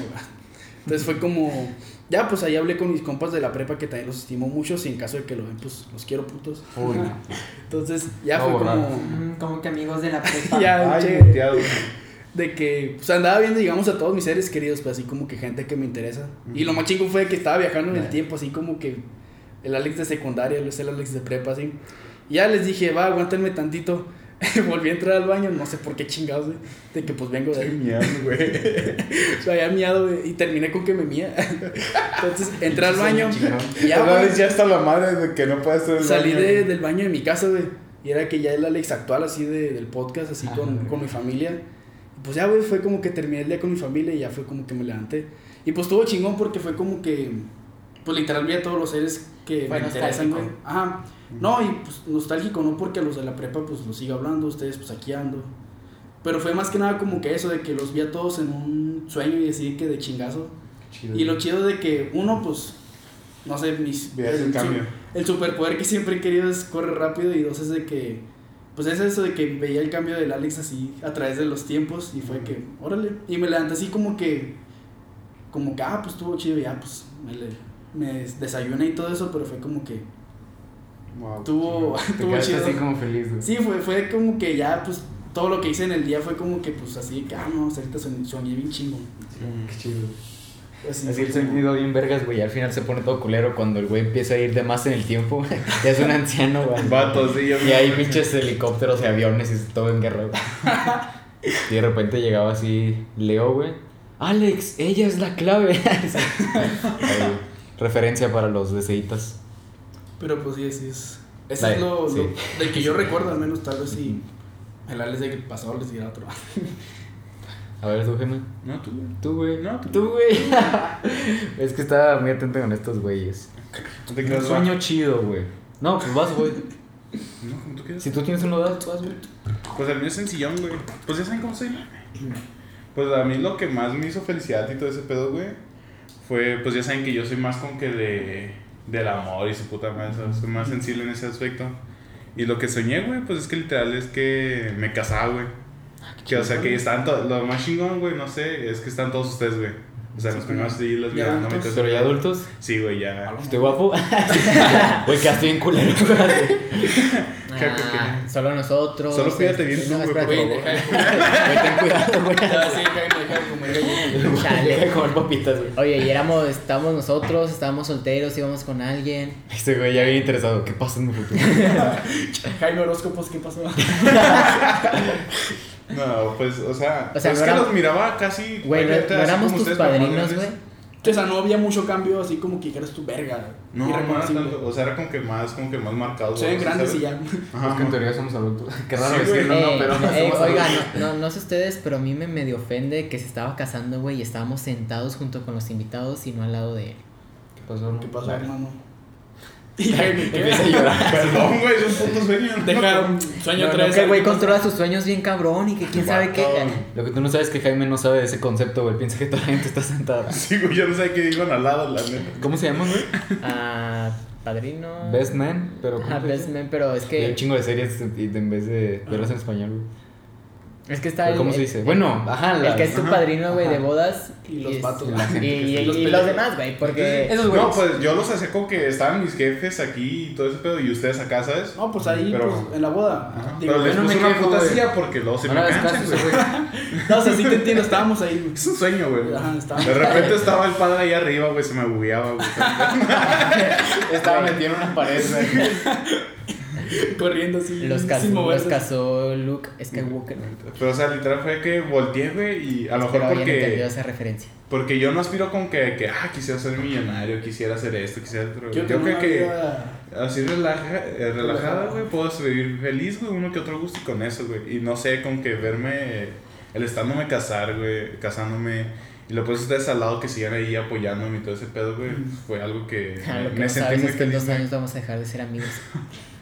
entonces fue como, ya pues ahí hablé con mis compas de la prepa que también los estimo mucho, si en caso de que lo ven, pues los quiero putos. Uy, Entonces ya No, fue como, Mm, Como que amigos de la prepa. ya, Ay, de que, pues andaba viendo, digamos, a todos mis seres queridos, pues así como que gente que me interesa. Y lo más chingo fue que estaba viajando en el Ya. tiempo, así como que el Alex de secundaria, el Alex de prepa, así. Y ya les dije, va, aguántenme tantito. Volví a entrar al baño, no sé por qué chingados, güey, de que pues vengo de ahí. miedo, güey. Me había miado, güey, y terminé con que me mía. Entonces entré al baño, y ya, Ya, güey, ya está la madre de que no puede en el salí baño, de- del baño de mi casa, güey. Y era que ya el Alex actual, así de, del podcast, así Ah, con, con mi familia. Y pues ya, güey, fue como que terminé el día con mi familia y ya fue como que me levanté. Y pues estuvo chingón porque fue como que, pues literal vi a todos los seres que Fue me interesan, güey. Ajá. No, y pues nostálgico, no porque a los de la prepa pues los sigo hablando, ustedes pues aquí ando. Pero fue más que nada como que eso, de que los vi a todos en un sueño y así que de chingazo. chido. Y lo chido de que uno, pues, no sé, mis... Veas el su- cambio. el superpoder que siempre he querido es correr rápido y dos es de que, pues es eso de que veía el cambio del Alex así a través de los tiempos y fue que, órale, y me levanté así como que, como que, ah, pues estuvo chido, ya, pues me, le- me desayuné y todo eso, pero fue como que, Wow. tuvo, Te tuvo chido. así como feliz, güey. Sí, fue, fue como que ya, pues todo lo que hice en el día fue como que, pues así, ah, no, ahorita soñé, soñé bien chingo. Qué chido. Así, Así fue el como- sonido bien vergas, güey. y Al final se pone todo culero cuando el güey empieza a ir de más en el tiempo. ya es un anciano, güey. Vato, sí, yo Y hay pinches helicópteros y aviones y todo en guerra, güey. Y de repente llegaba así Leo, güey. Alex, ella es la clave. Ahí, referencia para los deseitas. Pero pues sí, sí es. Ese La- es lo, sí. lo- del que yo recuerdo, al menos tal vez si el Alex de pasado les dirá otro. A ver, tú, Gemma. No, tú, güey. Tú, güey. No, tú. Tú, güey. es que estaba muy atento con estos güeyes. Te Un sueño chido, güey. No, pues vas, güey. No, como tú quieras. Si tú tienes uno, das, vas, güey. Pues el mío es sencillón, güey. Pues ya saben cómo soy. Pues a mí lo que más me hizo felicidad y todo ese pedo, güey, fue, pues ya saben que yo soy más como que de, del amor y su puta madre, soy más sensible en ese aspecto. Y lo que soñé, güey, pues es que literal es que me casaba, güey. Que, o sea, que están todos, lo más chingón, güey, no sé, es que están todos ustedes, güey. O sea, los primeros sí, los adultos. ese Pero ya adultos. Sí, güey, ya. ¿Estoy guapo? Güey, quedaste bien culero. Creo que- Ah, solo nosotros. Solo cuídate bien este, tú, no, güey, por favor. Güey, ten cuidado, güey. Sí, deja de comer gallina. Chale. Deja de comer papitas, güey. Oye, y éramos, estábamos nosotros, estábamos solteros, íbamos con alguien. Este güey ya bien interesado. ¿Qué pasa en mi futuro? Jaime Horóscopos, ¿qué pasó? No, pues, o sea, O sea, es no que era- los miraba casi. Güey, no, no éramos tus padrinos, güey. O sea, no había mucho cambio así como que dijeras tu verga. No, no era tanto, o sea, era como que más, como que más marcado. Se ven grandes ¿sabes? y ya. Ajá, Es que en teoría somos adultos. Qué raro Sí, decirlo, Eh, no, pero no eh, somos oigan, no, no, no sé ustedes, pero a mí me medio ofende que se estaba casando, güey, y estábamos sentados junto con los invitados y no al lado de él. ¿Qué pasó? no? ¿Qué pasó, hermano? Y. Empieza a llorar. Perdón, güey, es un puto sueño. Deja un sueño No, que el güey controla sus sueños bien cabrón y que quién sabe qué. Lo que tú no sabes es que Jaime no sabe de ese concepto, güey. Piensa que toda la gente está sentada. Sí, güey, yo no sé qué digo al lado, la neta. ¿Cómo se llaman, güey? Ah, padrino. Best Man, pero. ¿cómo Ah, Best? Man, pero es Hay un que. chingo de series en vez de verlas en español, güey. Es que está el. ¿Cómo se dice? el- Bueno, ajá, El que es tu Ajá. padrino, güey, de bodas. Y los es- vatos, y- la gente Y, que y- está- los y los pendejos. demás, güey, porque. Esos No, pues yo los hacía como que estaban mis jefes aquí y todo ese pedo y ustedes acá, ¿sabes? No, pues ahí, Pero- pues, en la boda. Ajá. Digo, Pero les yo no puse me una puta silla porque luego se No me canchan, güey. güey. No, o sea, sí te entiendo, estábamos ahí, güey. Es un sueño, güey. Ajá, estábamos De repente estaba el padre ahí arriba, güey, se me bugueaba, güey. Estaba metido en una pared, güey. corriendo así. Los, casó, sin los moverse. casó Luke Skywalker. Pero, o sea, literal fue que volteé, güey, y a lo mejor porque... esa referencia. Porque yo no aspiro con que, que, ah, quisiera ser millonario, quisiera hacer esto, quisiera otro. Quiero Yo tener creo que vida- así relaja, eh, relajada, güey, puedo vivir feliz, güey, uno que otro gusto y con eso, güey. Y no sé, con que verme, el estándome casar, güey, casándome, y luego pues ustedes al lado que sigan ahí apoyándome y todo ese pedo, güey, fue algo que Ah, me, Lo que me no sentí sabes muy es que en feliz. dos güey. años vamos a dejar de ser amigos.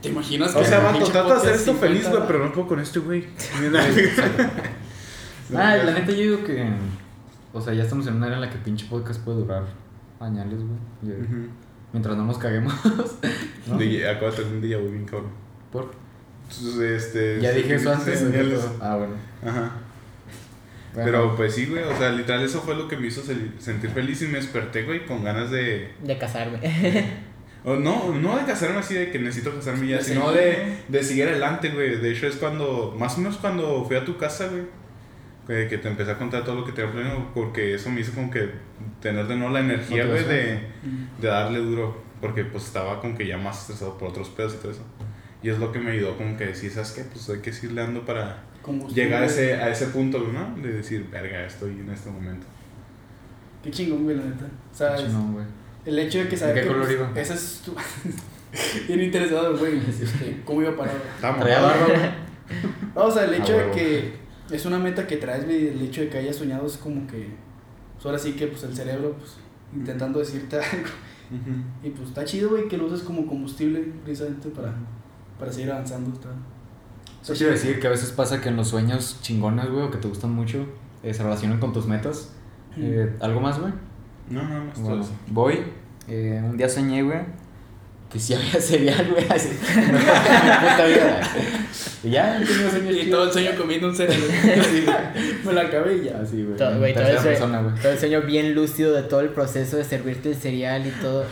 ¿Te imaginas O sea, vato, trato de hacer esto feliz, 50? güey, pero no puedo con este güey. Ah, la neta yo digo que. O sea, ya estamos en una era en la que pinche podcast puede durar añales, güey. Mientras no nos caguemos. ¿no? De- Acuérdate de un día, güey, bien cabrón. ¿Por? Entonces, este... Ya dije eso antes. señales. Ah, bueno. Ajá. Bueno. Pero pues sí, güey, o sea, literal eso fue lo que me hizo sentir feliz y me desperté, güey, con ganas de... De casarme. o no, no de casarme así de que necesito casarme ya, sino de, de seguir adelante, güey. De hecho es cuando, más o menos cuando fui a tu casa, güey, que, que te empecé a contar todo lo que tenía planeado, porque eso me hizo como que tener de nuevo la energía, güey, de, de darle duro, porque pues estaba como que ya más estresado por otros pedos y todo eso. Y es lo que me ayudó como que decir, ¿sabes qué? Pues hay que seguirle dando para llegar a ese, a ese punto, ¿no? De decir, verga, estoy en este momento. Qué chingón, güey, la neta. O sea, es- No, güey. El hecho de que saber qué que, color pues, iba? Ese es tu... Bien interesado, güey. este, ¿Cómo iba a parar? No, o sea, el A hecho de huevo. que es una meta que traes, güey, el hecho de que hayas soñado es como que... Pues ahora sí que, pues, el cerebro, pues, intentando decirte algo. Y pues está chido, güey, que lo uses como combustible precisamente para, para seguir avanzando. Está, Eso quiero decir que a veces pasa que en los sueños chingones, güey, o que te gustan mucho, eh, se relacionan con tus metas. Eh, ¿Algo más, güey? No, no, no, Bueno, eso. voy. Eh, un día soñé, güey, que sí había cereal, güey. Así. mi puta vida. Y ya, tenido sueños Y todo el sueño comiendo un cereal. Sí, güey. Me la acabé y ya. Así, güey. Todo, güey, todo, todo el sueño bien lúcido de todo el proceso de servirte el cereal y todo.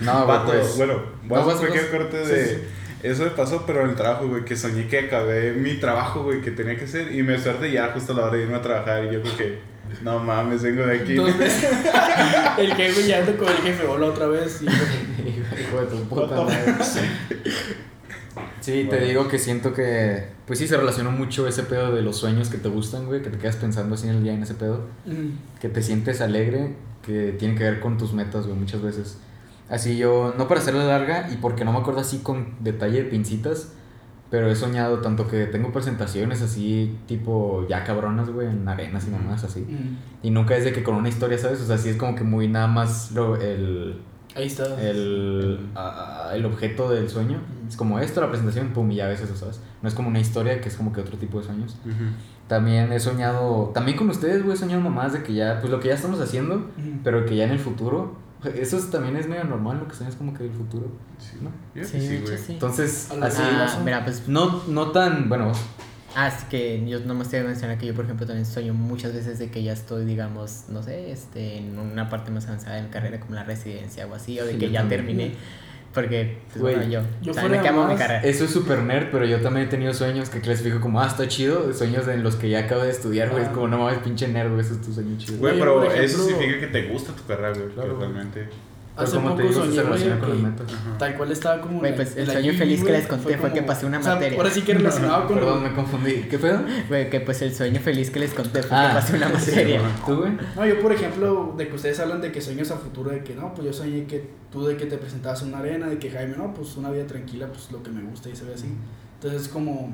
No, güey, Vato, pues. bueno, voy No, a hacer pequeño corte Sí, de... sí. Eso me pasó, pero en el trabajo, güey, que soñé que acabé mi trabajo, güey, que tenía que hacer. Y me suerte ya justo a la hora de irme a trabajar. Y yo creo que, no mames, vengo de aquí. Entonces, el jefe ya ando con el jefe, hola otra vez. Y, Hijo de tu puta madre. Sí, te digo que siento que. Pues sí, se relacionó mucho ese pedo de los sueños que te gustan, güey. Que te quedas pensando así en el día en ese pedo. Mm, que te sientes alegre, que tiene que ver con tus metas, güey, muchas veces. Así yo, no para hacerla larga y porque no me acuerdo así con detalle de pincitas, pero he soñado tanto que tengo presentaciones así, tipo ya cabronas, güey, en arenas y mamás así. mm. Y nunca es de que con una historia, ¿sabes? O sea, sí es como que muy nada más lo, el, Ahí está. el, a- el objeto del sueño. Es como esto, la presentación, pum, y ya ves eso, ¿sabes? No es como una historia, que es como que otro tipo de sueños. También he soñado, también con ustedes, güey, he soñado mamás de que ya, pues lo que ya estamos haciendo, pero que ya en el futuro, eso es- también es medio normal, lo que sueñas como que del futuro, Sí, ¿no? Sí, sí, hecho güey. sí. Entonces, A así, Ah, vas a- mira, pues no, no tan, bueno, Ah, es que yo no me estoy mencionando que yo, por ejemplo, también sueño muchas veces de que ya estoy, digamos, no sé, este, en una parte más avanzada de mi carrera, como la residencia o así, o de Sí, que ya también. terminé. Porque, pues Güey, bueno, yo, yo también me quemo mi carrera. eso es súper nerd, pero yo también he tenido sueños que clasifico como, ah, está chido, sueños en los que ya acabo de estudiar, güey, es Ah. como, no mames, pinche nerd, güey, eso es tu sueño chido. Güey, pero eso significa que te gusta tu carrera, güey. Claro, güey. Pero Hace como poco te digo, soñé, se güey, relaciona con los. Ajá. tal cual estaba como... Güey, pues, el sueño feliz que les conté fue que pasé una o sea, materia. ahora sí que relacionado con... Perdón, me confundí. ¿Qué pedo? Güey, que pues el sueño feliz que les conté fue Ah, que pasé una sí, materia. ¿Tú, güey? No, yo por ejemplo, de que ustedes hablan de que sueños a futuro, de que no, pues yo soñé que tú de que te presentabas en una arena, de que Jaime, no, pues una vida tranquila, pues lo que me gusta y se ve así. Entonces es como,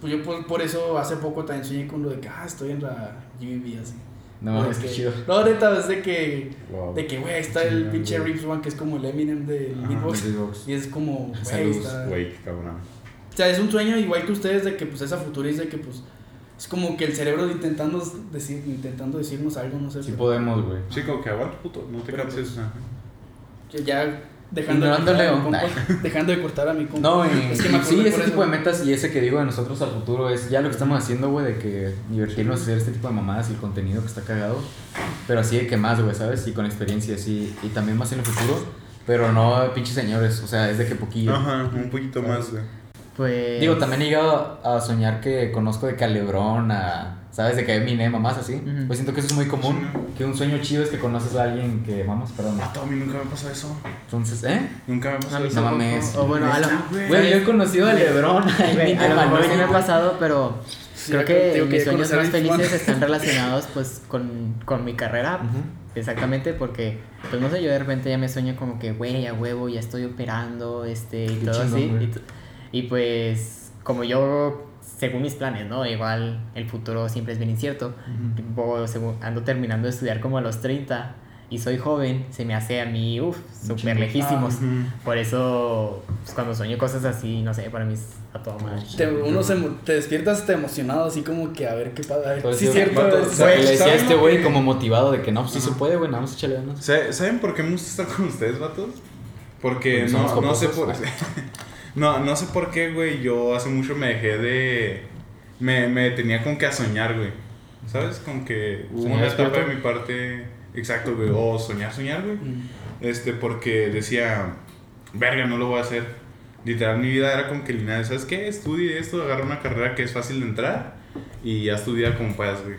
pues yo por, por eso hace poco también soñé con lo de que, ah, estoy en la GBB así. No qué que- chido. No, neta, es de que, Wow. de que, güey, está el pinche. Rips One, que es como el Eminem del beatbox. Y es como, güey, está... Güey, cabrón. O sea, es un sueño igual que ustedes de que pues esa futura es de que pues es como que el cerebro intentando decir intentando decirnos algo, no sé. Sí pero- podemos, güey. Sí, como que aguanta, puto. No te Pero, canses. que ya dejando Ignorando de, cortar a Leo. mi compa, dejando de cortar a mi compa. No, y, Es que me sí, ese eso. tipo de metas y ese que digo de nosotros al futuro es ya lo que estamos haciendo, güey, de que divertirnos, hacer este tipo de mamadas y el contenido que está cagado. Pero así de que más, güey, ¿sabes? Y con experiencia, así. Y también más en el futuro. Pero no pinches señores, o sea, es de que poquillo. Ajá, un poquito más, güey. Pues. Digo, también he llegado a soñar que conozco de Calebrón, a. ¿Sabes? De que Eminem, mamás así. Pues siento que eso es muy común. Sí. Que un sueño chido es que conoces a alguien que, vamos, perdón. Mato, a mí nunca me pasó eso. Entonces, ¿eh? Nunca me A pasó mí eso. No mames. O bueno, a lo, Güey, yo he conocido a Lebron, a lo mejor sí me ha pasado, pero Sí, creo que mis sueños más felices están relacionados pues con, con mi carrera. Exactamente, porque, pues no sé, yo de repente ya me sueño como que, güey, a huevo, ya estoy operando, este, y Qué todo chingón, así. Y, y pues, como yo, según mis planes, ¿no? Igual el futuro siempre es bien incierto. Tipo, según- ando terminando de estudiar como a los 30 y soy joven, se me hace a mí, uff, súper lejísimos. Ujú. Por eso, pues, cuando sueño cosas así, no sé, para mí es a toda madre. Te, uno se, te despiertas te emocionado así como que a ver qué pasa. A Entonces, sí, cierto. es- o sea, le decía a ¿saben este güey como motivado de que no, pues sí se puede, güey, nada más échale ganas. ¿Sabe- ¿Saben por qué me gusta estar con ustedes, vatos? Porque Porque no, no sé por. no, no sé por qué, güey. Yo hace mucho me dejé de. Me, me tenía como que a soñar, güey. ¿Sabes? Como que hubo ¿Soñar una etapa de mi parte. Exacto, güey. O soñar, soñar, güey. Mm. Este, porque decía, verga, no lo voy a hacer. Literal, mi vida era como que lineal. ¿Sabes qué? Estudie esto, agarra una carrera que es fácil de entrar y ya estudia como puedas, güey.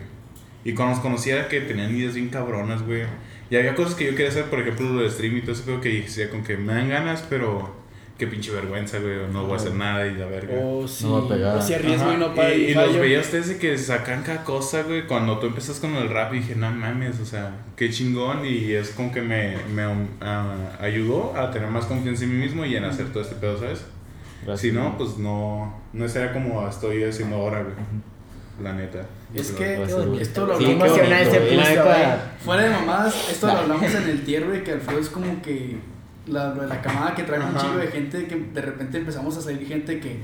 Y cuando los conocía que tenían ideas bien cabronas, güey. Y había cosas que yo quería hacer, por ejemplo, lo de stream y todo eso, creo que decía con que me dan ganas, pero qué pinche vergüenza, güey. No voy a hacer nada y la verga. O si, va a pegar. o si arriesgo Ajá, y no para y, y los veía ustedes de que sacan cada cosa, güey. Cuando tú empiezas con el rap, dije, no mames, o sea, qué chingón. Y es como que me, me ah, ayudó a tener más confianza en mí mismo y en hacer todo este pedo, ¿sabes? Si no, pues no, no estaría como estoy haciendo ahora, güey. La neta. Es que esto lo Sí, hablamos. ese bonito, la neta. güey. Fuera de mamadas, esto lo hablamos en el tier, güey, que Alfredo es como que la, la camada que trae un chingo de gente que de repente empezamos a salir gente que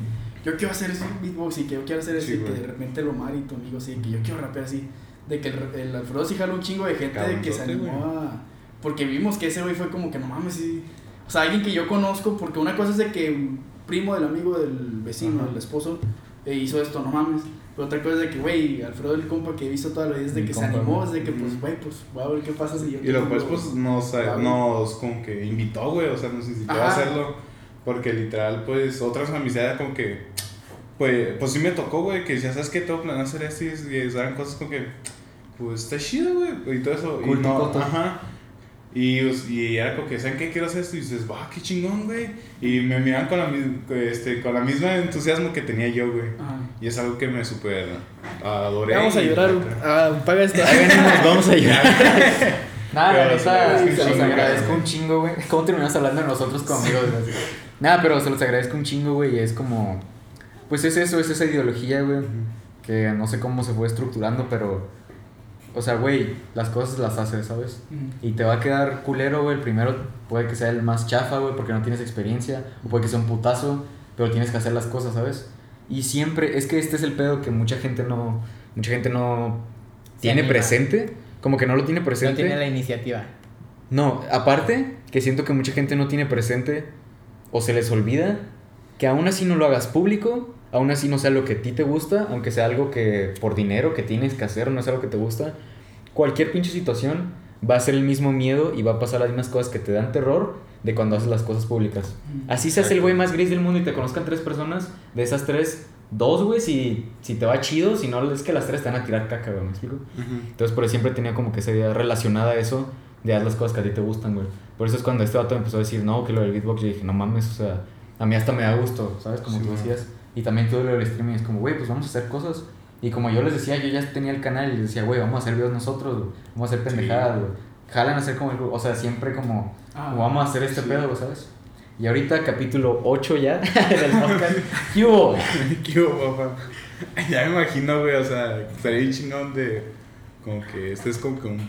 yo quiero hacer ese beatbox y que yo quiero hacer eso Sí, y que de repente lo y tu amigo así, que yo quiero rapear así. De que el, el Alfredo sí jaló un chingo de gente de que se animó a... Porque vimos que ese güey fue como que no mames, sí. O sea, alguien que yo conozco, porque una cosa es de que un primo del amigo del vecino, Ajá. el esposo, eh, hizo esto, no mames. Pero otra cosa es de que, güey, Alfredo el compa que he visto toda la vida es de que se compa, animó, ¿no? es de que, pues, güey, pues, voy a ver qué pasa si yo Y luego pues, tengo- pues nos, Claro. nos como que invitó, güey, o sea, nos incitó a Ajá. hacerlo. Porque literal, pues, otras amistades como que, pues, pues sí me tocó, güey, que decía, ¿sabes qué? Tengo planeado hacer esto y, y eran cosas como que, pues, está chido, güey, y todo eso. Cool, y no, ajá. Y, pues, y era como que, ¿saben qué? Quiero hacer esto. Y dices, va, qué chingón, güey. Y me miran con la, este, con la misma entusiasmo que tenía yo, güey. Ajá. Y es algo que me súper adoré. Ya vamos a llorar, ah, paga esto. vamos a llorar. Nada, Pero neta, se los agradezco un chingo, güey. ¿Cómo terminamos hablando de nosotros como amigos? Nada, pero se los agradezco un chingo, güey. Y es como. Pues es eso, es esa ideología, güey. Que no sé cómo se fue estructurando, pero. O sea, güey, las cosas las haces, ¿sabes? Y te va a quedar culero, güey. El primero puede que sea el más chafa, güey, porque no tienes experiencia. O puede que sea un putazo, pero tienes que hacer las cosas, ¿sabes? Y siempre, es que este es el pedo que mucha gente no, mucha gente no Se tiene anima. presente. Como que no lo tiene No presente. tiene la iniciativa. No, aparte que siento que mucha gente no tiene presente o se les olvida que aún así no lo hagas público, aún así no sea lo que a ti te gusta, aunque sea algo que por dinero que tienes que hacer, no sea algo que te gusta, cualquier pinche situación va a ser el mismo miedo y va a pasar las mismas cosas que te dan terror de cuando haces las cosas públicas. Así seas el güey más gris del mundo y te conozcan tres personas, de esas tres, dos, güey, si, si te va chido, si no, es que las tres te van a tirar caca, güey, ¿me explico? Ujú. Entonces, por eso siempre tenía como que esa idea relacionada a eso, de haz las cosas que a ti te gustan, güey. Por eso es cuando este vato me empezó a decir, no, que lo del beatbox, yo dije, no mames, o sea, a mí hasta me da gusto, ¿sabes? Como Sí, tú decías. Y también todo lo del streaming es como, güey, pues vamos a hacer cosas. Y como yo les decía, yo ya tenía el canal y les decía, güey, vamos a hacer videos nosotros, güey. Vamos a hacer pendejadas, güey. Jalan a hacer como el grupo, o sea, siempre como, Ah, vamos a hacer este sí. pedo, ¿sabes? Y ahorita, capítulo 8 ya del podcast. ¿Qué hubo? ¿Qué hubo, papá? Ya me imagino, güey, o sea, estaría chingón de. Como que este es como que un,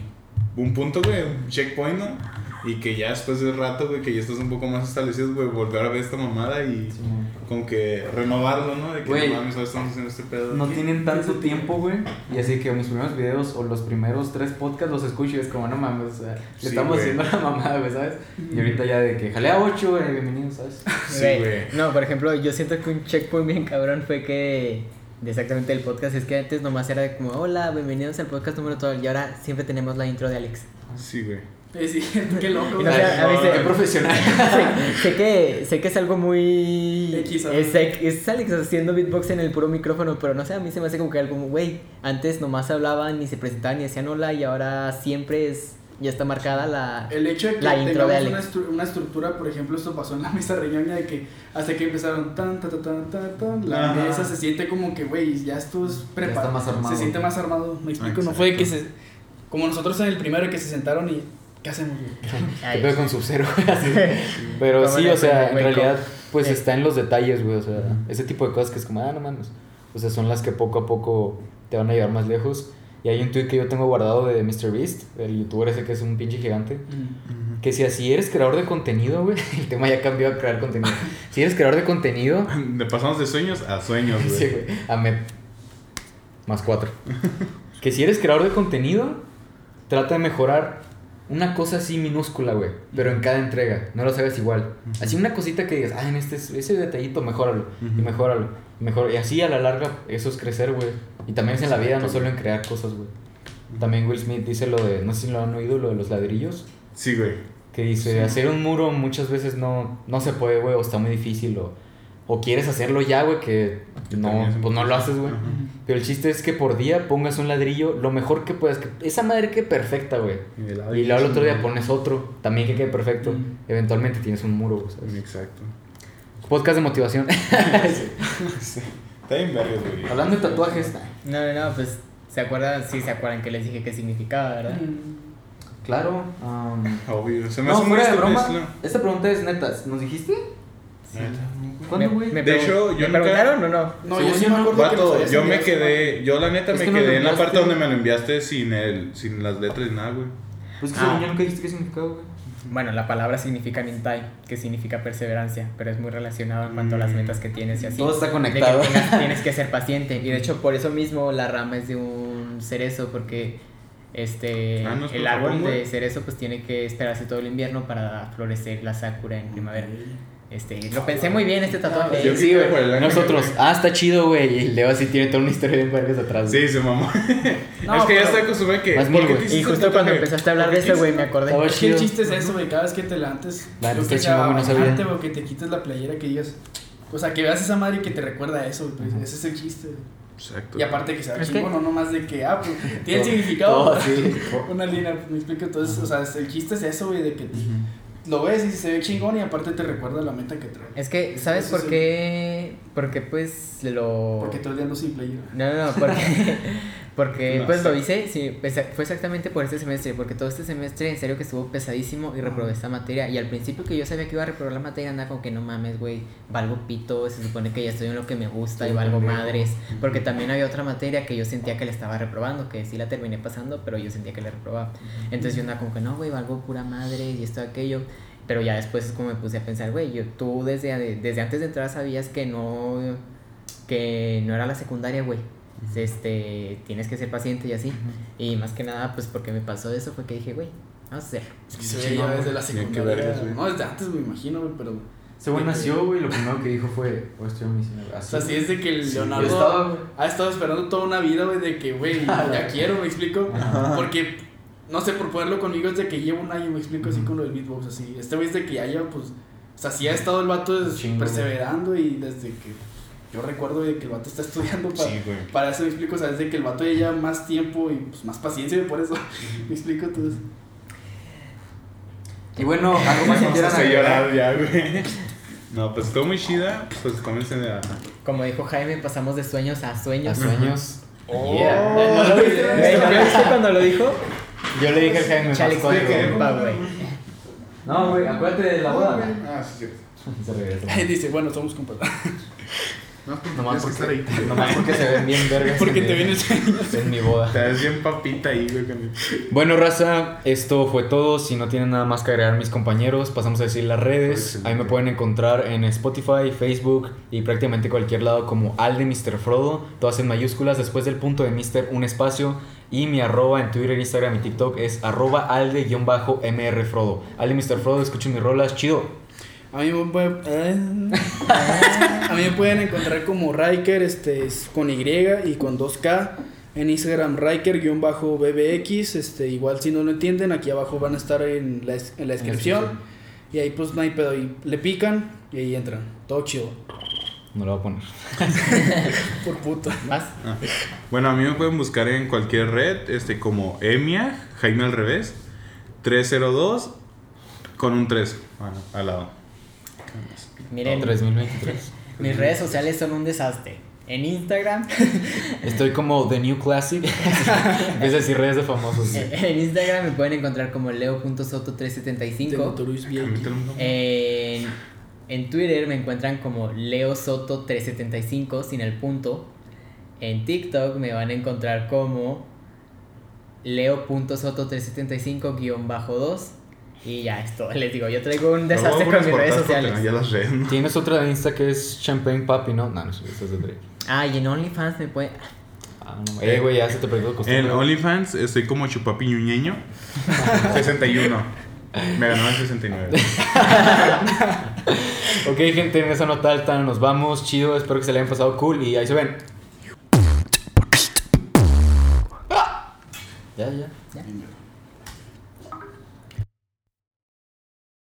un punto, güey, un checkpoint, ¿no? Y que ya después de rato, güey, que ya estás un poco más establecido, güey, volver a ver esta mamada y como que renovarlo, ¿no? De que Güey, no mames, ahora estamos haciendo este pedo. No tienen tanto tiempo, güey. Y así que mis primeros videos o los primeros tres podcasts los escucho y es como, no mames, o sea, le Sí, estamos güey. haciendo la mamada, güey, ¿sabes? Y ahorita ya de que jalea 8, güey, bienvenido, ¿sabes? Sí, güey. No, por ejemplo, yo siento que un checkpoint bien cabrón fue que. De exactamente el podcast, es que antes nomás era como, hola, bienvenidos al podcast número tal, y ahora siempre tenemos la intro de Alex. Sí, güey. Sí, qué loco. Y no sé, güey. a veces- Qué profesional. sé, sé que, sé que es algo muy. X, ¿no? es, es Alex haciendo beatbox en el puro micrófono, pero no sé, a mí se me hace como que algo, como, güey, antes nomás hablaban, ni se presentaban, ni decían hola, y ahora siempre es. Ya está marcada la. El hecho de que La intro de tengamos una, Alex. estru- una estructura, por ejemplo, esto pasó en la mesa reñoña de que hasta que empezaron tan, tan, tan, tan, tan, tan, la Ajá. mesa se siente como que, güey, ya esto es preparado. está más armado. Se siente más armado, me explico. Exacto. No fue que se. Como nosotros en el primero que se sentaron y. ¿Qué hacemos, güey? ¿Qué pedo con Sub-Zero, güey? Así. Pero sí, o sea, en realidad, pues Eh. está en los detalles, güey. O sea, ese tipo de cosas que es como, ah, no mames. O sea, son las que poco a poco te van a llevar más lejos. Y hay un tweet que yo tengo guardado de MrBeast, el youtuber ese que es un pinche gigante. Que si así eres creador de contenido, güey, el tema ya cambió a crear contenido. Si eres creador de contenido, pasamos de sueños a sueños, güey. sí, güey, a Met. Más cuatro. que si eres creador de contenido, trata de mejorar una cosa así minúscula, güey, pero en cada entrega, no lo sabes igual. Así una cosita que digas, ah, en este, ese detallito, mejóralo, y mejóralo, y mejor Y así a la larga, eso es crecer, güey. Y también es en la vida, no solo en crear cosas, güey. También Will Smith dice lo de, no sé si lo han oído, lo de los ladrillos. Sí, güey. Que dice, Sí. hacer un muro muchas veces no, no se puede, güey, o está muy difícil, o, o quieres hacerlo ya, güey, que no, pues no lo haces, güey. Pero el chiste es que por día pongas un ladrillo lo mejor que puedas. Que, esa madre que perfecta, güey. Y luego el otro día pones otro, también que quede perfecto. Mm. Eventualmente tienes un muro, güey, ¿sabes? Exacto. Podcast de motivación. Sí. Está bien güey. Hablando de tatuajes. No, no, no, pues. ¿Se acuerdan? Sí, se acuerdan que les dije qué significaba, ¿verdad? Claro. um, Obvio. Se me no, hace muy de broma. Esta pregunta es neta. ¿Nos dijiste? ¿Cuándo, Me- güey? me De hecho, yo ¿Me nunca- preguntaron o no? No, yo sí me acuerdo que Vato, habías yo me quedé, yo la neta Es me que quedé en la parte donde me lo enviaste sin el, sin las letras y nada, güey. Pues que Ah. según yo nunca dijiste qué significaba, güey. Bueno, la palabra significa nintai, que significa perseverancia, pero es muy relacionado en cuanto a las Mm. metas que tienes y así. Todo está De conectado. que tengas- tienes que ser paciente. Y de hecho, por eso mismo la rama es de un cerezo, porque este Ah, ¿no es por el árbol de cerezo pues tiene que esperarse todo el invierno para florecer la sakura en primavera. Este, lo pensé muy bien este tatuaje. Yo Sí, güey. por el anime, Nosotros, ah, está chido, güey. Y Leo así tiene toda una historia de vergas atrás. güey. Sí, se mamó. No, es que ya estoy acostumbrado a que. Más ¿por mil, güey. Y justo cuando empezaste a hablar de ¿Por qué eso, güey, me acordé. Estaba Es que el chiste es eso, güey. Cada vez que te levantes, La lo que está sea, chingón, no sabía. o que te quites la playera, que digas. O sea, que veas esa madre y que te recuerda a eso, güey. pues, ese es el chiste. güey. Exacto. Y aparte que sea Es que- chingón, no nomás de que, ah, pues, tiene Todo- significado. todo así. Una línea, me explico. Entonces, o sea, el chiste es eso, güey, de que lo ves y se ve chingón y aparte te recuerda la meta que trae. Es que, ¿sabes por es el- qué? Porque pues lo... Porque todo el día ando sin. No, no, no, porque, Porque No pues lo hice, sí, fue exactamente por este semestre, porque todo este semestre en serio que estuvo pesadísimo y reprobé esta materia. Y al principio que yo sabía que iba a reprobar la materia, andaba como que no mames, güey, valgo pito, se supone que ya estoy en lo que me gusta y valgo pendejo. madres. Porque también había otra materia que yo sentía que le estaba reprobando, que sí la terminé pasando, pero yo sentía que le reprobaba. Entonces yo andaba como que no, güey, valgo pura madre y esto, aquello. Pero ya después es como me puse a pensar, güey, yo, tú desde, desde antes de entrar sabías que no, que no era la secundaria, güey. Este, tienes que ser paciente y así. Y más que nada, pues porque me pasó eso fue que dije, güey, vamos a hacerlo. Es que se Sí, ve ya no, desde la secundaria. vergas, güey. no, desde antes me imagino, güey, pero. Ese güey nació, güey, lo primero que dijo fue, voy a estudiar medicina. O Así. sea, sí es de que el Sí, Leonardo yo estaba, güey. ha estado esperando toda una vida, güey, de que, güey, ya quiero, me explico. Porque, no sé, por ponerlo conmigo es de que llevo un año, me explico, así con lo del beatbox, así. Este güey es de que ya lleva, pues, o sea, sí ha estado el vato Chingo, güey. perseverando y desde que yo recuerdo de que el vato está estudiando para, Sí, güey. para eso, me explico, o sea, desde que el vato ya lleva más tiempo y pues más paciencia, y por eso, me explico, entonces. Y bueno, algo más que quieran agregar. llorar ya, güey. No, pues estuvo muy chida. Pues comiencen a. Como dijo Jaime, pasamos de sueños a A sueños. sueños. Oh, Yeah. ¿No lo viste? ¿no lo viste cuando lo dijo? Yo le dije al Jaime, Chale, güey. No, güey, acuérdate de la boda. Ah, sí, cierto. Se regresa. Dice, bueno, somos compas. No, pues Nomás tienes que estar porque, ahí. nomás porque se ven bien vergas. Porque te mi- viene el sueño. En mi boda. Te ves bien papita ahí, güey. con- Bueno, raza, esto fue todo. Si no tienen nada más que agregar mis compañeros, pasamos a decir las redes. Excelente. Ahí me pueden encontrar en Spotify, Facebook y prácticamente cualquier lado como Alde Mr. Frodo. Todas en mayúsculas. Después del punto de Mr. un espacio. Y mi arroba en Twitter, Instagram y TikTok es arroba alde-mr Frodo. Alde Mr. Frodo, escuchen mis rolas. Chido. A mí me pueden, a mí me pueden encontrar como Riker, este, es con Y y con 2K. En Instagram, Riker-BBX. Este, igual si no lo entienden, aquí abajo van a estar en la, en la descripción. Y ahí pues no hay pedo. Y le pican y ahí entran. Todo chido. No lo voy a poner. Por puto. ¿Más? Ah. Bueno, a mí me pueden buscar en cualquier red, este, como Emia, Jaime al revés, 302 con un 3 bueno, al lado. Miren, 3023. mis redes sociales son un desastre. En Instagram, Estoy como The New Classic. es decir, redes de famosos. en Instagram me pueden encontrar como Tengo leo.soto375. tu Luis bien. Camítalo un poco. En, en Twitter me encuentran como leosoto375 sin el punto. En TikTok me van a encontrar como leo.soto375-2. Y ya es todo. Les digo, yo traigo un desastre con mis redes sociales. no, Ya las redes, ¿no? Tienes otra de Insta que es Champagne Papi, ¿no? No, no, eso es de Drake. Ah, y en OnlyFans me puede. Ah, no, eh, güey, ya se te perdió el costumbre. En OnlyFans estoy como chupapi ñuñeño, 61. Me ganó el 69. Ok, gente, en esa nota alta nos vamos. Chido, espero que se le hayan pasado cool y ahí se ven. Ya, ya. Ya.